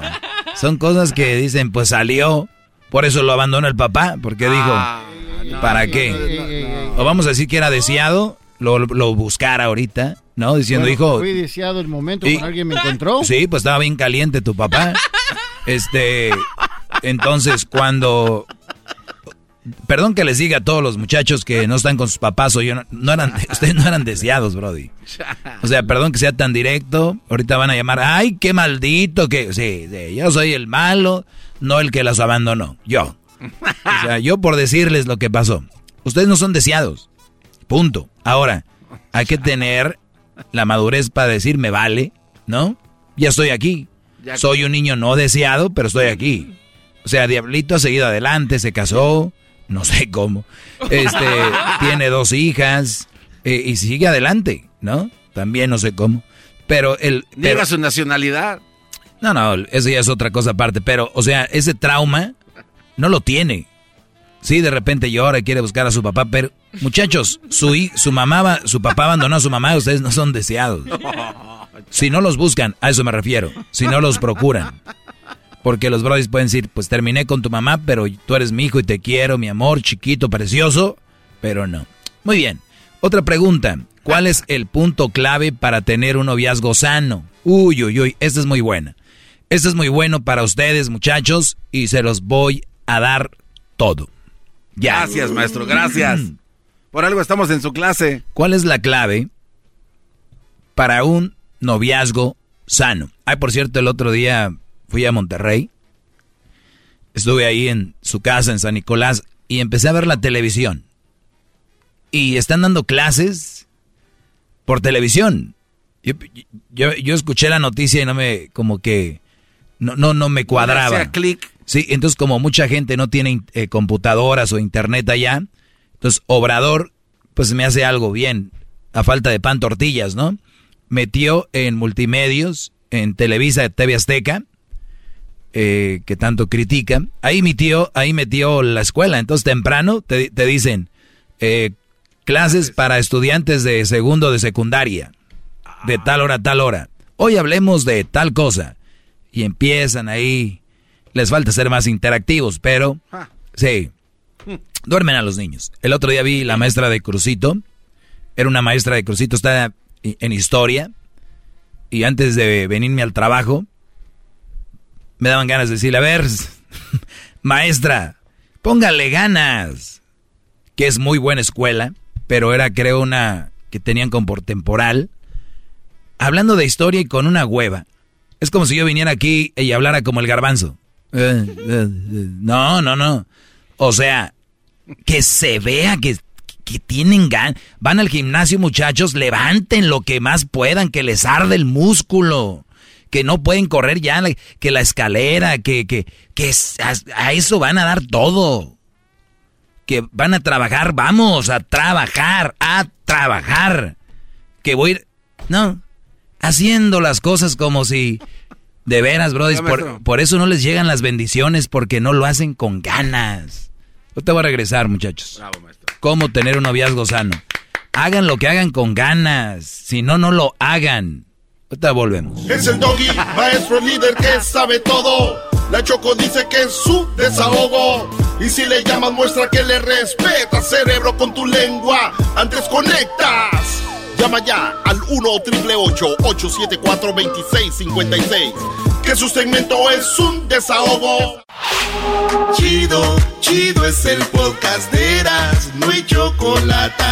Speaker 9: son cosas que dicen, pues salió, por eso lo abandonó el papá, porque dijo, ¿para qué? O vamos a decir que era deseado, lo, lo buscara ahorita, ¿no? Diciendo,
Speaker 6: Bueno,
Speaker 9: hijo,
Speaker 6: Fui deseado el momento
Speaker 9: Y-
Speaker 6: cuando alguien me encontró.
Speaker 9: Sí, pues estaba bien caliente tu papá. Este, entonces cuando Perdón que les diga a todos los muchachos que no están con sus papás o yo no, no eran ustedes no eran deseados, brody. O sea, perdón que sea tan directo. Ahorita van a llamar, "Ay, qué maldito que sí, sí, yo soy el malo, no el que los abandonó, yo." O sea, yo por decirles lo que pasó. Ustedes no son deseados. Punto. Ahora, hay que tener la madurez para decir, me vale, ¿no? Ya estoy aquí.
Speaker 12: Ya-
Speaker 9: Soy un niño no deseado, pero estoy aquí. O sea, Diablito ha seguido adelante, se casó, no sé cómo. Este, tiene dos hijas eh, y sigue adelante, ¿no? También no sé cómo. Pero el...
Speaker 12: Niega
Speaker 9: pero-
Speaker 12: su nacionalidad.
Speaker 9: no, no, eso ya es otra cosa aparte, pero, o sea, ese trauma no lo tiene. Sí, de repente llora y quiere buscar a su papá, pero, muchachos, su, su mamá, va- su papá abandonó a su mamá, ustedes no son deseados. Si no los buscan, a eso me refiero, si no los procuran. Porque los brothers pueden decir, pues terminé con tu mamá, pero tú eres mi hijo y te quiero, mi amor, chiquito, precioso, pero no. Muy bien. Otra pregunta. ¿Cuál es el punto clave para tener un noviazgo sano? Uy, uy, uy, esta es muy buena. Esta es muy bueno para ustedes, muchachos, y se los voy a dar todo. Ya.
Speaker 12: Gracias, maestro, gracias. Por algo estamos en su clase.
Speaker 9: ¿Cuál es la clave para un noviazgo sano? Ay, por cierto, el otro día fui a Monterrey. Estuve ahí en su casa, en San Nicolás, y empecé a ver la televisión. Y están dando clases por televisión. Yo, yo, yo escuché la noticia y no me, como que, no, no, no me cuadraba.
Speaker 12: Clic.
Speaker 9: Sí, entonces como mucha gente no tiene eh, computadoras o internet allá, entonces Obrador, pues me hace algo bien, a falta de pan tortillas, ¿no? Metió en multimedios, en Televisa, TV Azteca, eh, que tanto critica, ahí metió, ahí metió la escuela, entonces temprano te, te dicen, eh, clases para estudiantes de segundo de secundaria, de tal hora a tal hora. Hoy hablemos de tal cosa. Y empiezan ahí, les falta ser más interactivos, pero sí, duermen a los niños. El otro día vi la maestra de Crucito, era una maestra de Crucito, está en historia, y antes de venirme al trabajo, me daban ganas de decirle, a ver, maestra, póngale ganas, que es muy buena escuela, pero era creo una que tenían como por temporal, hablando de historia y con una hueva. Es como si yo viniera aquí y hablara como el garbanzo. No, no, no. O sea, que se vea que, que tienen ganas. Van al gimnasio, muchachos, levanten lo que más puedan, que les arde el músculo. Que no pueden correr ya, que la escalera, que, que, que a eso van a dar todo. Que van a trabajar, vamos a trabajar, a trabajar. Que voy a ir. No, haciendo las cosas como si de veras, brother,
Speaker 12: Ya,
Speaker 9: por,
Speaker 12: maestro.
Speaker 9: por eso no les llegan las bendiciones porque no lo hacen con ganas. Yo te voy a regresar, muchachos. ¿Cómo tener un noviazgo sano? Hagan lo que hagan con ganas, si no, no lo hagan. Ahorita volvemos.
Speaker 13: Es el doggy, maestro líder que sabe todo. La Choco dice que es su desahogo. Y si le llamas, muestra que le respeta, cerebro, con tu lengua. Antes conectas. Llama ya al 1 874 2656. Que su segmento es un desahogo. Chido, chido es el podcast de Eras, no hay chocolate.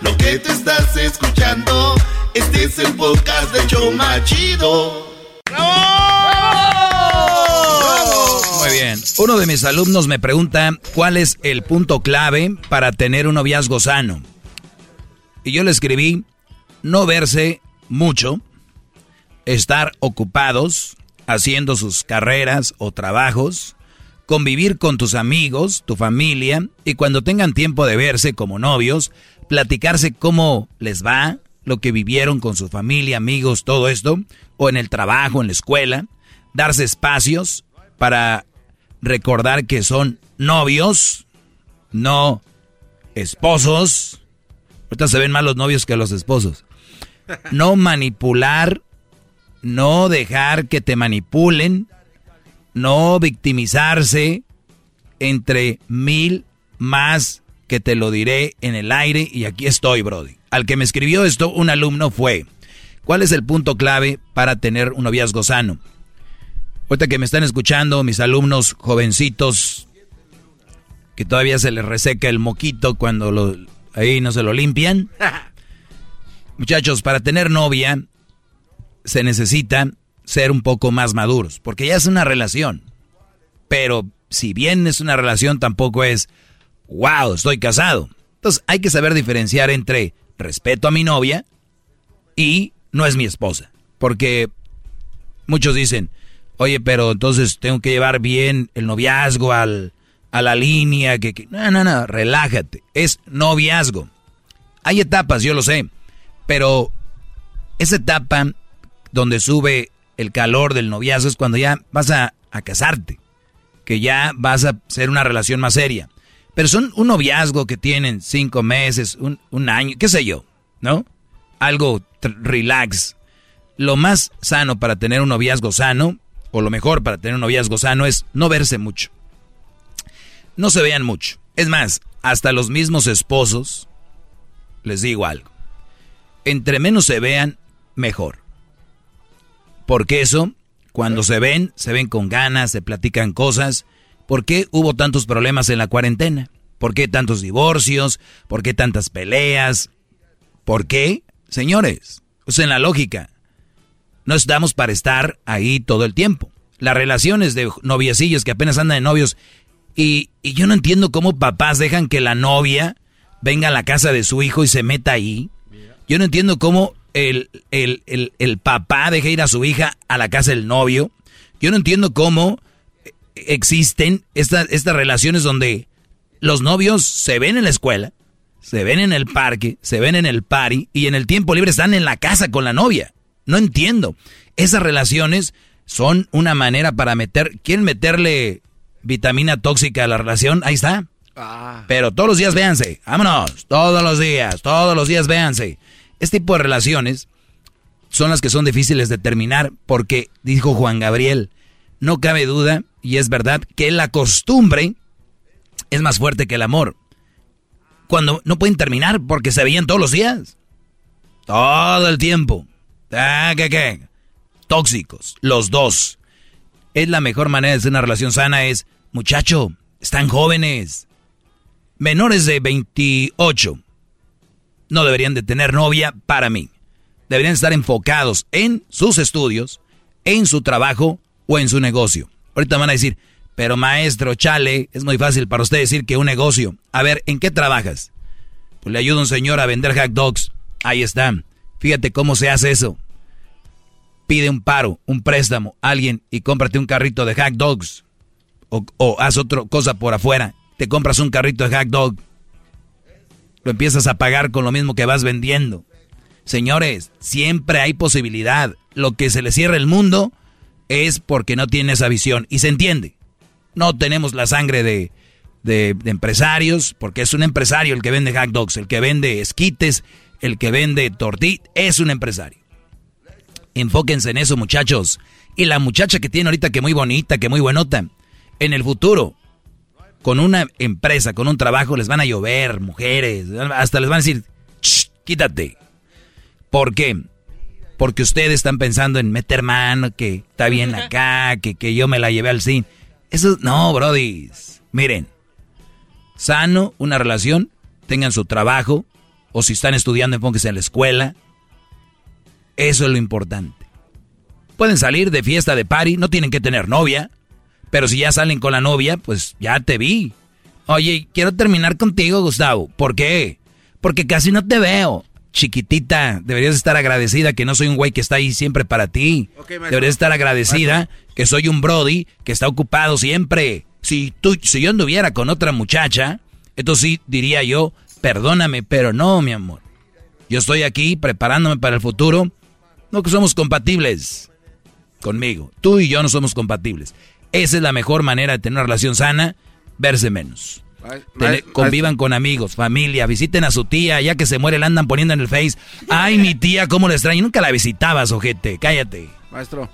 Speaker 13: Lo que te estás escuchando, este es el podcast de Choma Chido.
Speaker 9: Muy bien. Uno de mis alumnos me pregunta cuál es el punto clave para tener un noviazgo sano. Y yo le escribí, no verse mucho, estar ocupados haciendo sus carreras o trabajos, convivir con tus amigos, tu familia, y cuando tengan tiempo de verse como novios, platicarse cómo les va, lo que vivieron con su familia, amigos, todo esto, o en el trabajo, en la escuela, darse espacios para recordar que son novios, no esposos. Ahorita se ven más los novios que los esposos. No manipular, no dejar que te manipulen, no victimizarse, entre mil más que te lo diré en el aire y aquí estoy, Brody. Al que me escribió esto, un alumno fue, ¿cuál es el punto clave para tener un noviazgo sano? Ahorita que me están escuchando, mis alumnos jovencitos, que todavía se les reseca el moquito cuando ahí no se lo limpian. Muchachos, para tener novia se necesita ser un poco más maduros, porque ya es una relación. Pero si bien es una relación, tampoco es, wow, estoy casado. Entonces hay que saber diferenciar entre respeto a mi novia y no es mi esposa. Porque muchos dicen, oye, pero entonces tengo que llevar bien el noviazgo al, a la línea. Que, que, No, no, no, relájate. Es noviazgo. Hay etapas, yo lo sé. Pero esa etapa donde sube el calor del noviazgo es cuando ya vas a, casarte. Que ya vas a ser una relación más seria. Pero son un noviazgo que tienen cinco meses, un, un año, qué sé yo, ¿no? Algo relax. Lo más sano para tener un noviazgo sano, o lo mejor para tener un noviazgo sano, es no verse mucho. No se vean mucho. Es más, hasta los mismos esposos, les digo algo. Entre menos se vean, mejor. Porque eso, cuando se ven, se ven con ganas, se platican cosas. ¿Por qué hubo tantos problemas en la cuarentena? ¿Por qué tantos divorcios? ¿Por qué tantas peleas? ¿Por qué? Señores, usen la lógica. No estamos para estar ahí todo el tiempo. Las relaciones de noviecillos que apenas andan de novios. Y, y yo no entiendo cómo papás dejan que la novia venga a la casa de su hijo y se meta ahí. Yo no entiendo cómo el, el, el, el papá deja ir a su hija a la casa del novio. Yo no entiendo cómo existen estas, estas relaciones donde los novios se ven en la escuela, se ven en el parque, se ven en el party y en el tiempo libre están en la casa con la novia. No entiendo. Esas relaciones son una manera para meter, quieren meterle vitamina tóxica a la relación, ahí está. Pero todos los días véanse, vámonos, todos los días, todos los días véanse. Este tipo de relaciones son las que son difíciles de terminar porque, dijo Juan Gabriel, no cabe duda, y es verdad, que la costumbre es más fuerte que el amor. Cuando no pueden terminar porque se veían todos los días. Todo el tiempo. ¿Qué, qué? Tóxicos, los dos. Es la mejor manera de hacer una relación sana es, muchacho, están jóvenes. Menores de 28 no deberían de tener novia para mí. Deberían estar enfocados en sus estudios, en su trabajo o en su negocio. Ahorita van a decir, pero maestro, chale, es muy fácil para usted decir que un negocio. A ver, ¿en qué trabajas? Pues le ayuda un señor a vender hot dogs. Ahí está. Fíjate cómo se hace eso. Pide un paro, un préstamo, alguien y cómprate un carrito de hot dogs. O, o haz otra cosa por afuera. Te compras un carrito de hot dog. Lo empiezas a pagar con lo mismo que vas vendiendo. Señores, siempre hay posibilidad. Lo que se le cierra el mundo es porque no tiene esa visión. Y se entiende. No tenemos la sangre de, de, de, empresarios, porque es un empresario el que vende hot dogs, el que vende esquites, el que vende tortillas, es un empresario. Enfóquense en eso, muchachos. Y la muchacha que tiene ahorita que muy bonita, que muy buenota, en el futuro, con una empresa, con un trabajo, les van a llover mujeres, hasta les van a decir, quítate. ¿Por qué? porque ustedes están pensando en meter mano, que está bien acá, que, que yo me la llevé al cine. Eso, no, Brody. Miren, sano, una relación, tengan su trabajo, o si están estudiando, enfóquense en la escuela. Eso es lo importante. Pueden salir de fiesta, de party, no tienen que tener novia, pero si ya salen con la novia, pues ya te vi. Oye, quiero terminar contigo, Gustavo. ¿Por qué? Porque casi no te veo. Chiquitita, deberías estar agradecida que no soy un güey que está ahí siempre para ti. deberías estar agradecida que soy un Brody que está ocupado siempre. Si, tú, si yo anduviera con otra muchacha, entonces sí diría yo, perdóname, pero no, mi amor. Yo estoy aquí preparándome para el futuro. No que somos compatibles conmigo. Tú y yo no somos compatibles. Esa es la mejor manera de tener una relación sana, verse menos. convivan con amigos, familia, visiten a su tía, ya que se muere la andan poniendo en el face. Ay, mi tía, cómo le extraño. Nunca la visitabas, ojete, cállate.
Speaker 12: Maestro,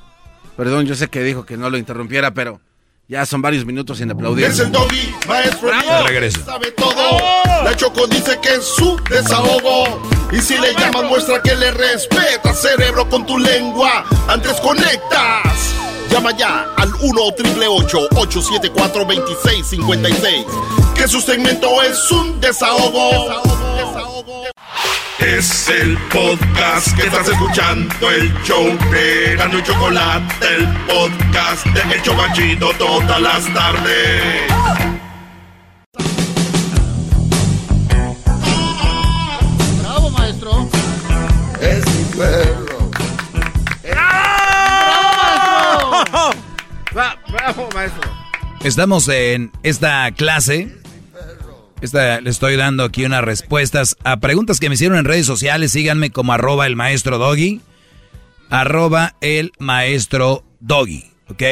Speaker 12: perdón, yo sé que dijo que no lo interrumpiera, pero ya son varios minutos sin aplaudir.
Speaker 13: Es el doggy, maestro.
Speaker 9: Bravo. Regreso.
Speaker 13: Sabe todo. La Choco dice que es su desahogo. Y si le llamas, muestra que le respeta, cerebro, con tu lengua. Antes conectas. Llama ya al 1-888-874-2656. Que su segmento es un desahogo. Es el podcast que estás escuchando, el show de Gano y Chocolate, el podcast de El Chocachito todas las tardes.
Speaker 9: Estamos en esta clase. Esta, le estoy dando aquí unas respuestas a preguntas que me hicieron en redes sociales. Síganme como arroba el maestro doggy. Arroba el maestro doggy. ¿Ok?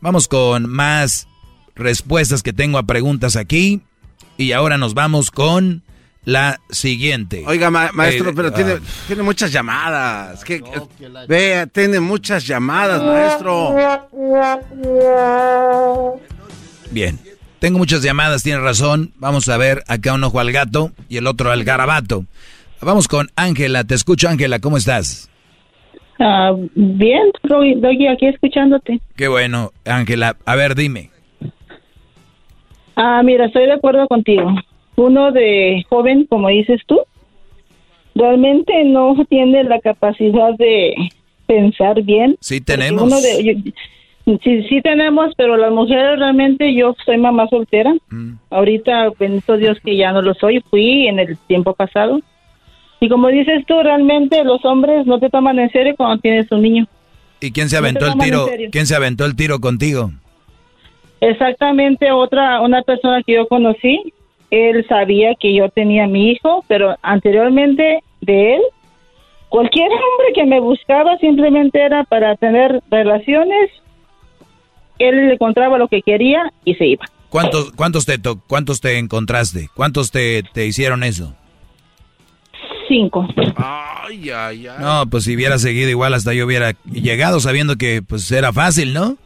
Speaker 9: Vamos con más respuestas que tengo a preguntas aquí. Y ahora nos vamos con la siguiente.
Speaker 12: Oiga, ma- maestro,
Speaker 9: Eh,
Speaker 12: pero
Speaker 9: ah,
Speaker 12: tiene, tiene muchas llamadas. Que, vea, tiene muchas llamadas, maestro.
Speaker 9: Bien. Tengo muchas llamadas, tiene razón. Vamos a ver acá un ojo al gato y el otro al garabato. Vamos con Ángela. Te escucho, Ángela. ¿Cómo estás?
Speaker 39: Ah, bien, Doggy, aquí escuchándote.
Speaker 9: Qué bueno, Ángela. A ver, dime.
Speaker 39: Ah, mira, estoy de acuerdo contigo. Uno de joven, como dices tú, realmente no tiene la capacidad de pensar bien.
Speaker 9: Sí tenemos.
Speaker 39: uno de- yo- sí, sí tenemos, pero las mujeres realmente, yo soy mamá soltera.
Speaker 9: Mm.
Speaker 39: Ahorita, bendito Dios que ya no lo soy, fui en el tiempo pasado. Y como dices tú, realmente los hombres no te toman en serio cuando tienes un niño.
Speaker 9: ¿Y quién se
Speaker 39: No
Speaker 9: aventó el tiro? ¿Quién se aventó el tiro contigo?
Speaker 39: Exactamente, otra, una persona que yo conocí, él sabía que yo tenía a mi hijo, pero anteriormente de él, cualquier hombre que me buscaba simplemente era para tener relaciones, él le encontraba lo que quería y se iba.
Speaker 9: ¿Cuántos, cuántos te to- cuántos te encontraste? ¿Cuántos te, te hicieron eso?
Speaker 39: Cinco.
Speaker 12: Ay, ay, ay.
Speaker 9: No, pues si hubiera seguido igual hasta yo hubiera llegado sabiendo que pues era fácil, ¿no?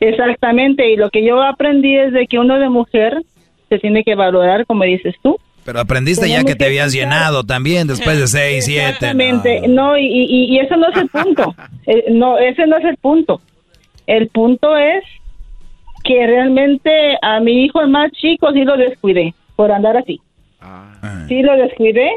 Speaker 39: Exactamente, y lo que yo aprendí es de que uno de mujer se tiene que valorar, como dices tú.
Speaker 9: Pero aprendiste ya que te habías
Speaker 39: pensar-
Speaker 9: llenado también después de seis, siete.
Speaker 39: Exactamente, no, y, y, y ese no es el punto. Eh, no, ese no es el punto. El punto es que realmente a mi hijo el más chico sí lo descuidé por andar así. Sí lo descuidé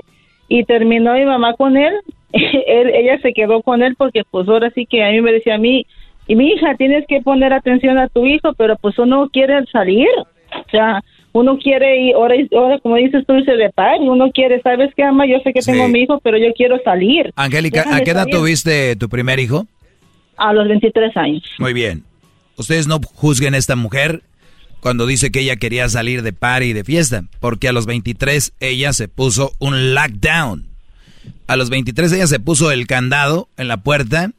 Speaker 39: y terminó mi mamá con él. él. Ella se quedó con él porque pues ahora sí que a mí me decía a mí, y mi hija, tienes que poner atención a tu hijo, pero pues uno quiere salir. O sea, uno quiere ir, ahora, ahora como dices tú, irse de par, y uno quiere, ¿sabes qué, ama? Yo sé que tengo mi hijo, pero yo quiero salir.
Speaker 9: Angélica, ¿a qué edad
Speaker 39: salir.
Speaker 9: tuviste tu primer hijo?
Speaker 39: A los 23 años.
Speaker 9: Muy bien. Ustedes no juzguen a esta mujer cuando dice que ella quería salir de party y de fiesta, porque a los 23 ella se puso un lockdown. A los 23 ella se puso el candado en la puerta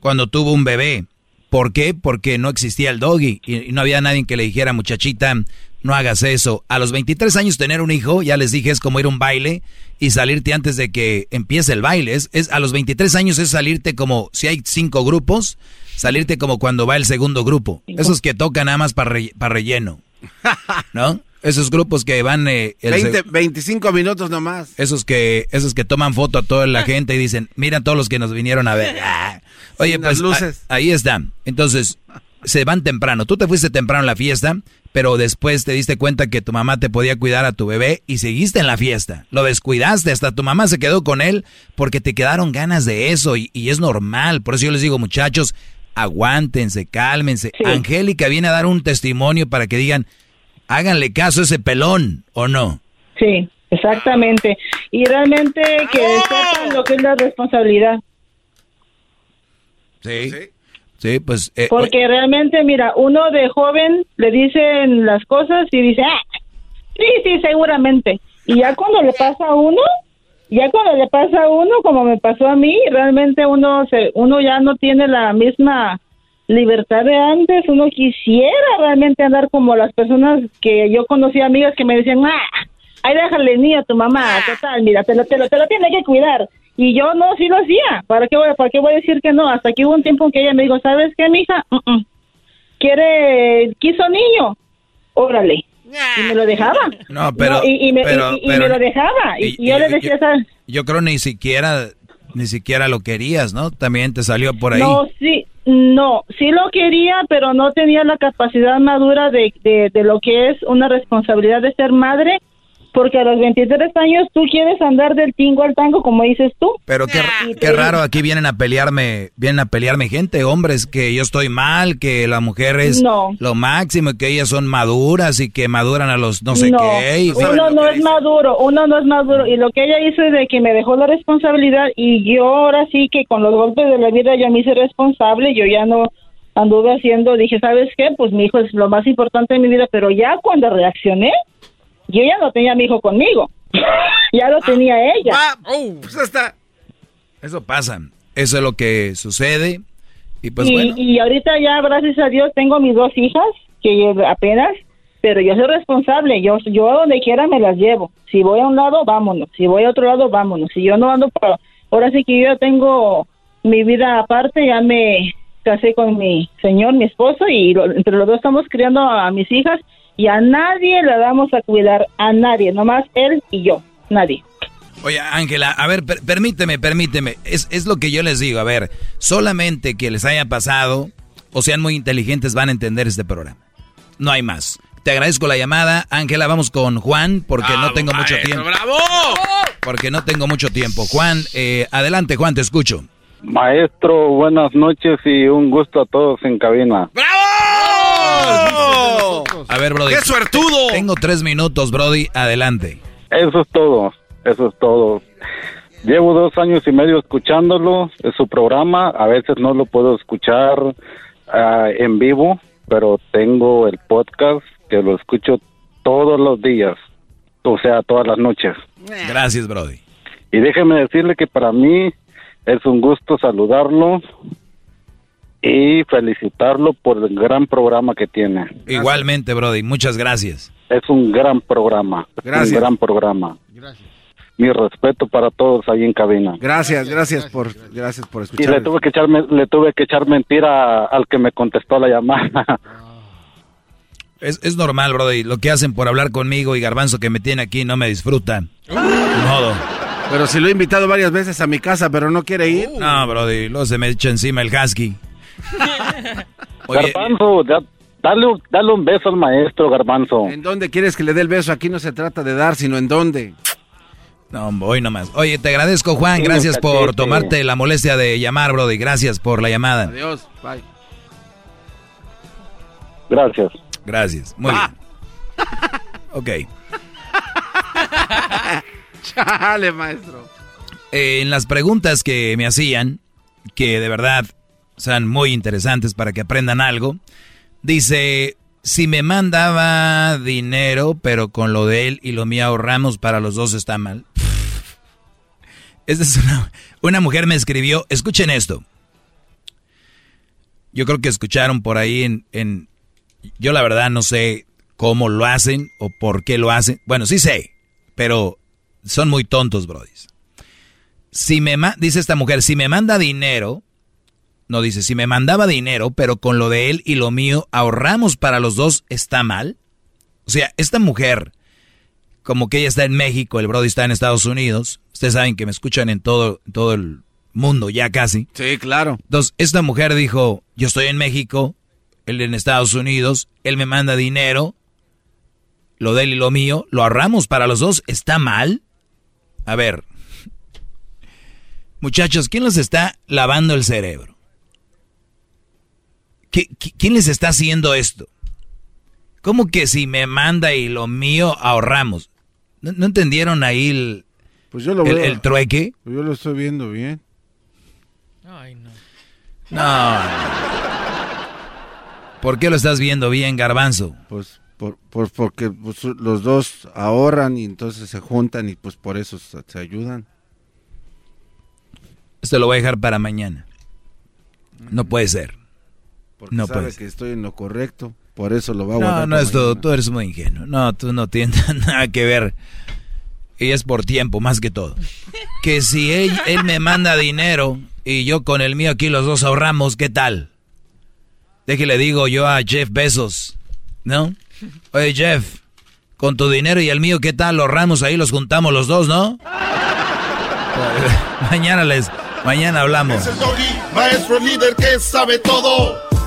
Speaker 9: cuando tuvo un bebé. ¿Por qué? Porque no existía el doggy y, y no había nadie que le dijera, muchachita, no hagas eso. A los 23 años tener un hijo, ya les dije, es como ir a un baile y salirte antes de que empiece el baile. Es, es- a los 23 años es salirte como, si hay cinco grupos, salirte como cuando va el segundo grupo. Esos que tocan nada más para relleno. ¿No? Esos grupos que van... Eh, el
Speaker 12: 20, 25 minutos nomás.
Speaker 9: Esos que, esos que toman foto a toda la gente y dicen, mira todos los que nos vinieron a ver. Oye,
Speaker 12: Sin
Speaker 9: pues
Speaker 12: las luces.
Speaker 9: a- ahí están. Entonces, se van temprano. Tú te fuiste temprano a la fiesta, pero después te diste cuenta que tu mamá te podía cuidar a tu bebé y seguiste en la fiesta. Lo descuidaste, hasta tu mamá se quedó con él porque te quedaron ganas de eso y, y es normal. Por eso yo les digo, muchachos, aguántense, cálmense. Angélica viene a dar un testimonio para que digan, háganle caso a ese pelón, ¿o no?
Speaker 39: Sí, exactamente. Y realmente que sepan lo que es la responsabilidad.
Speaker 9: Sí. Sí, pues... eh,
Speaker 39: Porque realmente, mira, uno de joven le dicen las cosas y dice, ah, sí, sí, seguramente. Y ya cuando le pasa a uno, ya cuando le pasa a uno, como me pasó a mí, realmente uno se, uno ya no tiene la misma libertad de antes. Uno quisiera realmente andar como las personas que yo conocí, amigas que me decían, ah, ahí déjale niño a tu mamá, total, mira, te lo, te lo, te lo tiene que cuidar. Y yo no, sí lo hacía. ¿Para qué, voy, ¿Para qué voy a decir que no? Hasta que hubo un tiempo en que ella me dijo, ¿sabes qué, mija? Mm. Quiere, quiso niño. Órale. Y me lo dejaba.
Speaker 9: No, pero...
Speaker 39: No, y, y me,
Speaker 9: pero-
Speaker 39: y- y
Speaker 9: pero-
Speaker 39: me lo dejaba. Y,
Speaker 9: y-
Speaker 39: y yo
Speaker 9: y-
Speaker 39: le decía, ¿sabes?
Speaker 9: Yo creo ni siquiera, ni siquiera lo querías, ¿no? También te salió por ahí.
Speaker 39: No, sí, no, sí lo quería, pero no tenía la capacidad madura de, de, de lo que es una responsabilidad de ser madre, porque a los 23 años tú quieres andar del tingo al tango, como dices tú.
Speaker 9: Pero qué, qué raro, aquí vienen a pelearme, vienen a pelearme gente, hombres, que yo estoy mal, que la mujer es
Speaker 39: No.
Speaker 9: lo máximo, que ellas son maduras y que maduran a los no sé
Speaker 39: no,
Speaker 9: qué. y-
Speaker 39: uno no es maduro, uno no es maduro. Y lo que ella hizo es de que me dejó la responsabilidad y yo ahora sí que con los golpes de la vida ya me hice responsable, yo ya no anduve haciendo, dije, ¿sabes qué? Pues mi hijo es lo más importante de mi vida, pero ya cuando reaccioné, yo ya no tenía a mi hijo conmigo, ya lo tenía ella.
Speaker 12: pues está.
Speaker 9: Eso pasa, eso es lo que sucede. Y pues
Speaker 39: y,
Speaker 9: bueno,
Speaker 39: y ahorita ya, gracias a Dios, tengo mis dos hijas, que apenas, pero yo soy responsable, yo, yo a donde quiera me las llevo. Si voy a un lado, vámonos. Si voy a otro lado, vámonos. Si yo no ando para... Ahora sí que yo ya tengo mi vida aparte, ya me casé con mi señor, mi esposo, y lo- entre los dos estamos criando a mis hijas, y a nadie la damos a cuidar, a nadie, nomás él y yo, nadie.
Speaker 9: Oye, Ángela, a ver, per- permíteme, permíteme. Es, es lo que yo les digo. A ver, solamente que les haya pasado o sean muy inteligentes van a entender este programa. No hay más. Te agradezco la llamada. Ángela, vamos con Juan porque no tengo mucho tiempo.
Speaker 12: ¡Bravo!
Speaker 9: Porque no tengo mucho tiempo. Juan, eh, adelante, Juan, te escucho.
Speaker 40: Maestro, buenas noches y un gusto a todos en cabina.
Speaker 9: A ver, Brody.
Speaker 12: ¡Qué suertudo!
Speaker 9: Tengo tres minutos, Brody. Adelante.
Speaker 40: Eso es todo, eso es todo. Llevo dos años y medio escuchándolo, es su programa, a veces no lo puedo escuchar ah, en vivo, pero tengo el podcast que lo escucho todos los días, o sea, todas las noches.
Speaker 9: Gracias, Brody.
Speaker 40: Y déjeme decirle que para mí es un gusto saludarlo y felicitarlo por el gran programa que tiene.
Speaker 9: Igualmente, Brody. Muchas gracias.
Speaker 40: Es un gran programa.
Speaker 12: Gracias.
Speaker 40: Un gran programa. Mi respeto para todos ahí en cabina.
Speaker 12: Gracias, gracias por, gracias por
Speaker 40: Y
Speaker 12: escuchar.
Speaker 40: le tuve que echar le tuve que echar mentira al que me contestó la llamada.
Speaker 9: Es, es normal, Brody. Lo que hacen por hablar conmigo y Garbanzo que me tiene aquí no me disfruta. Ni modo.
Speaker 12: Pero si lo he invitado varias veces a mi casa, pero no quiere ir.
Speaker 9: No, Brody. Luego se me echa encima el husky. Oye,
Speaker 40: Garbanzo, da- dale, un- dale un beso al maestro Garbanzo.
Speaker 12: ¿En dónde quieres que le dé el beso? Aquí no se trata de dar, sino en dónde.
Speaker 9: no, hoy nomás. Oye, te agradezco, Juan.
Speaker 40: Sí,
Speaker 9: Gracias por tomarte la molestia de llamar, Brody. Gracias por la llamada.
Speaker 12: Adiós, bye.
Speaker 40: Gracias.
Speaker 9: Gracias. Muy bien. Ok.
Speaker 12: Chale, maestro.
Speaker 9: Eh, en las preguntas que me hacían, que de verdad sean muy interesantes para que aprendan algo, dice, si me mandaba dinero, pero con lo de él y lo mío ahorramos para los dos está mal. Esta es una, una mujer me escribió, escuchen esto. Yo creo que escucharon por ahí en, en, yo la verdad no sé cómo lo hacen o por qué lo hacen. Bueno, sí sé, pero son muy tontos, brodis. Si me dice esta mujer, si me manda dinero, no dice, si me mandaba dinero, pero con lo de él y lo mío ahorramos para los dos, ¿está mal? O sea, esta mujer, como que ella está en México, el Brody está en Estados Unidos. Ustedes saben que me escuchan en todo, todo el mundo, ya casi.
Speaker 12: Sí, claro.
Speaker 9: Entonces, esta mujer dijo, yo estoy en México, él en Estados Unidos, él me manda dinero, lo de él y lo mío, lo ahorramos para los dos, ¿está mal? A ver, muchachos, ¿quién les está lavando el cerebro? ¿Qui- qui- quién les está haciendo esto? ¿Cómo que si me manda y lo mío ahorramos? ¿No, no entendieron ahí el,
Speaker 12: Pues yo lo
Speaker 9: el- trueque?
Speaker 12: Yo lo estoy viendo bien.
Speaker 33: Ay, no.
Speaker 9: No. ¿Por qué lo estás viendo bien, garbanzo?
Speaker 12: Pues por, por- porque pues, los dos ahorran y entonces se juntan y pues por eso se, se ayudan.
Speaker 9: Esto lo voy a dejar para mañana. No puede ser.
Speaker 12: Porque
Speaker 9: No
Speaker 12: sabe
Speaker 9: puede
Speaker 12: que estoy en lo correcto. Por eso lo va a guardar.
Speaker 9: No, no es todo. Tú eres muy ingenuo. No, tú no tienes nada que ver. Y es por tiempo, más que todo. Que si él, él me manda dinero y yo con el mío aquí los dos ahorramos, ¿qué tal? Déjale digo yo a Jeff Bezos, ¿no? Oye, Jeff, con tu dinero y el mío, ¿qué tal? Los ahorramos ahí, los juntamos los dos, ¿no? mañana les, mañana hablamos.
Speaker 13: Es el doggy, maestro líder que sabe todo.